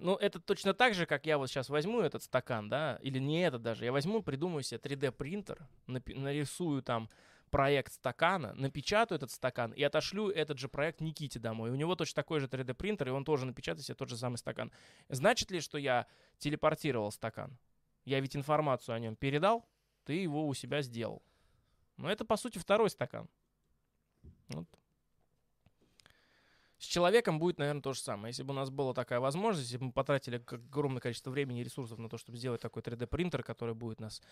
S1: ну, это точно так же, как я вот сейчас возьму этот стакан, да, или не этот даже. Я возьму, придумаю себе 3D-принтер, нарисую там проект стакана, напечатаю этот стакан и отошлю этот же проект Никите домой. У него точно такой же 3D-принтер, и он тоже напечатает себе тот же самый стакан. Значит ли, что я телепортировал стакан? Я ведь информацию о нем передал, ты его у себя сделал. Но это, по сути, второй стакан. Вот. С человеком будет, наверное, то же самое. Если бы у нас была такая возможность, если бы мы потратили огромное количество времени и ресурсов на то, чтобы сделать такой 3D-принтер, который будет нас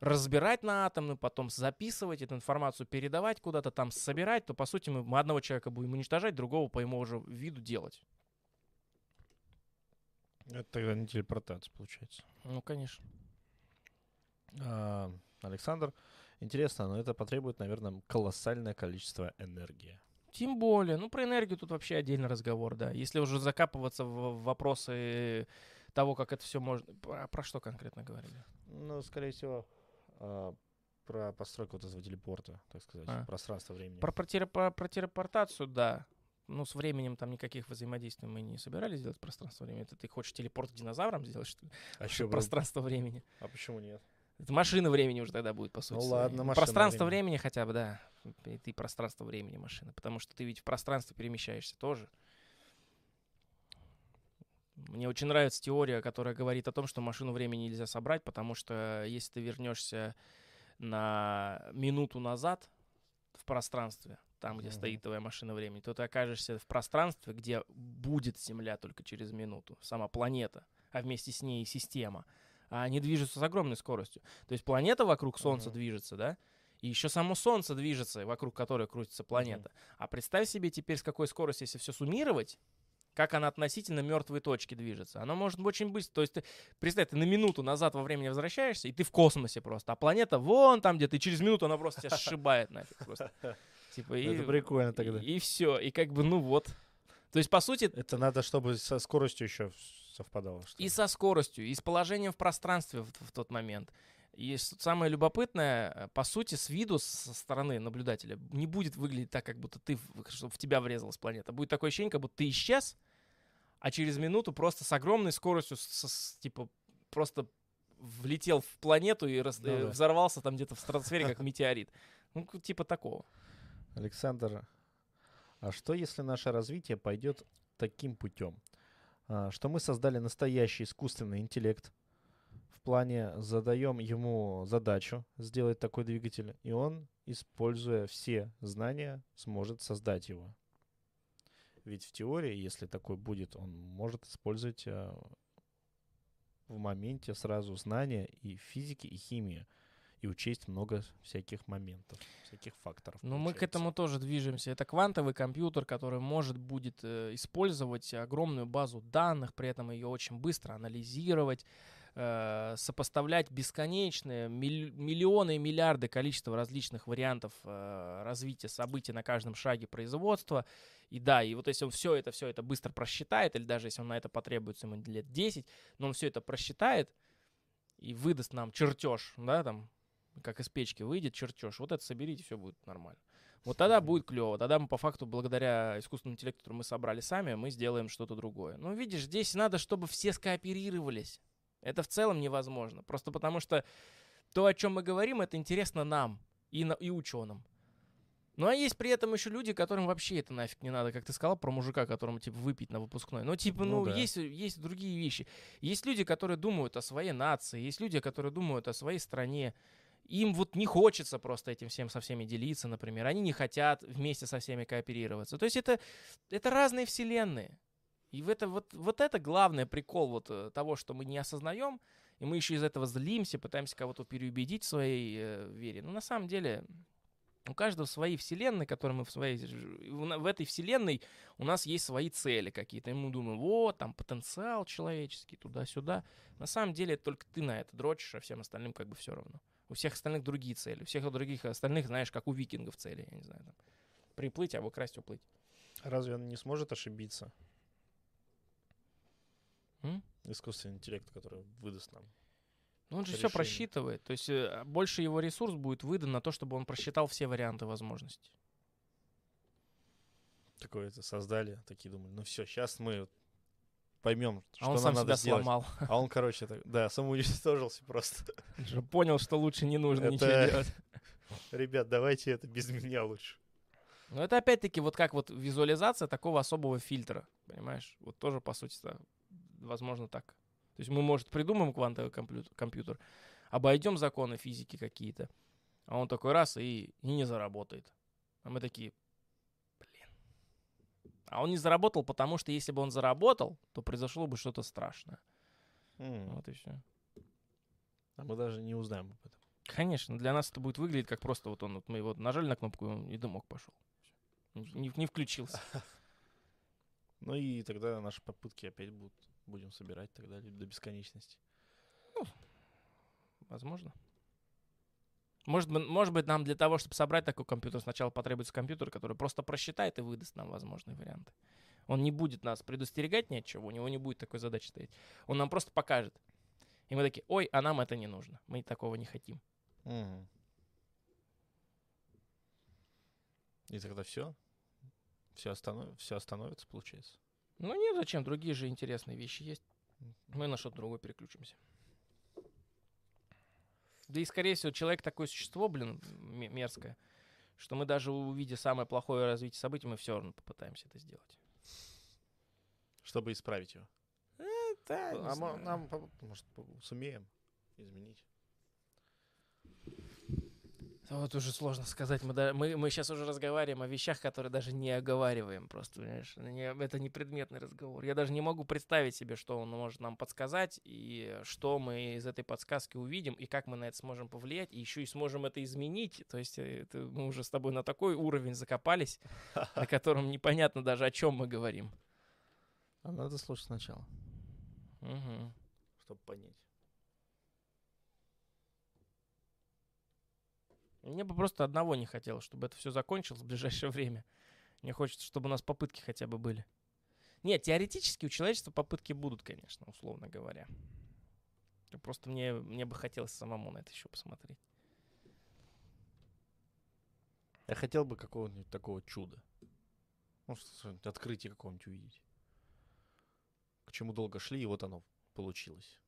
S1: разбирать на атомы, потом записывать эту информацию, передавать куда-то там, собирать, то, по сути, мы, одного человека будем уничтожать, другого по ему уже виду делать.
S2: Это тогда не телепортация, получается.
S1: Ну, конечно.
S2: А, Александр, интересно, но это потребует, наверное, колоссальное количество энергии.
S1: Тем более. Ну, про энергию тут вообще отдельный разговор, да. Если уже закапываться в вопросы того, как это все можно... Про, про что конкретно говорили?
S2: Ну, скорее всего, а, про постройку вот этого телепорта, так сказать, а. пространство времени.
S1: Про, про, телепо, про телепортацию, да. Ну, с временем там никаких взаимодействий мы не собирались делать пространство времени. Это ты хочешь телепорт к динозаврам сделать, что ли? А что пространство времени.
S2: А почему нет?
S1: Это машина времени уже тогда будет, по сути. Ну
S2: ладно,
S1: машина Пространство времени. времени хотя бы, да. И ты пространство времени машина. Потому что ты ведь в пространстве перемещаешься тоже. Мне очень нравится теория, которая говорит о том, что машину времени нельзя собрать, потому что если ты вернешься на минуту назад в пространстве, там, где mm-hmm. стоит твоя машина времени, то ты окажешься в пространстве, где будет Земля только через минуту, сама планета, а вместе с ней и система. А они движутся с огромной скоростью. То есть планета вокруг Солнца mm-hmm. движется, да? И еще само Солнце движется, вокруг которой крутится планета. Mm-hmm. А представь себе теперь, с какой скоростью, если все суммировать, как она относительно мертвой точки движется. Она может очень быстро. То есть, ты, представь, ты на минуту назад во времени возвращаешься, и ты в космосе просто. А планета вон там где-то, и через минуту она просто тебя сшибает нафиг просто.
S2: Типа, и, Это прикольно тогда.
S1: И, и все. И как бы, ну вот. То есть, по сути...
S2: Это надо, чтобы со скоростью еще совпадало.
S1: И со скоростью, и с положением в пространстве в, в тот момент. И самое любопытное, э, по сути, с виду, со стороны наблюдателя, не будет выглядеть так, как будто ты, чтобы в тебя врезалась планета. Будет такое ощущение, как будто ты исчез, а через минуту просто с огромной скоростью, с, с, типа, просто влетел в планету и раз, ну, э, да. взорвался там где-то в стратосфере, как метеорит. Ну, типа такого.
S2: Александр, а что если наше развитие пойдет таким путем, что мы создали настоящий искусственный интеллект, плане задаем ему задачу сделать такой двигатель, и он, используя все знания, сможет создать его. Ведь в теории, если такой будет, он может использовать э, в моменте сразу знания и физики, и химии, и учесть много всяких моментов, всяких факторов.
S1: Но мы к этому тоже движемся. Это квантовый компьютер, который может будет э, использовать огромную базу данных, при этом ее очень быстро анализировать, э, сопоставлять бесконечные миллионы и миллиарды количества различных вариантов э, развития событий на каждом шаге производства. И да, и вот если он все это, все это быстро просчитает, или даже если он на это потребуется ему лет 10, но он все это просчитает и выдаст нам чертеж, да, там, как из печки выйдет чертеж, вот это соберите, все будет нормально. Вот тогда будет клево. Тогда мы по факту, благодаря искусственному интеллекту, который мы собрали сами, мы сделаем что-то другое. Но видишь, здесь надо, чтобы все скооперировались. Это в целом невозможно. Просто потому что то, о чем мы говорим, это интересно нам и, на, и ученым. Ну, а есть при этом еще люди, которым вообще это нафиг не надо, как ты сказал про мужика, которому, типа, выпить на выпускной. Ну, типа, ну,
S2: Ну да.
S1: есть, есть другие вещи. Есть люди, которые думают о своей нации, есть люди, которые думают о своей стране. Им вот не хочется просто этим всем со всеми делиться, например. Они не хотят вместе со всеми кооперироваться. То есть это, это разные вселенные. И в это, вот, вот это главный прикол вот э, того, что мы не осознаем, и мы еще из этого злимся, пытаемся кого-то переубедить в своей э, вере. Но на самом деле у каждого свои вселенные, которые мы в своей... В, этой вселенной у нас есть свои цели какие-то. И мы думаем, вот, там потенциал человеческий, туда-сюда. На самом деле только ты на это дрочишь, а всем остальным как бы все равно. У всех остальных другие цели. У всех других остальных, знаешь, как у викингов цели, я не знаю, там. Приплыть, а украсть, уплыть.
S2: Разве он не сможет ошибиться?
S1: М?
S2: Искусственный интеллект, который выдаст нам.
S1: Ну, он же все
S2: решение.
S1: просчитывает. То есть э, больше его ресурс будет выдан на то, чтобы он просчитал все варианты возможностей.
S2: Такое это создали, такие думали, ну все, сейчас мы поймем, что
S1: А он
S2: нам
S1: сам
S2: надо
S1: себя
S2: сделать.
S1: сломал.
S2: А он, короче, так, да, самоуничтожился просто.
S1: Же понял, что лучше не нужно ничего
S2: Это-
S1: делать.
S2: Ребят, давайте это без меня лучше.
S1: Но это опять-таки вот как вот визуализация такого особого фильтра, понимаешь? Вот тоже, по сути, да, возможно так. То есть мы, может, придумаем квантовый компьютер, обойдем законы физики какие-то, а он такой раз и, и не заработает. А мы такие. А он не заработал, потому что если бы он заработал, то произошло бы что-то страшное.
S2: М,
S1: Вот и все.
S2: А мы даже не узнаем об этом.
S1: Конечно, для нас это будет выглядеть как просто вот он, вот мы его нажали на кнопку, и дымок пошел. Не, не включился.
S2: Ну и тогда наши попытки опять будут, будем собирать тогда до бесконечности.
S1: Возможно. Может, быть- может быть, нам для того, чтобы собрать такой компьютер, сначала потребуется компьютер, который просто просчитает и выдаст нам возможные варианты. Он не будет нас предостерегать ни от чего, у него не будет такой задачи стоять. Он нам просто покажет. И мы такие, ой, а нам это не нужно. Мы такого не хотим.
S2: Мгм. И тогда все? Все, останов... все остановится, получается?
S1: Ну нет, зачем? Другие же интересные вещи есть. Мы на что-то другое переключимся. Да и, скорее всего, человек такое существо, блин, мерзкое, что мы даже увидя самое плохое развитие событий, мы все равно попытаемся это сделать.
S2: Чтобы исправить его.
S1: Да,
S2: а мо- нам, может, сумеем изменить.
S1: Вот уже сложно сказать. Мы, да- мы, мы сейчас уже разговариваем о вещах, которые даже не оговариваем. Просто, понимаешь, не- это не предметный разговор. Я даже не могу представить себе, что он может нам подсказать, и что мы из этой подсказки увидим, и как мы на это сможем повлиять, и еще и сможем это изменить. То есть э, это мы уже с тобой на такой уровень закопались, на котором непонятно даже, о чем мы говорим.
S2: А надо слушать сначала,
S1: Мгм.
S2: чтобы понять.
S1: Мне бы просто одного не хотелось, чтобы это все закончилось в ближайшее время. Мне хочется, чтобы у нас попытки хотя бы были. Нет, теоретически у человечества попытки будут, конечно, условно говоря. Просто мне, мне бы хотелось самому на это еще посмотреть.
S2: Я хотел бы какого-нибудь такого чуда. Ну, открытие какого-нибудь увидеть. К чему долго шли, и вот оно получилось.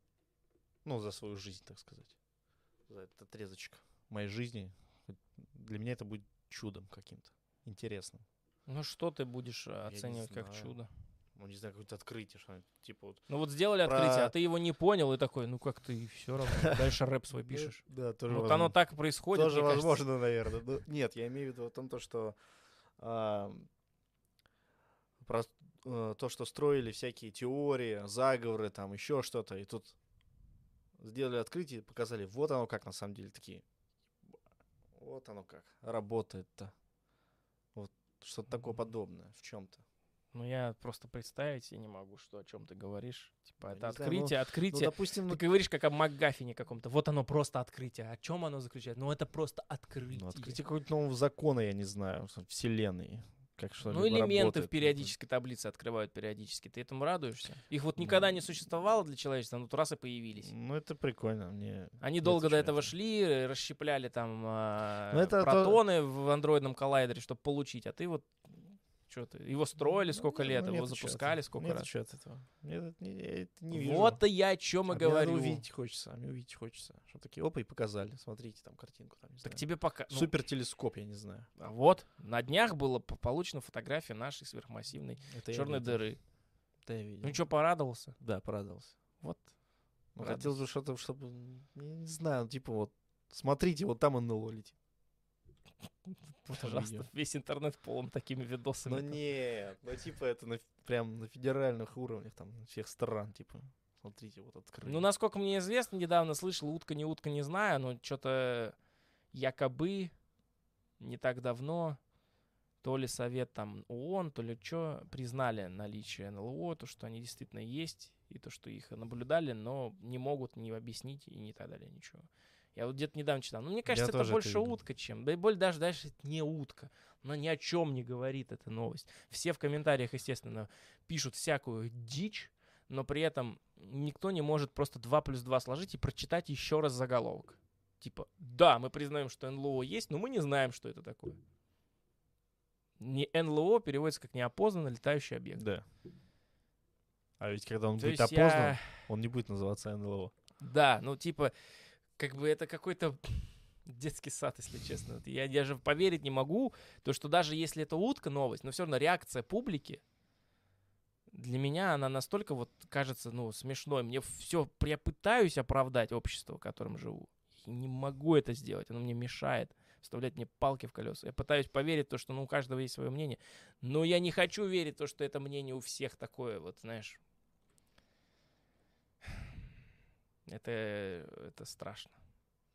S2: Ну, за свою жизнь, так сказать. За этот отрезочек моей жизни. Для меня это будет чудом каким-то. Интересным.
S1: Ну что ты будешь э, оценивать как чудо?
S2: Ну, не знаю, какое-то открытие, что-нибудь. Типа вот.
S1: Ну вот сделали
S2: Про-
S1: открытие, а ты его не понял и такой, ну как ты все равно дальше рэп свой пишешь.
S2: Да, тоже
S1: Вот оно так и происходит.
S2: Тоже возможно, наверное. Ну, нет, я имею в виду о том, то, что про э, то, что строили всякие теории, заговоры, там еще что-то, и тут сделали открытие, показали, вот оно как на самом деле такие. Вот оно как работает-то. Вот что-то такое подобное в чем-то.
S1: Ну я просто представить себе не могу, что о чем ты говоришь. Типа это
S2: не знаю,
S1: открытие,
S2: Ну,
S1: открытие.
S2: допустим,
S1: Ты говоришь как о МакГаффине каком-то. Вот оно просто открытие. О чем оно заключается? Ну, это просто открытие.
S2: ну, открытие какого-то нового закона, я не знаю, вселенной. Как что
S1: Ну, элементы в периодической таблице открывают периодически. Ты этому радуешься? Их вот никогда не существовало для человечества, но тут раз и появились.
S2: Ну, это прикольно. Мне
S1: Они долго до этого шли, э, расщепляли там
S2: Ну, это то-
S1: протоны в андроидном коллайдере, чтобы получить. А ты вот Что ты? Его строили
S2: Ну,
S1: сколько
S2: нет,
S1: лет,
S2: ну,
S1: его
S2: нет,
S1: запускали сколько
S2: Нет,
S1: раз.
S2: чё от этого? Мне это не, это не вижу.
S1: Вот и я о чем
S2: А
S1: и
S2: мне надо
S1: говорю.
S2: увидеть хочется, а мне увидеть хочется. Что такие, опа, и показали. Смотрите, там картинку. Там, не
S1: Так
S2: знаю.
S1: тебе пока... ну,
S2: Супер телескоп, я не знаю.
S1: а вот, на днях была получена фотография нашей сверхмассивной
S2: Это
S1: черной дыры.
S2: Это я видел.
S1: Ну что, порадовался?
S2: Да, порадовался.
S1: Вот.
S2: Ну. Хотелось бы что-то, чтобы, не знаю, типа вот, смотрите, вот там НЛО летит.
S1: Пожалуйста, весь интернет полон такими видосами.
S2: Ну нет, ну типа это на, прям на федеральных уровнях там всех стран, типа. Смотрите, вот открыли.
S1: Ну, насколько мне известно, недавно слышал, утка не утка, не знаю, но что-то якобы не так давно то ли совет там ООН, то ли что, признали наличие НЛО, то, что они действительно есть, и то, что их наблюдали, но не могут не объяснить и не так далее, ничего. Я вот где-то недавно читал. Ну, мне кажется, это
S2: тоже это
S1: больше
S2: видел.
S1: утка, чем... Да и более даже дальше это не утка. Она ни о чем не говорит, эта новость. Все в комментариях, естественно, пишут всякую дичь, но при этом никто не может просто 2 плюс 2 сложить и прочитать еще раз заголовок. Типа, да, мы признаем, что НЛО есть, но мы не знаем, что это такое. Не НЛО переводится как неопознанный летающий объект.
S2: Да. А ведь когда он
S1: То
S2: будет опознан,
S1: я-
S2: он не будет называться НЛО.
S1: Да, ну типа, как бы это какой-то детский сад, если честно. Я, я же поверить не могу, то что даже если это утка новость, но все равно реакция публики для меня она настолько вот кажется, ну, смешной. Мне все, я пытаюсь оправдать общество, в котором живу. И не могу это сделать, оно мне мешает вставлять мне палки в колеса. Я пытаюсь поверить в то, что ну, у каждого есть свое мнение, но я не хочу верить в то, что это мнение у всех такое, вот, знаешь. Это, это страшно.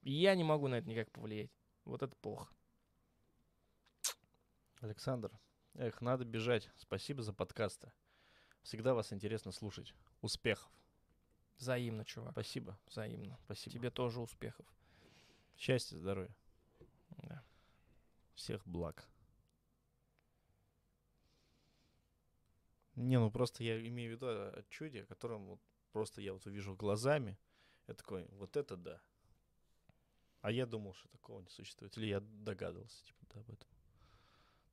S1: И я не могу на это никак повлиять. Вот это плохо.
S2: Александр, эх, надо бежать. Спасибо за подкасты. Всегда вас интересно слушать. Успехов.
S1: Взаимно, чувак.
S2: Спасибо.
S1: Взаимно.
S2: Спасибо.
S1: Тебе тоже успехов.
S2: Счастья, здоровья.
S1: Да.
S2: Всех благ. Не, ну просто я имею в виду о о чуде, о котором вот просто я вот увижу глазами. Я такой, вот это да. А я думал, что такого не существует. Или я догадывался, типа, да, об этом.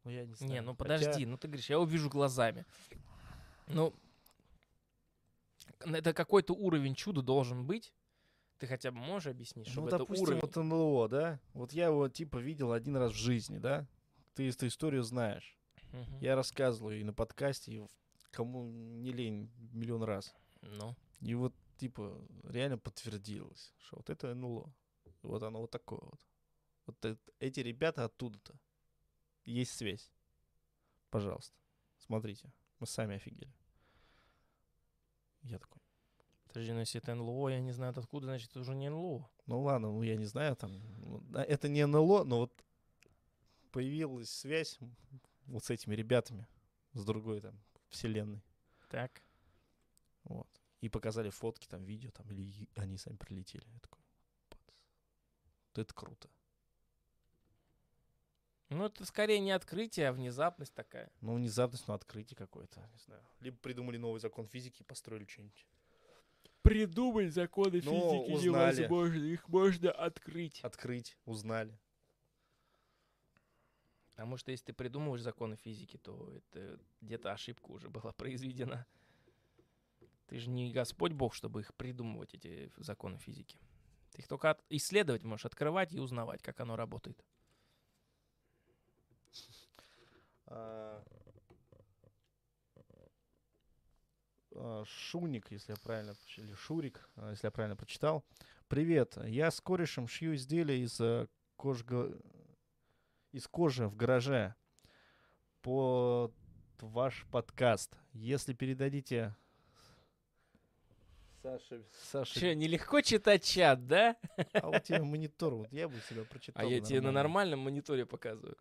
S2: Ну, я не знаю.
S1: Не, ну
S2: Хотя-
S1: подожди, ну ты говоришь, я увижу глазами. Ну, это какой-то уровень чуда должен быть. Ты хотя бы можешь объяснить,
S2: Ну,
S1: чтобы это
S2: допустим,
S1: уровень...
S2: вот НЛО, да? Вот я его, типа, видел один раз в жизни, да? Ты эту историю знаешь.
S1: Мгм.
S2: Я рассказываю и на подкасте, и кому не лень миллион раз.
S1: Ну,
S2: И вот, типа, реально подтвердилось, что вот это НЛО. И Вот оно вот такое вот. Вот эт- эти ребята оттуда-то. Есть связь. Пожалуйста, смотрите. Мы сами офигели. Я такой,
S1: подожди, ну если это НЛО, я не знаю это откуда, значит, это уже не НЛО.
S2: ну ладно, ну я не знаю, там, ну, это не НЛО, но вот появилась связь вот с этими ребятами, с другой там вселенной.
S1: Так.
S2: И показали фотки, там, видео, там, или они сами прилетели. Я такой, «Бац». Вот это круто.
S1: Ну, это скорее не открытие, а внезапность такая.
S2: Ну, внезапность, ну, открытие какое-то, не знаю. Либо придумали новый закон физики и построили что-нибудь.
S1: Придумать законы
S2: Но физики узнали.
S1: невозможно, их можно открыть.
S2: Открыть, узнали.
S1: Потому что если ты придумываешь законы физики, то это где-то ошибка уже была произведена. Ты же не Господь Бог, чтобы их придумывать, эти законы физики. Ты их только исследовать можешь, открывать и узнавать, как оно работает.
S2: А, а, Шуник, если я правильно, или Шурик, а, если я правильно прочитал. Привет, я с корешем шью изделия из э, кожга- из кожи в гараже под ваш подкаст. Если передадите Саше, Саше,
S1: Че, нелегко читать чат, да?
S2: а у тебя монитор, вот я бы себя прочитал.
S1: А я тебе на
S2: нормально.
S1: нормальном мониторе показываю.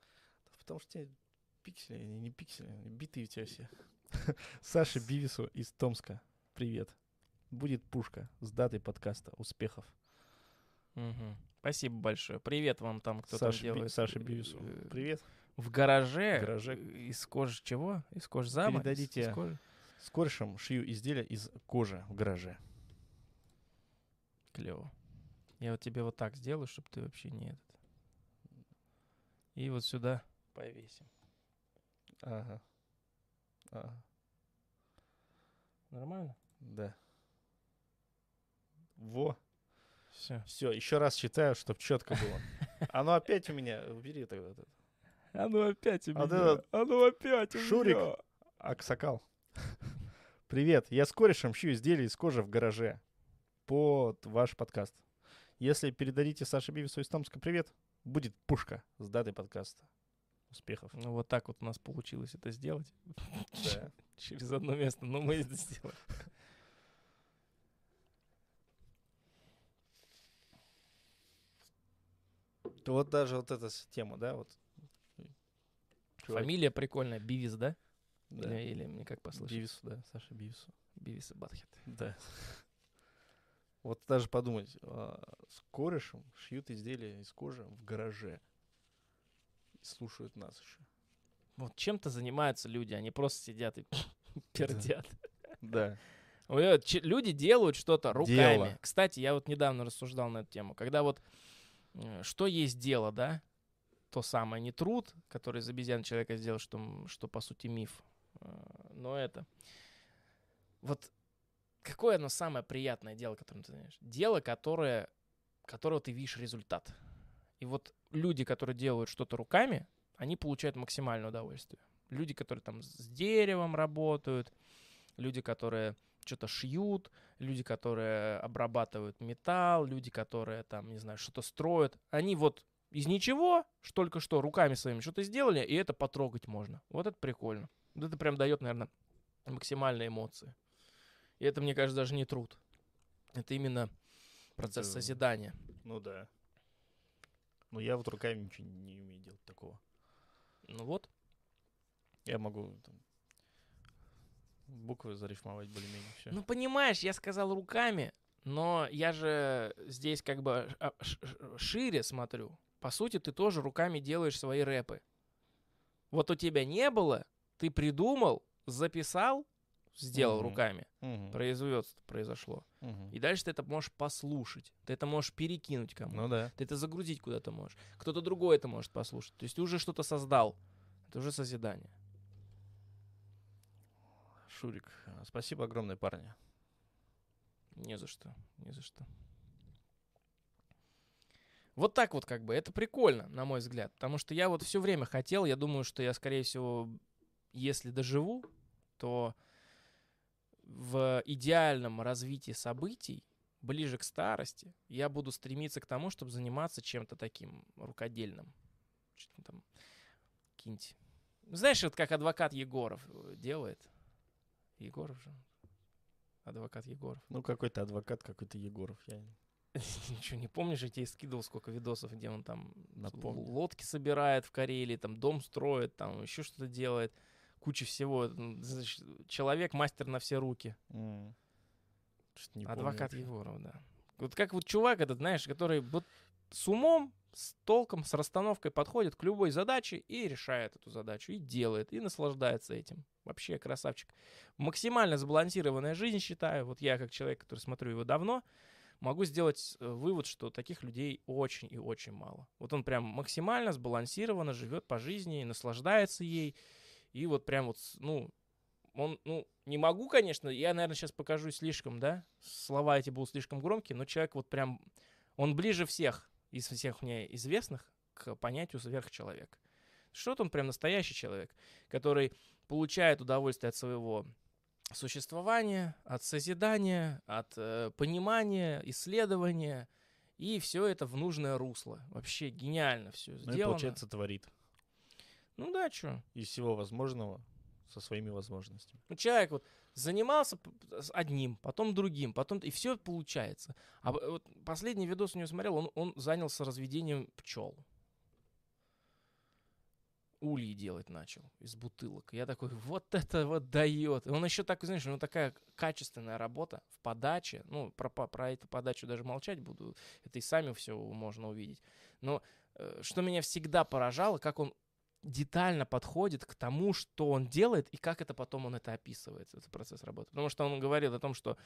S2: Потому что у тебя пиксели, они не пиксели, битые у тебя все. Саше Бивису из Томска. Привет. Будет пушка с датой подкаста. Успехов.
S1: Спасибо большое. Привет вам там, кто там
S2: Саше, Би-
S1: делает.
S2: Саше
S1: э,
S2: Бивису.
S1: э,
S2: Привет.
S1: В гараже,
S2: В гараже.
S1: из кожи чего? Из кожи зама? Из-
S2: Передадите
S1: из кожи?
S2: С корешем шью изделия из кожи в гараже.
S1: Клево. Я вот тебе вот так сделаю, чтобы ты вообще не этот. И вот сюда повесим.
S2: Ага. А,
S1: Нормально?
S2: да. Во.
S1: Все.
S2: Все, еще раз читаю, чтобы четко было. Оно опять у меня. Убери тогда. этот.
S1: А ну опять у
S2: А
S1: меня. А ну опять у
S2: Шурик.
S1: меня.
S2: Аксакал. Привет, я с корешем шью изделия из кожи в гараже под ваш подкаст. Если передадите Саше Бивису из Томска привет, будет пушка с датой подкаста. Успехов.
S1: Ну вот так вот у нас получилось это сделать.
S2: Да.
S1: Через одно место. Но мы это сделали.
S2: То вот даже вот эта тема, да, вот.
S1: Фамилия прикольная. Бивис, да?
S2: да.
S1: Или, или мне как послышать?
S2: Бивису, да, Саша Бивису.
S1: Бивис и Батхед.
S2: Да. Вот даже подумать, а, с корешем шьют изделия из кожи в гараже. И слушают нас еще.
S1: Вот чем-то занимаются люди, они просто сидят и пердят.
S2: Да.
S1: Люди делают что-то руками.
S2: Дело.
S1: Кстати, я вот недавно рассуждал на эту тему. Когда вот э, что есть дело, да? То самое, не труд, который из обезьян человека сделал, что, что по сути миф. Э, Но это... Вот какое оно самое приятное дело, которым ты знаешь? Дело, которое, которого ты видишь результат. И вот люди, которые делают что-то руками, они получают максимальное удовольствие. Люди, которые там с деревом работают, люди, которые что-то шьют, люди, которые обрабатывают металл, люди, которые там, не знаю, что-то строят. Они вот из ничего, только что руками своими что-то сделали, и это потрогать можно. Вот это прикольно. Вот это прям дает, наверное, максимальные эмоции. И это, мне кажется, даже не труд. Это именно процесс
S2: Это-
S1: созидания.
S2: Ну да. Ну я вот руками ничего не умею делать такого.
S1: Ну вот.
S2: Я могу там, буквы зарифмовать более-менее все.
S1: Ну, понимаешь, я сказал руками, но я же здесь как бы а, ш- шире смотрю. По сути, ты тоже руками делаешь свои рэпы. Вот у тебя не было, ты придумал, записал, сделал
S2: Мгм.
S1: руками.
S2: Мгм.
S1: Производство произошло.
S2: Мгм.
S1: И дальше ты это можешь послушать. Ты это можешь перекинуть кому-то.
S2: Ну да.
S1: Ты это загрузить куда-то можешь. Кто-то другой это может послушать. То есть ты уже что-то создал. Это уже созидание.
S2: Шурик, а, спасибо огромное, парни.
S1: Не за что, не за что. Вот так вот как бы, это прикольно, на мой взгляд, потому что я вот все время хотел, я думаю, что я, скорее всего, если доживу, то в идеальном развитии событий, ближе к старости, я буду стремиться к тому, чтобы заниматься чем-то таким рукодельным. Что-то там, какие-нибудь... Знаешь, вот как адвокат Егоров э, делает. Егоров же. Адвокат Егоров.
S2: Ну какой-то адвокат, какой-то Егоров. Я...
S1: Ничего не помнишь, я тебе скидывал сколько видосов, где он там
S2: Напомни.
S1: л- лодки собирает в Карелии, там дом строит, там еще что-то делает, куча всего. Человек мастер на все руки.
S2: Помню
S1: Адвокат
S2: вообще.
S1: Егоров, да. Вот как вот чувак этот, знаешь, который вот с умом, с толком, с расстановкой подходит к любой задаче и решает эту задачу, и делает, и наслаждается этим. Вообще красавчик. Максимально сбалансированная жизнь, считаю. Вот я, как человек, который смотрю его давно, могу сделать э, вывод, что таких людей очень и очень мало. Вот он прям максимально сбалансированно живет по жизни, наслаждается ей. И вот прям вот, ну, он, ну, не могу, конечно, я, наверное, сейчас покажу слишком, да, слова эти будут слишком громкие, но человек вот прям, он ближе всех из всех мне известных к понятию сверхчеловек. Что-то он прям настоящий человек, который получает удовольствие от своего существования, от созидания, от э, понимания, исследования, и все это в нужное русло. Вообще гениально все
S2: Ну
S1: сделано.
S2: и получается творит.
S1: Ну да, что?
S2: Из всего возможного со своими возможностями.
S1: Ну, человек вот занимался одним, потом другим, потом и все получается. А вот последний видос у него смотрел, он, он занялся разведением пчел. Ульи делать начал из бутылок. Я такой, вот это вот дает. И он еще так, знаешь, у него такая качественная работа в подаче. Ну, про, про эту подачу даже молчать буду. Это и сами все можно увидеть. Но э, что меня всегда поражало, как он детально подходит к тому, что он делает и как это потом он это описывает, этот процесс работы. Потому что он говорил о том, что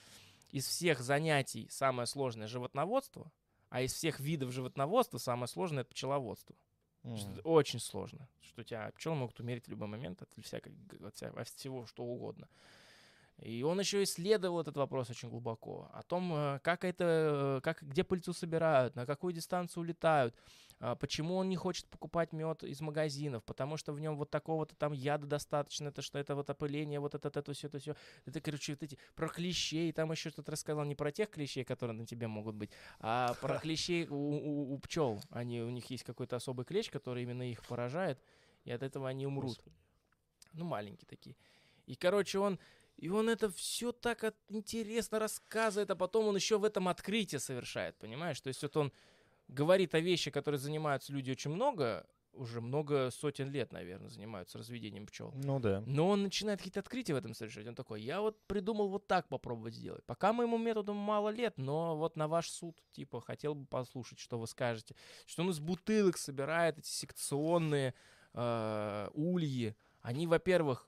S1: из всех занятий самое сложное животноводство, а из всех видов животноводства самое сложное это пчеловодство. Что
S2: Мгм.
S1: это очень сложно. Что тебя пчелы могут умереть в любой момент от, всякой, г- от, вся- от всего, что угодно. И он еще исследовал этот вопрос очень глубоко. О том, э, как это, э, как, где пыльцу собирают, на какую дистанцию улетают, а, почему он не хочет покупать мед из магазинов, потому что в нем вот такого-то там яда достаточно, это что это вот опыление, вот это, это, все, это все. Это, короче, вот эти про клещей, там еще что-то рассказал, не про тех клещей, которые на тебе могут быть, а про клещей у, у, пчел. Они, у них есть какой-то особый клещ, который именно их поражает, и от этого они умрут. Ну, маленькие такие. И, короче, он... И он это все так от- интересно рассказывает, а потом он еще в этом открытие совершает, понимаешь? То есть вот он говорит о вещи, которые занимаются люди очень много, уже много сотен лет, наверное, занимаются разведением пчел.
S2: Ну да.
S1: Но он начинает какие-то открытия в этом совершать. Он такой, я вот придумал вот так попробовать сделать. Пока моему методу мало лет, но вот на ваш суд, типа, хотел бы послушать, что вы скажете. Что он из бутылок собирает эти секционные э, ульи. Они, во-первых,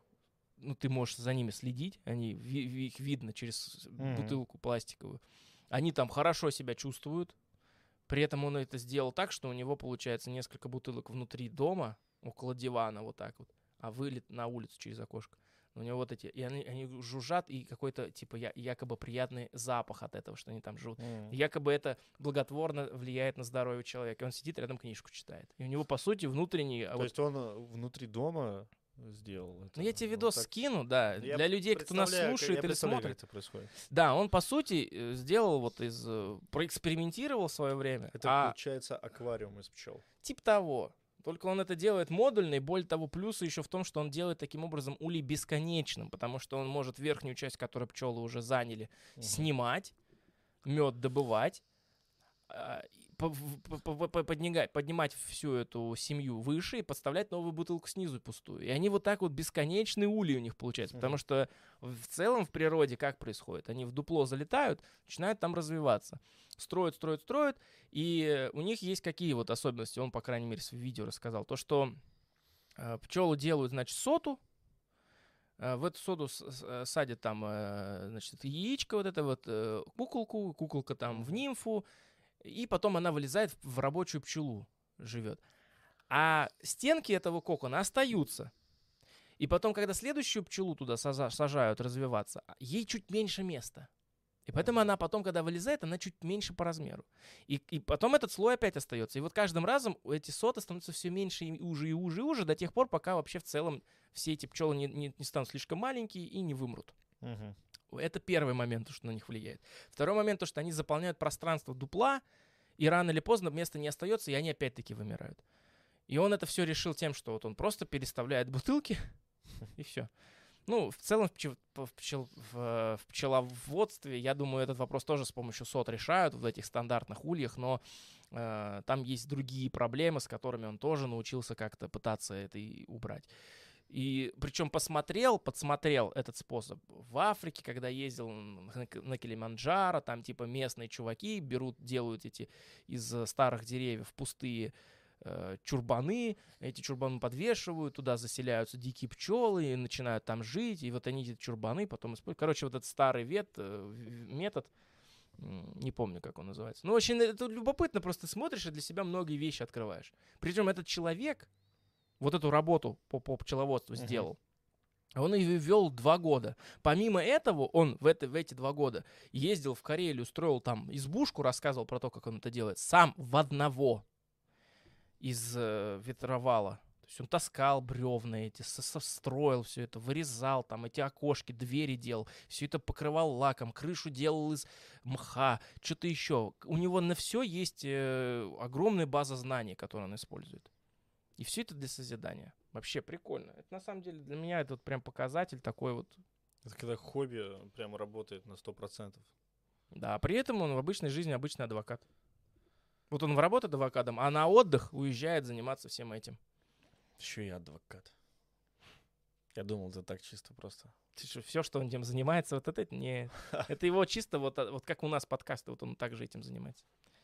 S1: ну, ты можешь за ними следить, они, ви- их видно через
S2: Мгм.
S1: бутылку пластиковую. Они там хорошо себя чувствуют. При этом он это сделал так, что у него получается несколько бутылок внутри дома, около дивана, вот так вот, а вылет на улицу через окошко. У него вот эти, и они, они жужжат, и какой-то, типа, я, якобы приятный запах от этого, что они там живут.
S2: М.
S1: Якобы это благотворно влияет на здоровье человека. И он сидит рядом книжку читает. И у него, по сути, внутренний... а
S2: То
S1: вот-
S2: есть он э, внутри дома сделал это?
S1: ну, я тебе
S2: Вот
S1: видос
S2: так.
S1: скину, да,
S2: Я
S1: для людей, кто нас слушает или смотрит.
S2: это происходит.
S1: Да, он, по сути, э, сделал вот из... э, проэкспериментировал в свое время.
S2: Это
S1: а
S2: получается аквариум из пчел.
S1: Типа того. Только он это делает модульно, и более того, плюсы еще в том, что он делает таким образом улей бесконечным, потому что он может верхнюю часть, которую пчелы уже заняли, снимать, мед добывать, поднимать всю эту семью выше и подставлять новую бутылку снизу пустую. И они вот так вот бесконечный улей у них получается, потому что в целом в природе как происходит? Они в дупло залетают, начинают там развиваться. Строят, строят, строят, и у них есть какие вот особенности, он, по крайней мере, в видео рассказал. То, что пчелы делают, значит, соту, э, в эту соду э, садят там, э, значит, яичко вот это вот, э, куколку, куколка там в нимфу, и потом она вылезает в рабочую пчелу, живет. А стенки этого кокона остаются. И потом, когда следующую пчелу туда сажают развиваться, а, ей чуть меньше места. И поэтому она потом, когда вылезает, она чуть меньше по размеру. И, и потом этот слой опять остается. И вот каждым разом эти соты становятся все меньше и уже, и уже, и уже, до тех пор, пока вообще в целом все эти пчелы не, не- не станут слишком маленькие и не вымрут.
S2: Мгм.
S1: Это первый момент, что на них влияет. Второй момент, то, что они заполняют пространство дупла, и рано или поздно места не остается, и они опять-таки вымирают. И он это все решил тем, что вот он просто переставляет бутылки, и все. Ну, в целом, в, пчел- в в пчеловодстве, я думаю, этот вопрос тоже с помощью сот решают в этих стандартных ульях, но э, там есть другие проблемы, с которыми он тоже научился как-то пытаться это и убрать. И причем посмотрел, подсмотрел этот способ в Африке, когда ездил на, Килиманджаро, там типа местные чуваки берут, делают эти из э, старых деревьев пустые э, чурбаны, эти чурбаны подвешивают, туда заселяются дикие пчелы и начинают там жить, и вот они эти чурбаны потом используют. Короче, вот этот старый вет, э, метод, не помню, как он называется. Ну, очень это любопытно, просто смотришь и для себя многие вещи открываешь. Причем этот человек вот эту работу по, по пчеловодству сделал. Он ее вел два года. Помимо этого, он в, это, в эти два года ездил в Карелию, строил там избушку, рассказывал про то, как он это делает, сам в одного из э, ветровала. То есть он таскал бревна эти, со- со- строил все это, вырезал там эти окошки, двери делал, все это покрывал лаком, крышу делал из мха, что-то еще. У него на все есть э, огромная база знаний, которую он использует. И все это для созидания. Вообще прикольно. Это на самом деле для меня это вот прям показатель такой вот.
S2: Это когда хобби прямо работает на 100%.
S1: Да, а при этом он в обычной жизни обычный адвокат. Вот он работает адвокатом, а на отдых уезжает заниматься всем этим.
S2: Еще я адвокат. Я думал, это так чисто просто.
S1: Все, что он этим занимается, вот это не... Это его чисто вот, а- вот как у нас подкасты, вот он также этим занимается.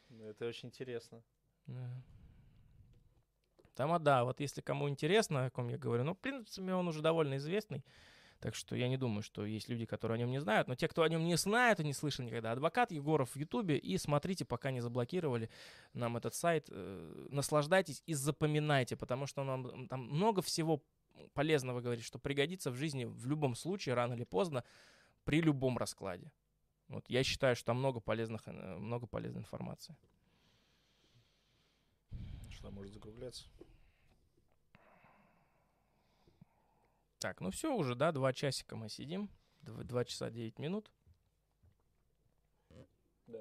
S2: Ну, Это очень интересно.
S1: Да. Там, а да, вот если кому интересно, о ком я говорю, ну, в принципе, он уже довольно известный. Так что я не думаю, что есть люди, которые о нем не знают. Но те, кто о нем не знают и не слышали никогда, адвокат Егоров в Ютубе. И смотрите, пока не заблокировали нам этот сайт. Э, наслаждайтесь и запоминайте, потому что нам там много всего полезного говорит, что пригодится в жизни в любом случае, рано или поздно, при любом раскладе. Вот я считаю, что там много полезных, э, много полезной информации.
S2: Что может закругляться?
S1: Так, ну все уже, да, два часика мы сидим. Два, два часа девять минут.
S2: Да.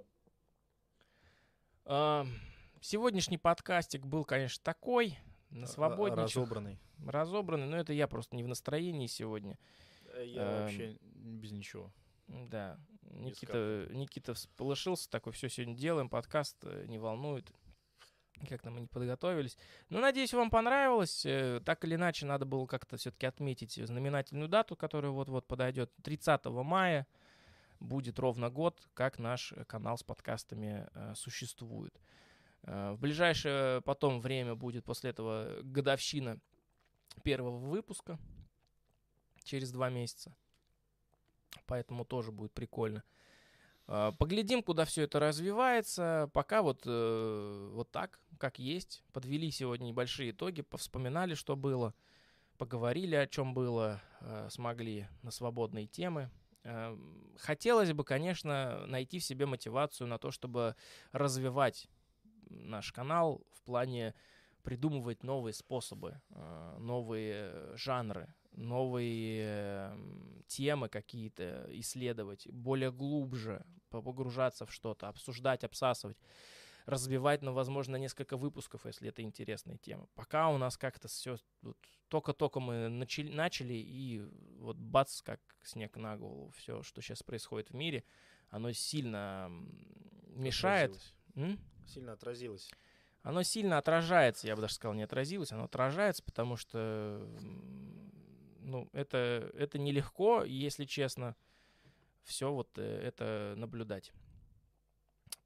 S1: А, сегодняшний подкастик был, конечно, такой, на свободе.
S2: Разобранный.
S1: Разобранный, но это я просто не в настроении сегодня.
S2: Э, Я
S1: Эм,
S2: вообще без ничего.
S1: Да, Никита, Никита всполошился, такой, все сегодня делаем, подкаст э, не волнует. Как-то мы не подготовились. Ну, надеюсь, вам понравилось. Э, Так или иначе, надо было как-то все-таки отметить знаменательную дату, которая вот-вот подойдет. 30 мая будет ровно год, как наш канал с подкастами э, существует. Э, В ближайшее потом время будет после этого годовщина первого выпуска через два месяца. Поэтому тоже будет прикольно. А, Поглядим, куда все это развивается. Пока вот, э, вот так, как есть. Подвели сегодня небольшие итоги, повспоминали, что было, поговорили, о чем было, э, смогли на свободные темы. Э, Хотелось бы, конечно, найти в себе мотивацию на то, чтобы развивать наш канал в плане придумывать новые способы, новые жанры, новые темы какие-то исследовать, более глубже по- погружаться в что-то, обсуждать, обсасывать, развивать, ну, возможно, несколько выпусков, если это интересная тема. Пока у нас как-то все только-только мы начали, начали, и вот бац, как снег на голову, все, что сейчас происходит в мире, оно сильно мешает.
S2: Отразилось. Сильно отразилось.
S1: оно сильно отражается, я бы даже сказал, не отразилось, оно отражается, потому что, ну, это, это нелегко, если честно, все вот э, это наблюдать.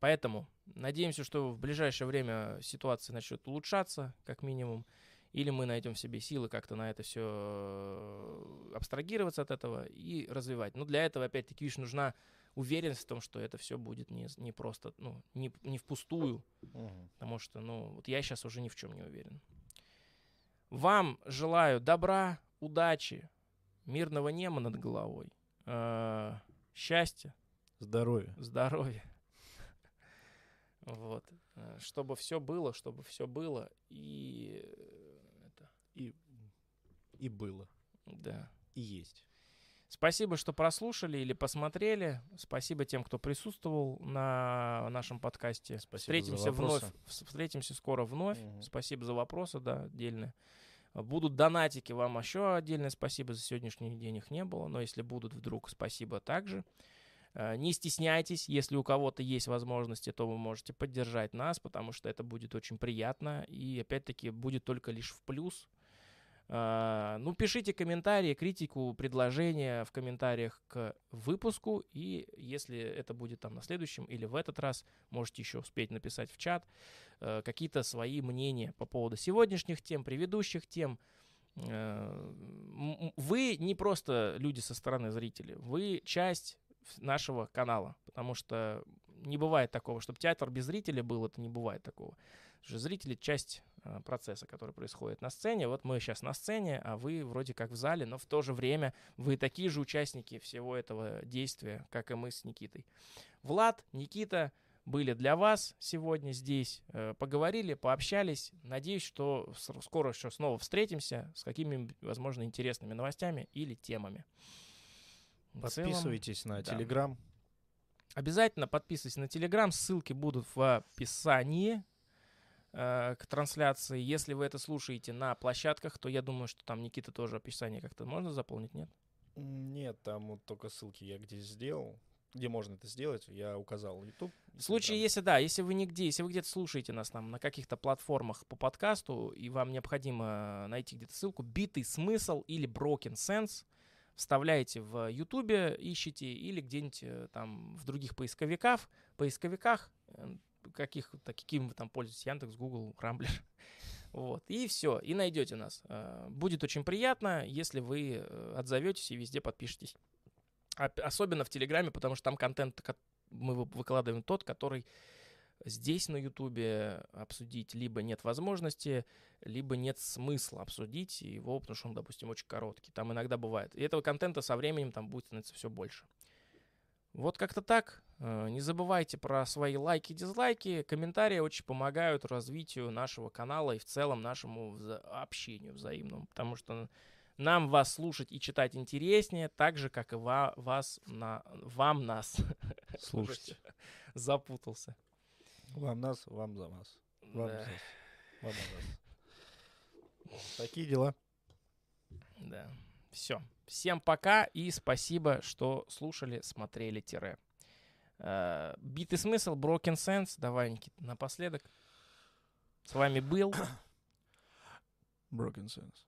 S1: Поэтому надеемся, что в ближайшее время ситуация начнет улучшаться, как минимум, или мы найдем в себе силы как-то на это все абстрагироваться от этого и развивать. Но для этого, опять-таки, видишь, нужна уверенность в том, что это все будет не, не просто, ну, не, не впустую. Потому что, ну, вот я сейчас уже ни в чем не уверен. Вам желаю добра, удачи, мирного неба над головой, э, счастья,
S2: Здоровье.
S1: здоровья. Вот. Чтобы все было, чтобы все было. И э, это,
S2: И, и было.
S1: да.
S2: И есть.
S1: Спасибо, что прослушали или посмотрели. Спасибо тем, кто присутствовал на нашем подкасте.
S2: Спасибо за
S1: Встретимся вновь.
S2: вопросы.
S1: вс- Встретимся скоро вновь.
S2: Мгм.
S1: Спасибо за вопросы, да, отдельно. Будут донатики, вам еще отдельное спасибо. За сегодняшний день их не было, но если будут вдруг, спасибо также. Э, Не стесняйтесь, если у кого-то есть возможности, то вы можете поддержать нас, потому что это будет очень приятно и, опять-таки, будет только лишь в плюс. А, Ну, пишите комментарии, критику, предложения в комментариях к выпуску. И если это будет там на следующем или в этот раз, можете еще успеть написать в чат э, какие-то свои мнения по поводу сегодняшних тем, предыдущих тем. Э, Вы не просто люди со стороны зрителей, вы часть нашего канала, потому что не бывает такого, чтобы театр без зрителя был, это не бывает такого. Потому зрители — часть процесса, который происходит на сцене. Вот мы сейчас на сцене, а вы вроде как в зале, но в то же время вы такие же участники всего этого действия, как и мы с Никитой. Влад, Никита были для вас сегодня здесь, э, поговорили, пообщались. Надеюсь, что скоро еще снова встретимся с какими-нибудь, возможно, интересными новостями или темами. В целом,
S2: Подписывайтесь на
S1: да.
S2: Телеграм.
S1: Обязательно подписывайтесь на Телеграм, ссылки будут в описании э, к трансляции. Если вы это слушаете на площадках, то я думаю, что там Никита тоже описание как-то можно заполнить, нет?
S2: Нет, там вот только ссылки я где сделал. Где можно это сделать, я указал YouTube.
S1: В случае,
S2: Telegram.
S1: если да, если вы нигде, если вы где-то слушаете нас там на каких-то платформах по подкасту, и вам необходимо найти где-то ссылку, битый смысл или broken sense, вставляете в Ютубе, ищите, или где-нибудь э, там в других поисковиках, поисковиках, э, каких, каким вы там пользуетесь, Яндекс, Google, Рамблер. Вот. И все, и найдете нас. Э, Будет очень приятно, если вы э, отзоветесь и везде подпишетесь. Особенно в Телеграме, потому что там контент ко- мы вы- выкладываем тот, который здесь на Ютубе обсудить либо нет возможности, либо нет смысла обсудить его, потому что он, допустим, очень короткий. Там иногда бывает. И этого контента со временем там будет становиться все больше. Вот как-то так. Э, Не забывайте про свои лайки, дизлайки. Комментарии очень помогают развитию нашего канала и в целом нашему вза- общению взаимному. Потому что нам вас слушать и читать интереснее, так же, как и ва- вас на, вам нас.
S2: Слушайте.
S1: Запутался.
S2: Вам нас, вам за вас. Вам
S1: Да.
S2: за нас. Вам за нас. Такие дела.
S1: Да. Все. Всем пока и спасибо, что слушали, смотрели тире. Э, Бит и смысл, Broken Sense. Давай, Никит, напоследок. С вами был
S2: Broken sense.